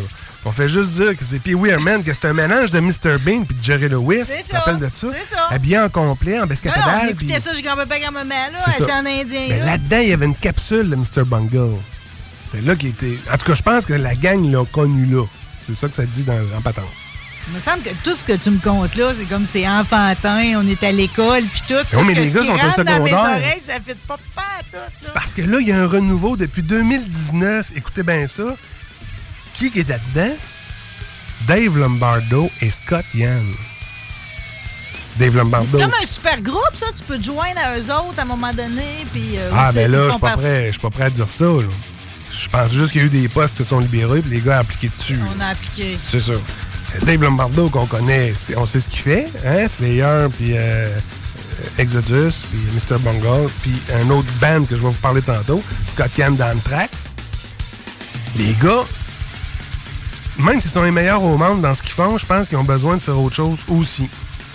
Speaker 17: On fait juste dire que c'est Pee Wee Herman, que c'est un mélange de Mr. Bean puis de Jerry Lewis.
Speaker 4: C'est
Speaker 17: Tu te
Speaker 4: ça,
Speaker 17: rappelles de ça?
Speaker 4: c'est ça.
Speaker 17: Habillé en complet, en
Speaker 4: écoutez
Speaker 17: puis-
Speaker 4: ça, je grand-papa, grand-maman, là.
Speaker 17: C'est
Speaker 4: C'est
Speaker 17: ça.
Speaker 4: en indien.
Speaker 17: Mais
Speaker 4: là.
Speaker 17: là-dedans, il y avait une capsule de Mr. Bungle. C'était là qui était. En tout cas, je pense que la gang l'a connu là. C'est ça que ça dit dans, en patente.
Speaker 4: Il me semble que tout ce que tu me comptes là, c'est comme c'est enfantin, on est à l'école, puis tout.
Speaker 17: Mais oui, mais les gars sont au
Speaker 4: rentre dans mes
Speaker 17: secondaire.
Speaker 4: oreilles, ça fait pas pas tout. là.
Speaker 17: Parce que là, il y a un renouveau depuis 2019. Écoutez bien ça. Qui est là-dedans? Dave Lombardo et Scott Yann. Dave Lombardo.
Speaker 4: C'est comme un super groupe, ça. Tu peux te joindre à eux autres à un moment donné. Puis, euh,
Speaker 17: Ah,
Speaker 4: aussi,
Speaker 17: ben là, je suis pas prêt. Pas prêt à dire ça. Je pense juste qu'il y a eu des postes qui se sont libérés puis les gars ont appliqué dessus.
Speaker 4: On a appliqué.
Speaker 17: C'est ça. Dave Lombardo qu'on connaît, on sait ce qu'il fait, hein? Slayer, puis euh, Exodus, puis Mr. Bungle, puis un autre band que je vais vous parler tantôt, Scott Yann d'Anthrax. Les gars, même s'ils sont les meilleurs au monde dans ce qu'ils font, je pense qu'ils ont besoin de faire autre chose aussi.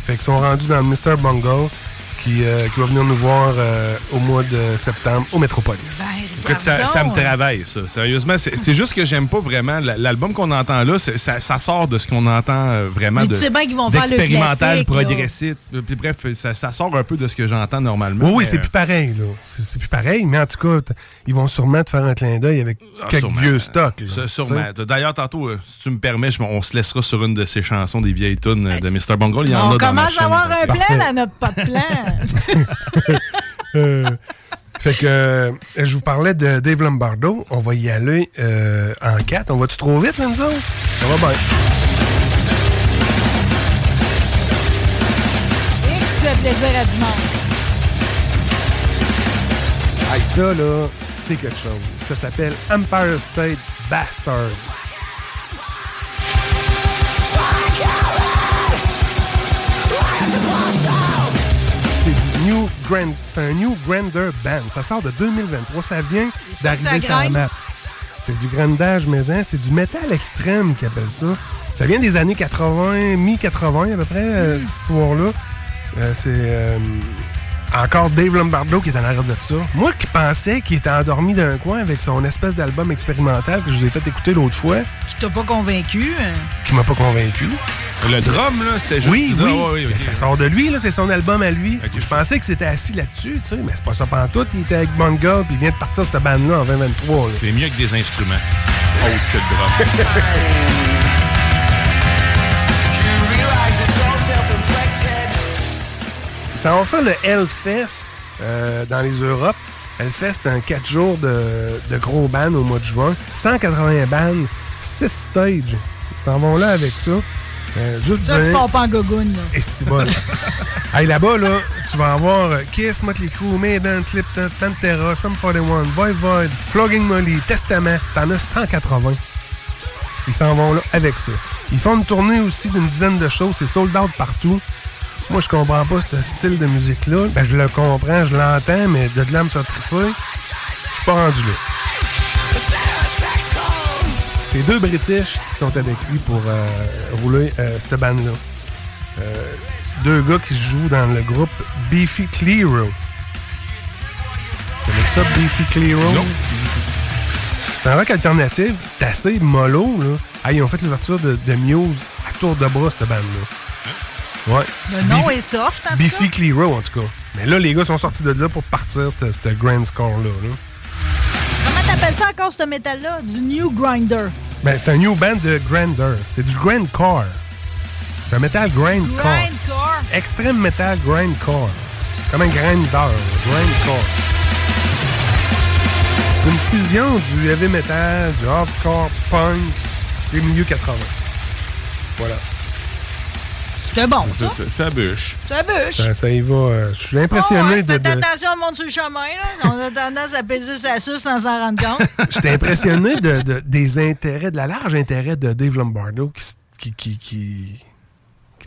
Speaker 17: Fait qu'ils sont rendus dans le Mr. Bungle qui, euh, qui va venir nous voir euh, au mois de septembre au Metropolis.
Speaker 18: Écoute, ça, ça me travaille, ça. Sérieusement, c'est juste que j'aime pas vraiment. la- L'album qu'on entend là, ça, ça sort de ce qu'on entend euh, vraiment
Speaker 4: Mais
Speaker 18: de
Speaker 4: tu sais bien qu'ils vont faire le
Speaker 18: progressif. Euh, Puis bref, ça, ça sort un peu de ce que j'entends normalement.
Speaker 17: Oui, c'est plus pareil, là. C'est plus pareil, mais en tout cas, ils vont sûrement te faire un clin d'œil avec
Speaker 18: Ah,
Speaker 17: quelques
Speaker 18: sûrement.
Speaker 17: vieux stocks. là.
Speaker 18: Sûrement. D'ailleurs, tantôt, euh, si tu me permets, on se laissera sur une de ces chansons des vieilles tunes de Mr. Bungle. Il y en
Speaker 4: On
Speaker 18: a dans
Speaker 4: commence à
Speaker 18: chaîne.
Speaker 4: avoir un plan, là, notre pas de plan. [laughs]
Speaker 17: Euh, fait que euh, je vous parlais de Dave Lombardo. On va y aller euh, en quatre. On va-tu trop vite, là, nous autres? Ça va bien.
Speaker 4: Et que tu fais plaisir à du monde.
Speaker 17: Hey, ça, là, c'est quelque chose. Ça s'appelle Empire State Bastard. New Grand... C'est un New Grander Band. Ça sort de 2023. Ça vient d'arriver sur la map. C'est du grandage maison. C'est du métal extrême qu'ils appellent ça. Ça vient des années 80, mi-80 à peu près, euh, cette histoire-là. Euh, c'est euh, encore Dave Lombardo qui est en arrière de ça. Moi qui pensais qu'il était endormi d'un coin avec son espèce d'album expérimental que je vous ai fait écouter l'autre fois,
Speaker 4: Qui t'a pas convaincu. hein?
Speaker 17: qui m'a pas convaincu.
Speaker 18: Le drum, là, c'était juste.
Speaker 17: Oui,
Speaker 18: Ah,
Speaker 17: oui.
Speaker 18: ouais, oui,
Speaker 17: Mais ça sort de lui, là, c'est son album à lui. je pensais que c'était assis là-dessus, tu sais, mais c'est pas ça pantoute. Il était avec Bungle, puis il vient de partir cette bande-là en 2023. là.
Speaker 18: C'est mieux que des instruments. Autre que le drum. [laughs]
Speaker 17: Ça va faire le Hellfest euh, dans les Europes. Hellfest, c'est un 4 jours de, de gros bands au mois de juin. 180 bands, 6 stages. Ils s'en vont là avec ça. Euh, juste
Speaker 4: Ça, tu pars pas en gogoune, là.
Speaker 17: Et c'est bon. [laughs] hey, là-bas, là, tu vas avoir euh, Kiss, Motley Crue, Maiden, Slipknot, Pantera, Sum 41, Void Void, Flogging Molly, Testament. T'en as 180. Ils s'en vont là avec ça. Ils font une tournée aussi d'une dizaine de shows. C'est sold out partout. Moi, je comprends pas ce style de musique-là. Ben, je le comprends, je l'entends, mais de là à me faire triper, je suis pas rendu là. C'est deux British qui sont avec lui pour euh, rouler euh, cette bande-là. Euh, deux gars qui jouent dans le groupe Beefy Clearo. Tu connais ça, Beefy Clearo? Non. C'est un rock alternatif. C'est assez mollo, là. Ah, ils ont fait l'ouverture de, de Muse à tour de bras, cette bande-là. Ouais.
Speaker 4: Le nom est soft, en tout
Speaker 17: Beefy
Speaker 4: cas.
Speaker 17: Clearo, en tout cas. Mais là, les gars sont sortis de là pour partir, ce grand score-là. là.
Speaker 4: Comment t'appelles ça encore, ce métal-là? Du New Grinder.
Speaker 17: Ben, c'est un new band de Grander. C'est du grindcore. C'est un metal grindcore.
Speaker 4: Grindcore.
Speaker 17: Extrême metal grindcore. Comme un grinder. Grindcore. C'est une fusion du heavy metal, du hardcore punk des milieux 80. Voilà.
Speaker 4: C'était bon, ça.
Speaker 18: Ça, ça, ça bûche.
Speaker 4: Ça bûche.
Speaker 17: Ça, ça y va. euh, Je suis impressionné
Speaker 4: Oh, ouais,
Speaker 17: de.
Speaker 4: Faites
Speaker 17: de-
Speaker 4: attention, on monte sur le chemin, là. On a tendance à peser sa suce sans s'en rendre compte. [laughs]
Speaker 17: J'étais impressionné de, de- des intérêts, de la large intérêt de Dave Lombardo qui, s- qui, qui, qui, qui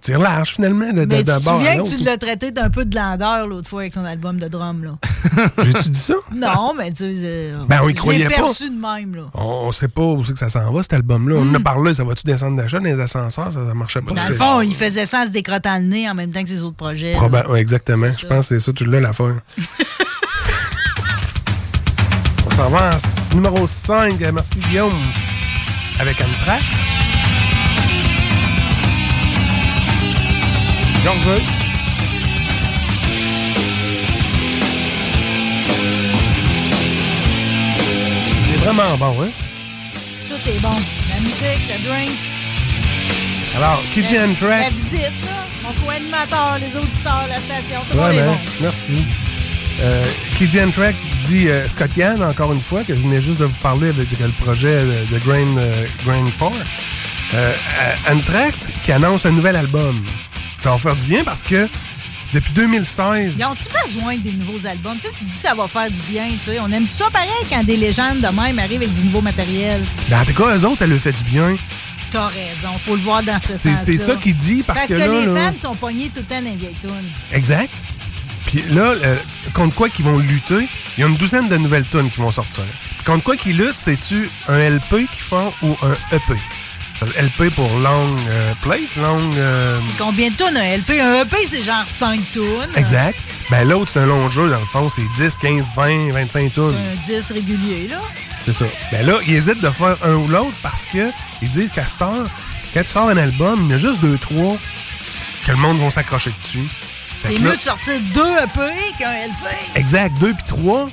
Speaker 17: tire large finalement de, de,
Speaker 4: Mais tu
Speaker 17: bord à
Speaker 4: souviens que tu l'as traité d'un peu de landeur l'autre fois avec son album de drum, là? [laughs]
Speaker 17: J'ai-tu dit ça?
Speaker 4: Non, mais tu sais. euh,
Speaker 17: Ben, on y croyait pas.
Speaker 4: perçu de même, là.
Speaker 17: On, on sait pas où c'est que ça s'en va, cet album-là. On en a parlé, ça va-tu descendre d'achat dans les ascenseurs? Ça, ça marchait pas.
Speaker 4: Dans le fond, il faisait ça en se le nez en même temps que ses autres projets.
Speaker 17: ouais, exactement. Je pense que c'est ça, tu l'as l'affaire. [laughs] On s'en va en numéro 5. Merci Guillaume. Avec Anthrax. Georges. C'est vraiment bon, hein?
Speaker 4: Tout est bon. La musique, le drink.
Speaker 17: Alors, qui dit
Speaker 4: la- visite, là. Mon co-animateur, les auditeurs, la station. Tout le monde
Speaker 17: Ouais,
Speaker 4: est
Speaker 17: ben,
Speaker 4: bon.
Speaker 17: merci. Euh, dit Anthrax dit euh, Scott Yann, encore une fois, que je venais juste de vous parler avec le projet de, de Grain, euh, Grain Power. Euh, euh, Anthrax qui annonce un nouvel album. Ça va faire du bien parce que depuis 2016,
Speaker 4: Ils ont-tu besoin des nouveaux albums? Tu sais, tu dis que ça va faire du bien, tu sais. On aime ça pareil quand des légendes de même arrivent avec du nouveau matériel.
Speaker 17: ben, en tout cas, eux autres, ça leur fait du bien.
Speaker 4: T'as raison, faut le voir dans ce
Speaker 17: C'est-
Speaker 4: sens
Speaker 17: c'est ça qu'il dit, parce que là,
Speaker 4: les
Speaker 17: là-
Speaker 4: fans sont pognés tout le temps dans les vieilles tunes.
Speaker 17: Exact. Puis là, euh, contre quoi qu'ils vont lutter, il y a une douzaine de nouvelles tunes qui vont sortir. Puis contre quoi qu'ils luttent, c'est-tu un LP qu'ils font ou un EP? Ça, LP pour long euh, plate, long... euh,
Speaker 4: Combien de tunes un LP? Un EP, c'est genre 5 tunes.
Speaker 17: exact. Ben l'autre, c'est un long jeu, dans le fond, c'est 10, 15, 20, 25 tunes.
Speaker 4: Un 10 régulier, là.
Speaker 17: C'est ça. Ben là, ils hésitent de faire un ou l'autre parce que ils disent qu'à cette heure, quand tu sors un album, il y en a juste deux, trois que le monde va s'accrocher dessus.
Speaker 4: C'est mieux de sortir deux EP qu'un LP.
Speaker 17: Exact, deux puis trois.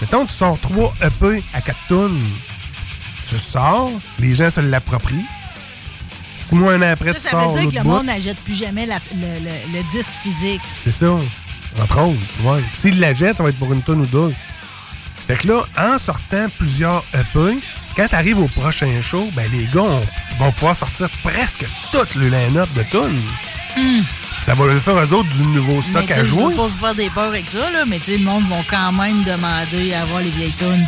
Speaker 17: Mettons, tu sors trois EP à quatre tonnes. Tu sors, les gens se l'approprient. Six mois, un an après,
Speaker 4: Ça,
Speaker 17: tu
Speaker 4: ça
Speaker 17: sors
Speaker 4: veut dire que le monde n'achète plus jamais la- le, le- le disque physique.
Speaker 17: C'est ça. Entre autres, ouais. S'ils la jettent, ça va être pour une tonne ou deux. Fait que là, en sortant plusieurs EP, quand tu arrives au prochain show, ben les gars ont- vont pouvoir sortir presque tout le line-up de tonnes. Ça va leur faire eux autres du nouveau stock à
Speaker 4: sais, je
Speaker 17: jouer.
Speaker 4: veux pas vous faire des peurs avec ça, là, mais tu sais, le monde va quand même demander à avoir les vieilles tunes.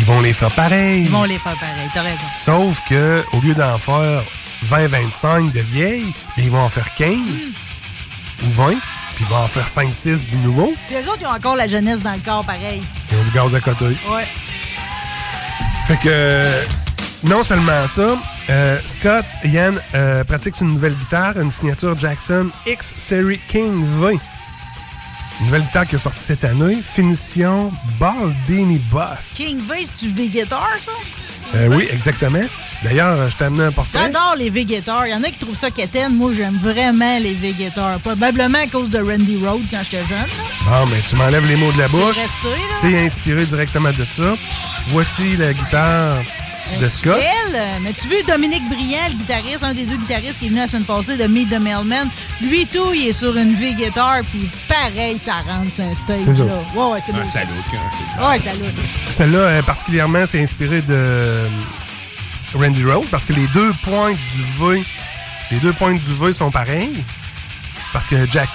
Speaker 17: Ils vont les faire pareil.
Speaker 4: Ils vont les faire pareil, t'as raison.
Speaker 17: Sauf que au lieu d'en faire 20-25 de vieilles, ils vont en faire 15 ou 20, puis ils vont en faire 5-6 du nouveau.
Speaker 4: Puis les autres, ils ont encore la jeunesse dans le corps, pareil.
Speaker 17: Ils ont du gaz à côté.
Speaker 4: Ouais.
Speaker 17: Fait que non seulement ça, euh, Scott Yann euh, pratique une nouvelle guitare, une signature Jackson X Series King V. Une nouvelle guitare qui est sortie cette année, finition Baldini Bust.
Speaker 4: King V, c'est du V-Guitar, ça?
Speaker 17: Euh, oui, exactement. D'ailleurs, je t'ai amené un portrait.
Speaker 4: J'adore les V-Guitars. Il y en a qui trouvent ça quétaine. Moi, j'aime vraiment les V-Guitars. Probablement à cause de Randy Road quand j'étais jeune. là.
Speaker 17: Bon, mais tu m'enlèves les mots de la bouche. C'est inspiré directement de ça. Voici la guitare de Scott.
Speaker 4: Elle, mais tu veux Dominique Briand, le guitariste, un des deux guitaristes qui est venu la semaine passée de Meet the Mailman? Lui, tout, il est sur une V-Guitar, puis pareil, ça rentre sur un stage.
Speaker 17: C'est ça.
Speaker 4: Là. Ouais, ouais, c'est.
Speaker 18: Ah, ça look, hein.
Speaker 4: Ouais, ça look.
Speaker 17: Celle-là, euh, particulièrement, c'est inspiré de euh, Randy Road parce que les deux pointes du V, les deux pointes du V sont pareilles. Parce que Jack-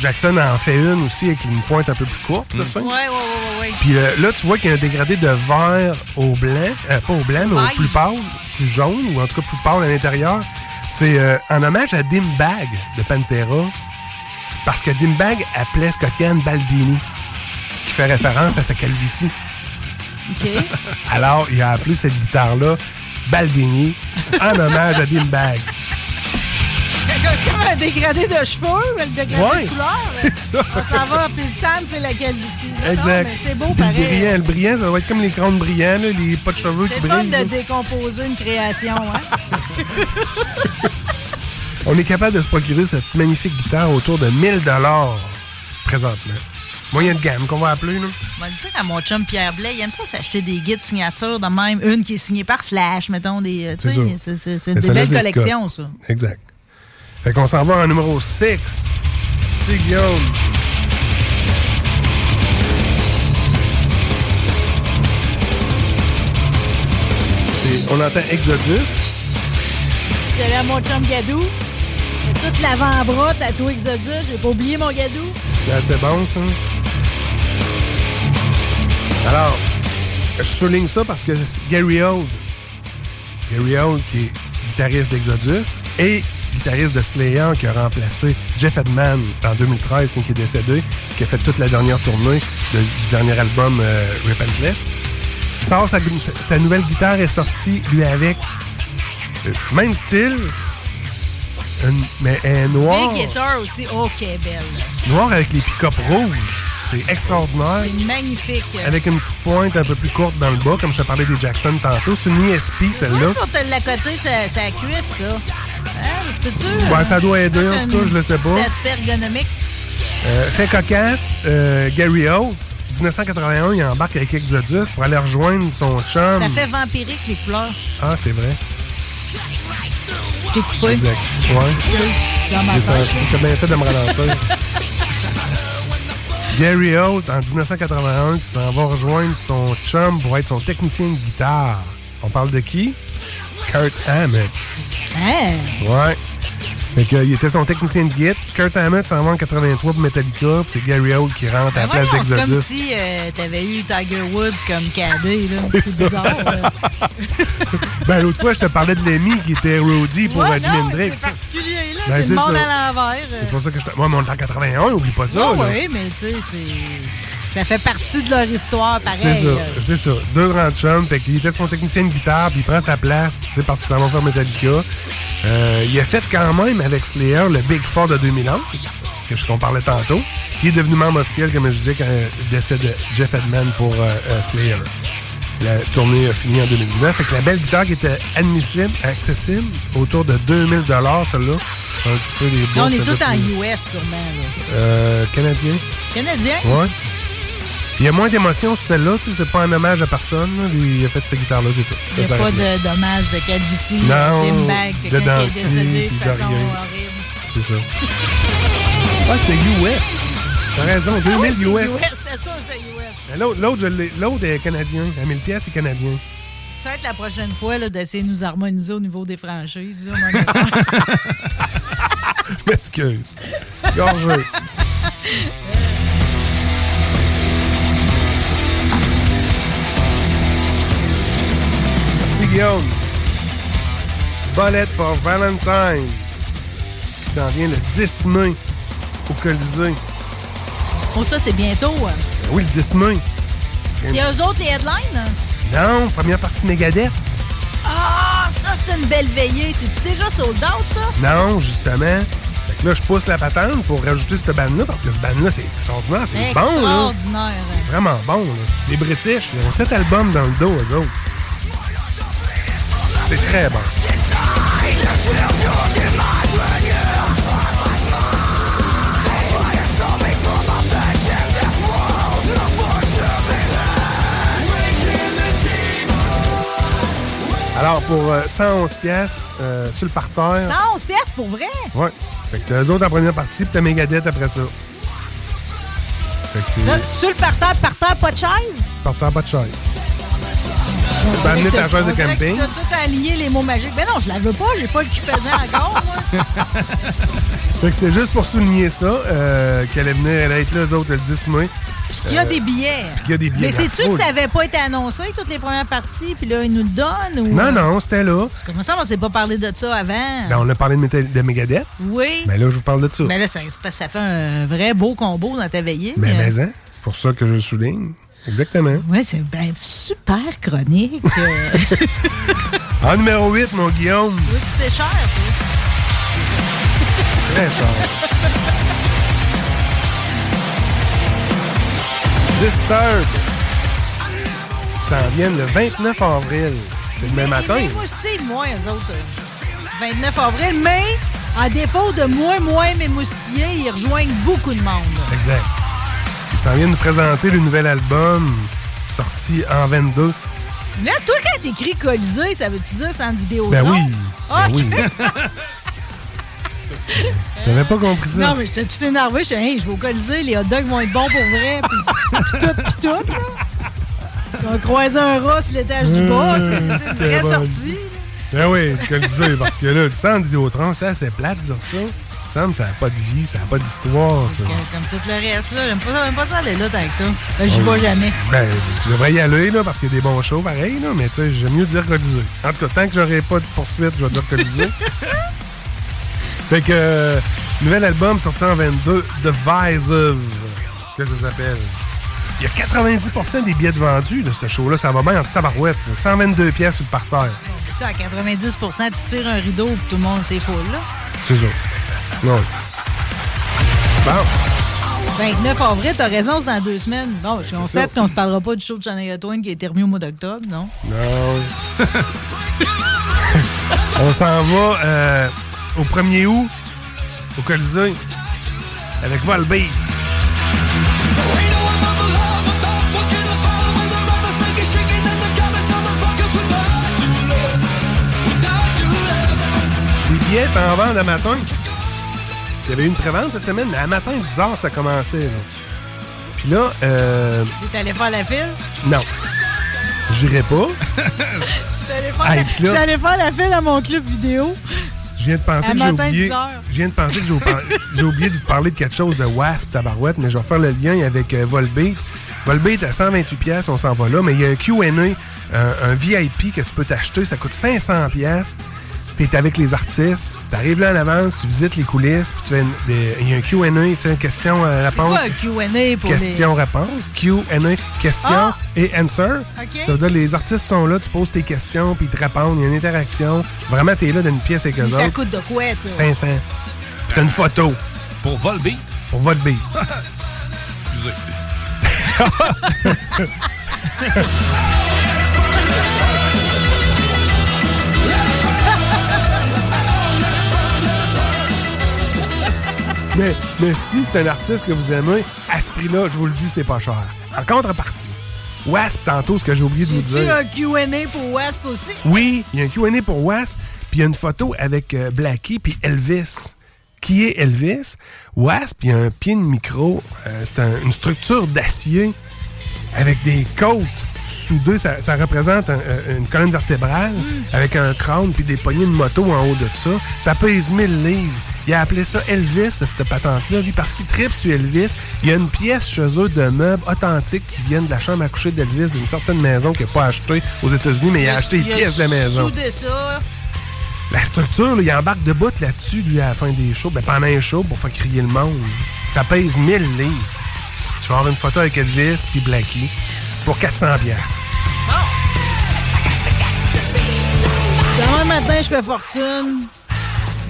Speaker 17: Jackson en fait une aussi avec une pointe un peu plus courte, là, tu sais.
Speaker 4: Ouais, ouais, ouais, ouais.
Speaker 17: Puis euh, là, tu vois qu'il y a un dégradé de vert au blanc, euh, pas au blanc, mais au plus pâle, plus jaune, ou en tout cas plus pâle à l'intérieur. C'est euh, en hommage à Dimbag de Pantera, parce que Dimbag appelait Scottian Baldini, qui fait référence à sa calvitie.
Speaker 4: OK. [laughs]
Speaker 17: Alors, il a appelé cette guitare-là Baldini, en hommage à Dimbag.
Speaker 4: C'est comme un dégradé de cheveux, le dégradé
Speaker 17: Ouais,
Speaker 4: de couleur. [laughs]
Speaker 17: c'est ça.
Speaker 4: Ça va, puis le sand, c'est la calvitie.
Speaker 17: Exact.
Speaker 4: C'est beau,
Speaker 17: Puis le
Speaker 4: pareil.
Speaker 17: brillant, le brillant, ça va être comme les crânes brillants, là, les pas de cheveux qui
Speaker 4: C'est fun
Speaker 17: brillent.
Speaker 4: de décomposer une création, hein? [laughs]
Speaker 17: On est capable de se procurer cette magnifique guitare autour de 1000 présentement. Moyen de gamme qu'on va appeler. Là.
Speaker 4: On va dire à mon chum Pierre Blais, il aime ça s'acheter des guides signatures de même, une qui est signée par Slash, mettons, des. euh,
Speaker 17: C'est
Speaker 4: c'est collections,
Speaker 17: Scott.
Speaker 4: ça.
Speaker 17: Exact. Fait qu'on s'en va en numéro 6. C'est Guillaume. On entend Exodus.
Speaker 4: J'avais à mon chum Gadou. J'ai Toute l'avant-bras, tatoué Exodus. J'ai pas oublié mon Gadou.
Speaker 17: C'est assez bon, ça. Alors, je souligne ça parce que c'est Gary Old. Gary Old, qui est guitariste d'Exodus et guitariste de Slayer, qui a remplacé Jeff Edman en 2013, quand il est décédé, qui a fait toute la dernière tournée du dernier album euh, Repentless. Sa nouvelle guitare est sortie, lui, avec euh, même style, une- mais elle est noire.
Speaker 4: Big Guitar aussi. OK, belle.
Speaker 17: Noir avec les pick-up rouges. C'est extraordinaire.
Speaker 4: C'est magnifique.
Speaker 17: Avec une petite pointe un peu plus courte dans le bas, comme je te parlais des Jackson tantôt. C'est une ESP, celle-là.
Speaker 4: Pour te l'accoter, ça, ça cuisse, ça. Hein, peut-tu?
Speaker 17: Ouais, ça doit aider, en tout cas, je le sais pas.
Speaker 4: C'est aspect ergonomique.
Speaker 17: Euh, fait cocasse, euh, Gary Holt, 1981, il embarque avec Exodus pour aller rejoindre son chum.
Speaker 4: Ça fait vampirique, les couleurs.
Speaker 17: Ah, c'est vrai.
Speaker 4: Je t'ai coupé.
Speaker 17: Exact. Ouais.
Speaker 4: Dans ma
Speaker 17: J'ai
Speaker 4: tête.
Speaker 17: senti. T'as bien fait de me ralentir. Gary Holt, en 1981, qui s'en va rejoindre son chum pour être son technicien de guitare. On parle de qui? Kurt Hammett.
Speaker 4: Hein?
Speaker 17: Ouais. Fait que, il était son technicien de guitare. Kurt Hammett s'en va en 83 pour Metallica, puis c'est Gary Holt qui rentre à la
Speaker 4: Ben
Speaker 17: place
Speaker 4: voyons, C'est comme
Speaker 17: d'Exodus.
Speaker 4: si euh, t'avais eu Tiger Woods comme cadet, là.
Speaker 17: C'est
Speaker 4: bizarre. [laughs]
Speaker 17: Ben, l'autre fois, je te parlais de Lemmy qui était roadie pour
Speaker 4: Ouais,
Speaker 17: euh, Jimi Hendrix.
Speaker 4: C'est particulier, là.
Speaker 17: Ben,
Speaker 4: c'est le monde
Speaker 17: ça.
Speaker 4: à l'envers.
Speaker 17: C'est pour ça que je te. Moi, mais on est en 81, oublie pas ça.
Speaker 4: Oui, mais tu sais, c'est. Ça fait partie de leur histoire, pareil.
Speaker 17: C'est ça, c'est ça. Deux grands chums. Fait qu'il était son technicien de guitare, puis il prend sa place, tu sais, parce que ça va faire Metallica. Euh, il a fait quand même avec Slayer le Big Four de 2011, que je qu'on parlait tantôt. Il est devenu membre officiel, comme je disais, quand le décès de Jeff Edman pour euh, euh, Slayer. La tournée a fini en 2019. Fait que la belle guitare qui était admissible, accessible, autour de 2000 celle-là. Un petit peu les
Speaker 4: on est tous en US, sûrement. Là.
Speaker 17: Euh, Canadien.
Speaker 4: Canadien?
Speaker 17: Ouais. Il y a moins d'émotion sur celle-là, tu sais, c'est pas un hommage à personne. là. Lui, il a fait cette guitare-là, c'est tout.
Speaker 4: Il n'y
Speaker 17: Ça
Speaker 4: a pas
Speaker 17: là.
Speaker 4: de dommage de calvitie,
Speaker 17: de
Speaker 4: qui est
Speaker 17: dentier,
Speaker 4: décédé de façon horrible.
Speaker 17: C'est ça. Ah, c'était US. T'as raison, 2000
Speaker 4: Ah ouais, c'est
Speaker 17: US.
Speaker 4: US, c'était ça, c'était US.
Speaker 17: L'autre, l'autre, je l'ai- l'autre est canadien. À 1000 pièces, c'est canadien.
Speaker 4: Peut-être la prochaine fois là, d'essayer de nous harmoniser au niveau des franchises. là, [laughs]
Speaker 17: Je m'excuse. Gorgeux. [laughs] Guillaume. Bullet for Valentine. Qui s'en vient le 10 mai au Colisée.
Speaker 4: oh, ça, c'est bientôt. hein.
Speaker 17: Ben Oui, le 10 mai.
Speaker 4: C'est eux autres les headlines? hein?
Speaker 17: Non, première partie de Megadeth.
Speaker 4: Ah, ça, c'est une belle veillée. C'est-tu déjà sold out, ça?
Speaker 17: Non, justement. Fait Là, je pousse la patente pour rajouter cette bande-là parce que ce band-là, c'est extraordinaire. C'est bon, là.
Speaker 4: Extraordinaire.
Speaker 17: C'est vraiment bon, là. Les British, ils ont sept albums dans le dos, eux autres. C'est très bon. Alors, pour euh, 111 pièces euh, sur le parterre.
Speaker 4: 111 pièces pour vrai?
Speaker 17: Ouais. Fait que t'as eux autres en première partie, puis t'as Megadeth après ça. Fait que c'est...
Speaker 4: Là, sur le parterre, parterre, pas de chaise?
Speaker 17: Parterre, pas de chaise. Tu peux amener ta chaise de camping?
Speaker 4: Tu as tout aligné les mots magiques. Mais non, je la veux pas, j'ai pas le cul pesant encore, moi. [laughs]
Speaker 17: Fait que c'était juste pour souligner ça, euh, qu'elle allait venir, elle allait être là, eux autres, le 10 mai.
Speaker 4: Il y a
Speaker 17: Euh,
Speaker 4: des billets.
Speaker 17: puis qu'il y a des billets.
Speaker 4: Mais c'est sûr que ça avait pas été annoncé, toutes les premières parties, puis là, ils nous le donnent? Ou...
Speaker 17: Non, non, c'était là.
Speaker 4: Comment ça, on s'est pas parlé de ça avant?
Speaker 17: Ben, on a parlé de, de Megadeth.
Speaker 4: Oui.
Speaker 17: Mais là, je vous parle de ça.
Speaker 4: Mais là, ça, parce que fait un vrai beau combo dans ta veillée.
Speaker 17: Mais,
Speaker 4: Euh,
Speaker 17: mais, hein, c'est pour ça que je le souligne. Exactement.
Speaker 4: Oui, c'est ben, super chronique. Euh, [laughs]
Speaker 17: En numéro 8, mon Guillaume.
Speaker 4: oui, c'est cher, toi.
Speaker 17: Très cher. Disturbed. Ils s'en viennent le 29 avril. C'est le même matin.
Speaker 4: Les moustiques, moi, eux autres. euh, 29 avril, mais à défaut de moins, moins mes moustillés, ils rejoignent beaucoup de monde.
Speaker 17: Exact. Ils s'en viennent nous présenter le nouvel album sorti en 22.
Speaker 4: Là, toi, quand t'écris Colisée, ça veut-tu dire c'est en vidéo?
Speaker 17: Ben oui.
Speaker 4: Ah,
Speaker 17: Ben oui. [laughs] T'avais pas compris ça?
Speaker 4: Non, mais j'étais tout énervé. Je hey, je vais au Colisée, les hot dogs vont être bons pour vrai. Puis, puis tout, puis tout. là. On a croisé un rat sur l'étage du bas. C'est- C'est une vraie sortie.
Speaker 17: Ben oui, Colisée, parce que là, le centre Vidéotron, ça, c'est plate de dire ça. Ça n'a pas de vie, ça n'a pas d'histoire, ça.
Speaker 4: Comme, tout le reste, là. J'aime pas, ça- j'aime pas ça aller là tant que ça. J'y
Speaker 17: Oui.
Speaker 4: vais jamais.
Speaker 17: Ben, tu devrais y aller, là, parce qu'il y a des bons shows, pareil, là, mais tu sais, j'aime mieux dire Colisée. En tout cas, tant que j'aurai pas de poursuite, je vais dire Colisée. [laughs] fait que, euh, nouvel album sorti en 22, The Visive. Qu'est-ce que ça s'appelle? Il y a 90% des billets de vendus, de ce show-là. Ça va bien en tabarouette. là. 122 pièces sur le parterre.
Speaker 4: Ça, à 90% tu tires un rideau puis tout le monde c'est full, là.
Speaker 17: C'est ça. Non. Bon.
Speaker 4: 29 avril, t'as raison, c'est dans deux semaines. Bon, je suis en fait qu'on ne parlera pas du show de Shania Twain qui a été remis au mois d'octobre, non?
Speaker 17: Non. [laughs] On s'en va euh, au 1er août, au Colisée, avec Volbeat. Les billets en vente à matin. Il y avait eu une prévente cette semaine, mais à matin, 10 h, ça commençait. là. Puis là, euh,
Speaker 4: T'es allé faire la file?
Speaker 17: non. J'irai pas. [laughs]
Speaker 4: J'allais faire,
Speaker 17: Hey, puis là-
Speaker 4: j'allais faire la file à mon club vidéo?
Speaker 17: Je viens de penser
Speaker 4: À
Speaker 17: que j'ai oublié.
Speaker 4: 10 heures.
Speaker 17: Je viens de penser que j'ai oublié- [laughs] j'ai oublié de vous parler de quelque chose de Wasp Tabarouette, mais je vais faire le lien avec euh, Volbeat. Volbeat à 128 pièces, on s'en va là, mais il y a un Q&A, un, un VIP que tu peux t'acheter, ça coûte 500 pièces. T'es avec les artistes, t'arrives là en avance, tu visites les coulisses, puis tu fais une- il y a un Q&A, tu sais, question-réponse.
Speaker 4: C'est quoi un Q&A pour
Speaker 17: Question-réponse. Q&A, question
Speaker 4: Ah!
Speaker 17: et answer. Ça veut dire les artistes sont là, tu poses tes questions, puis ils te répondent, il y a une interaction. Vraiment, t'es là d'une pièce avec eux
Speaker 4: les... Ça coûte de quoi, ça?
Speaker 17: 500. Puis t'as une photo.
Speaker 18: Pour Volbeat?
Speaker 17: Pour Volbeat. [laughs] [laughs] mais, mais si c'est un artiste que vous aimez, à ce prix-là, je vous le dis, c'est pas cher. En contrepartie, Wasp, tantôt, ce que j'ai oublié de vous
Speaker 4: Tu
Speaker 17: dire.
Speaker 4: un Q&A pour Wasp aussi?
Speaker 17: Oui, il y a un Q&A pour Wasp, puis il y a une photo avec euh, Blackie puis Elvis. Qui est Elvis? Wasp, il y a un pied de micro. euh, c'est un- une structure d'acier avec des côtes soudées. Ça, ça représente un- un- une colonne vertébrale avec un crâne puis des poignées de moto en haut de ça. Ça pèse 1000 livres. Il a appelé ça Elvis, cette patente-là, lui, parce qu'il tripe sur Elvis. Il y a une pièce chez eux de meubles authentiques qui viennent de la chambre à coucher d'Elvis d'une certaine maison qu'il n'a pas achetée aux États-Unis, mais il a acheté
Speaker 4: a
Speaker 17: pièces de la maison.
Speaker 4: ça?
Speaker 17: La structure, là, il embarque de bout là-dessus, lui, à la fin des shows. Ben, pendant un show, pour faire crier le monde. Ça pèse 1000 livres. Tu vas avoir une photo avec Elvis puis Blackie pour 400 pièces.
Speaker 4: Demain matin, je fais fortune.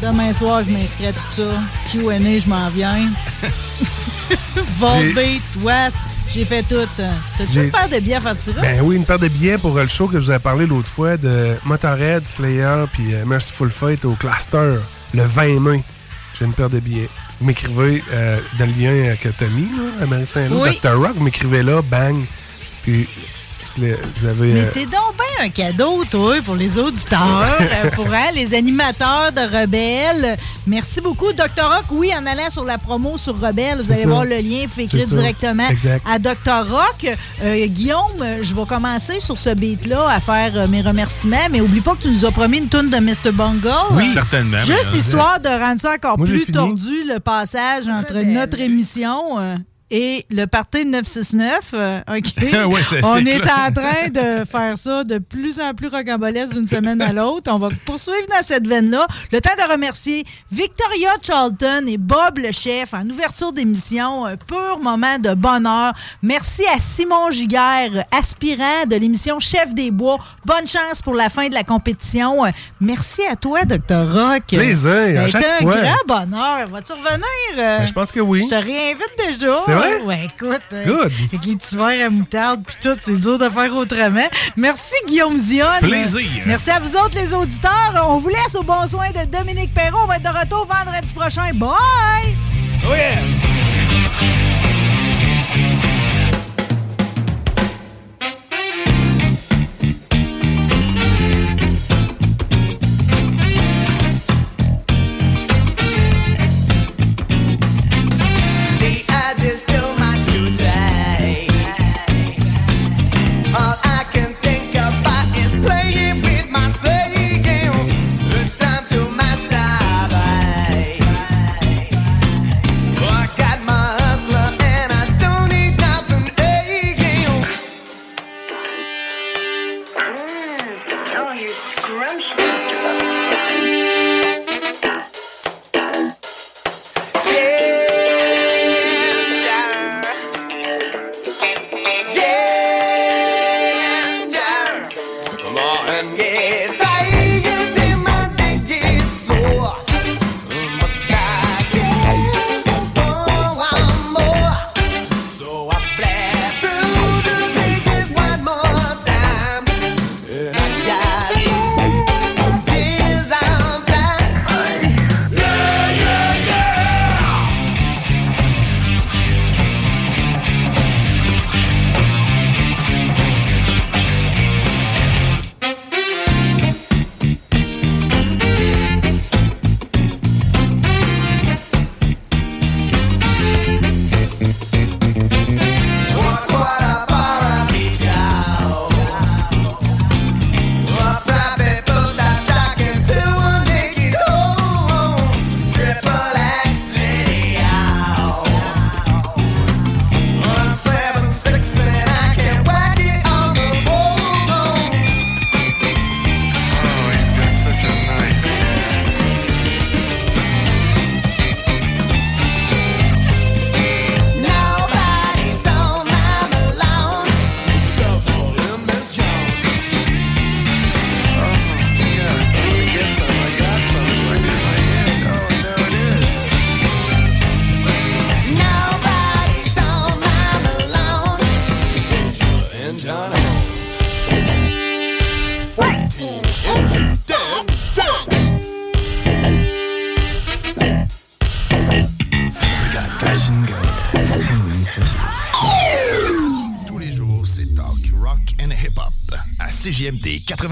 Speaker 4: Demain soir, je m'inscris à tout ça. Q&A, je m'en viens. [laughs] Volbeat, West, j'ai fait tout. T'as-tu une paire de billets à faire tirer?
Speaker 15: Ben oui, une paire de billets pour le show que je vous ai parlé l'autre fois de Motorhead, Slayer puis euh, Merciful Fate au Cluster le 20 mai. J'ai une paire de billets. Vous m'écrivez euh, dans le lien euh, que t'as mis, là, à Marie-Saint-Lô,
Speaker 4: Oui.
Speaker 15: Dr. Rock, vous m'écrivez là, bang. Puis vous avez.
Speaker 4: Mais
Speaker 15: euh,
Speaker 4: t'es donc bien un cadeau, toi, pour les auditeurs, [laughs] euh, pour hein, les animateurs de Rebelle. Merci beaucoup, Dr. Rock. Oui, en allant sur la promo sur Rebelle, vous allez
Speaker 15: ça.
Speaker 4: voir le lien, fait
Speaker 15: ça.
Speaker 4: directement
Speaker 15: Exact.
Speaker 4: à Dr. Rock. Euh, Guillaume, je vais commencer sur ce beat-là à faire euh, mes remerciements, mais oublie pas que tu nous as promis une toune de Mr. Bungle.
Speaker 18: Oui, certainement.
Speaker 4: Juste histoire de rendre ça encore
Speaker 15: Moi,
Speaker 4: plus tordu, le passage entre notre émission euh, et le party de 969. euh, OK? [laughs]
Speaker 18: Ouais, c'est-
Speaker 4: On est en train de faire ça de plus en plus rocambolesque d'une semaine à l'autre. On va poursuivre dans cette veine-là. Le temps de remercier Victoria Charlton et Bob le chef en ouverture d'émission. Un pur moment de bonheur. Merci à Simon Giguère, aspirant de l'émission Chef des Bois. Bonne chance pour la fin de la compétition. Euh, Merci à toi, Dr. Rock.
Speaker 15: Plaisir, à chaque fois.
Speaker 4: un grand bonheur. Vas-tu revenir? euh?
Speaker 15: Ben, je pense que oui.
Speaker 4: Je te réinvite déjà.
Speaker 15: Vrai?
Speaker 4: Ouais, écoute. euh,
Speaker 15: Good.
Speaker 4: Avec les petits verres à moutarde puis tout, c'est dur de faire autrement. Merci Guillaume Zion.
Speaker 18: Plaisir.
Speaker 4: Merci à vous autres les auditeurs. On vous laisse au bon soin de Dominique Perrault. On va être de retour vendredi prochain. Bye!
Speaker 15: Oh yeah!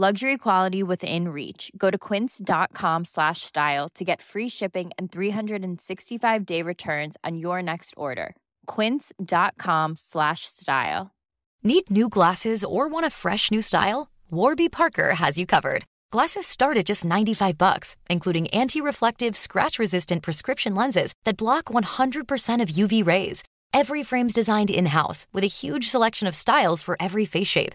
Speaker 19: Luxury quality within reach. Go to quince.com slash style to get free shipping and 365 day returns on your next order. Quince.com slash style.
Speaker 20: Need new glasses or want a fresh new style? Warby Parker has you covered. Glasses start at just 95 bucks, including anti-reflective, scratch-resistant prescription lenses that block 100% of UV rays. Every frame's designed in-house with a huge selection of styles for every face shape.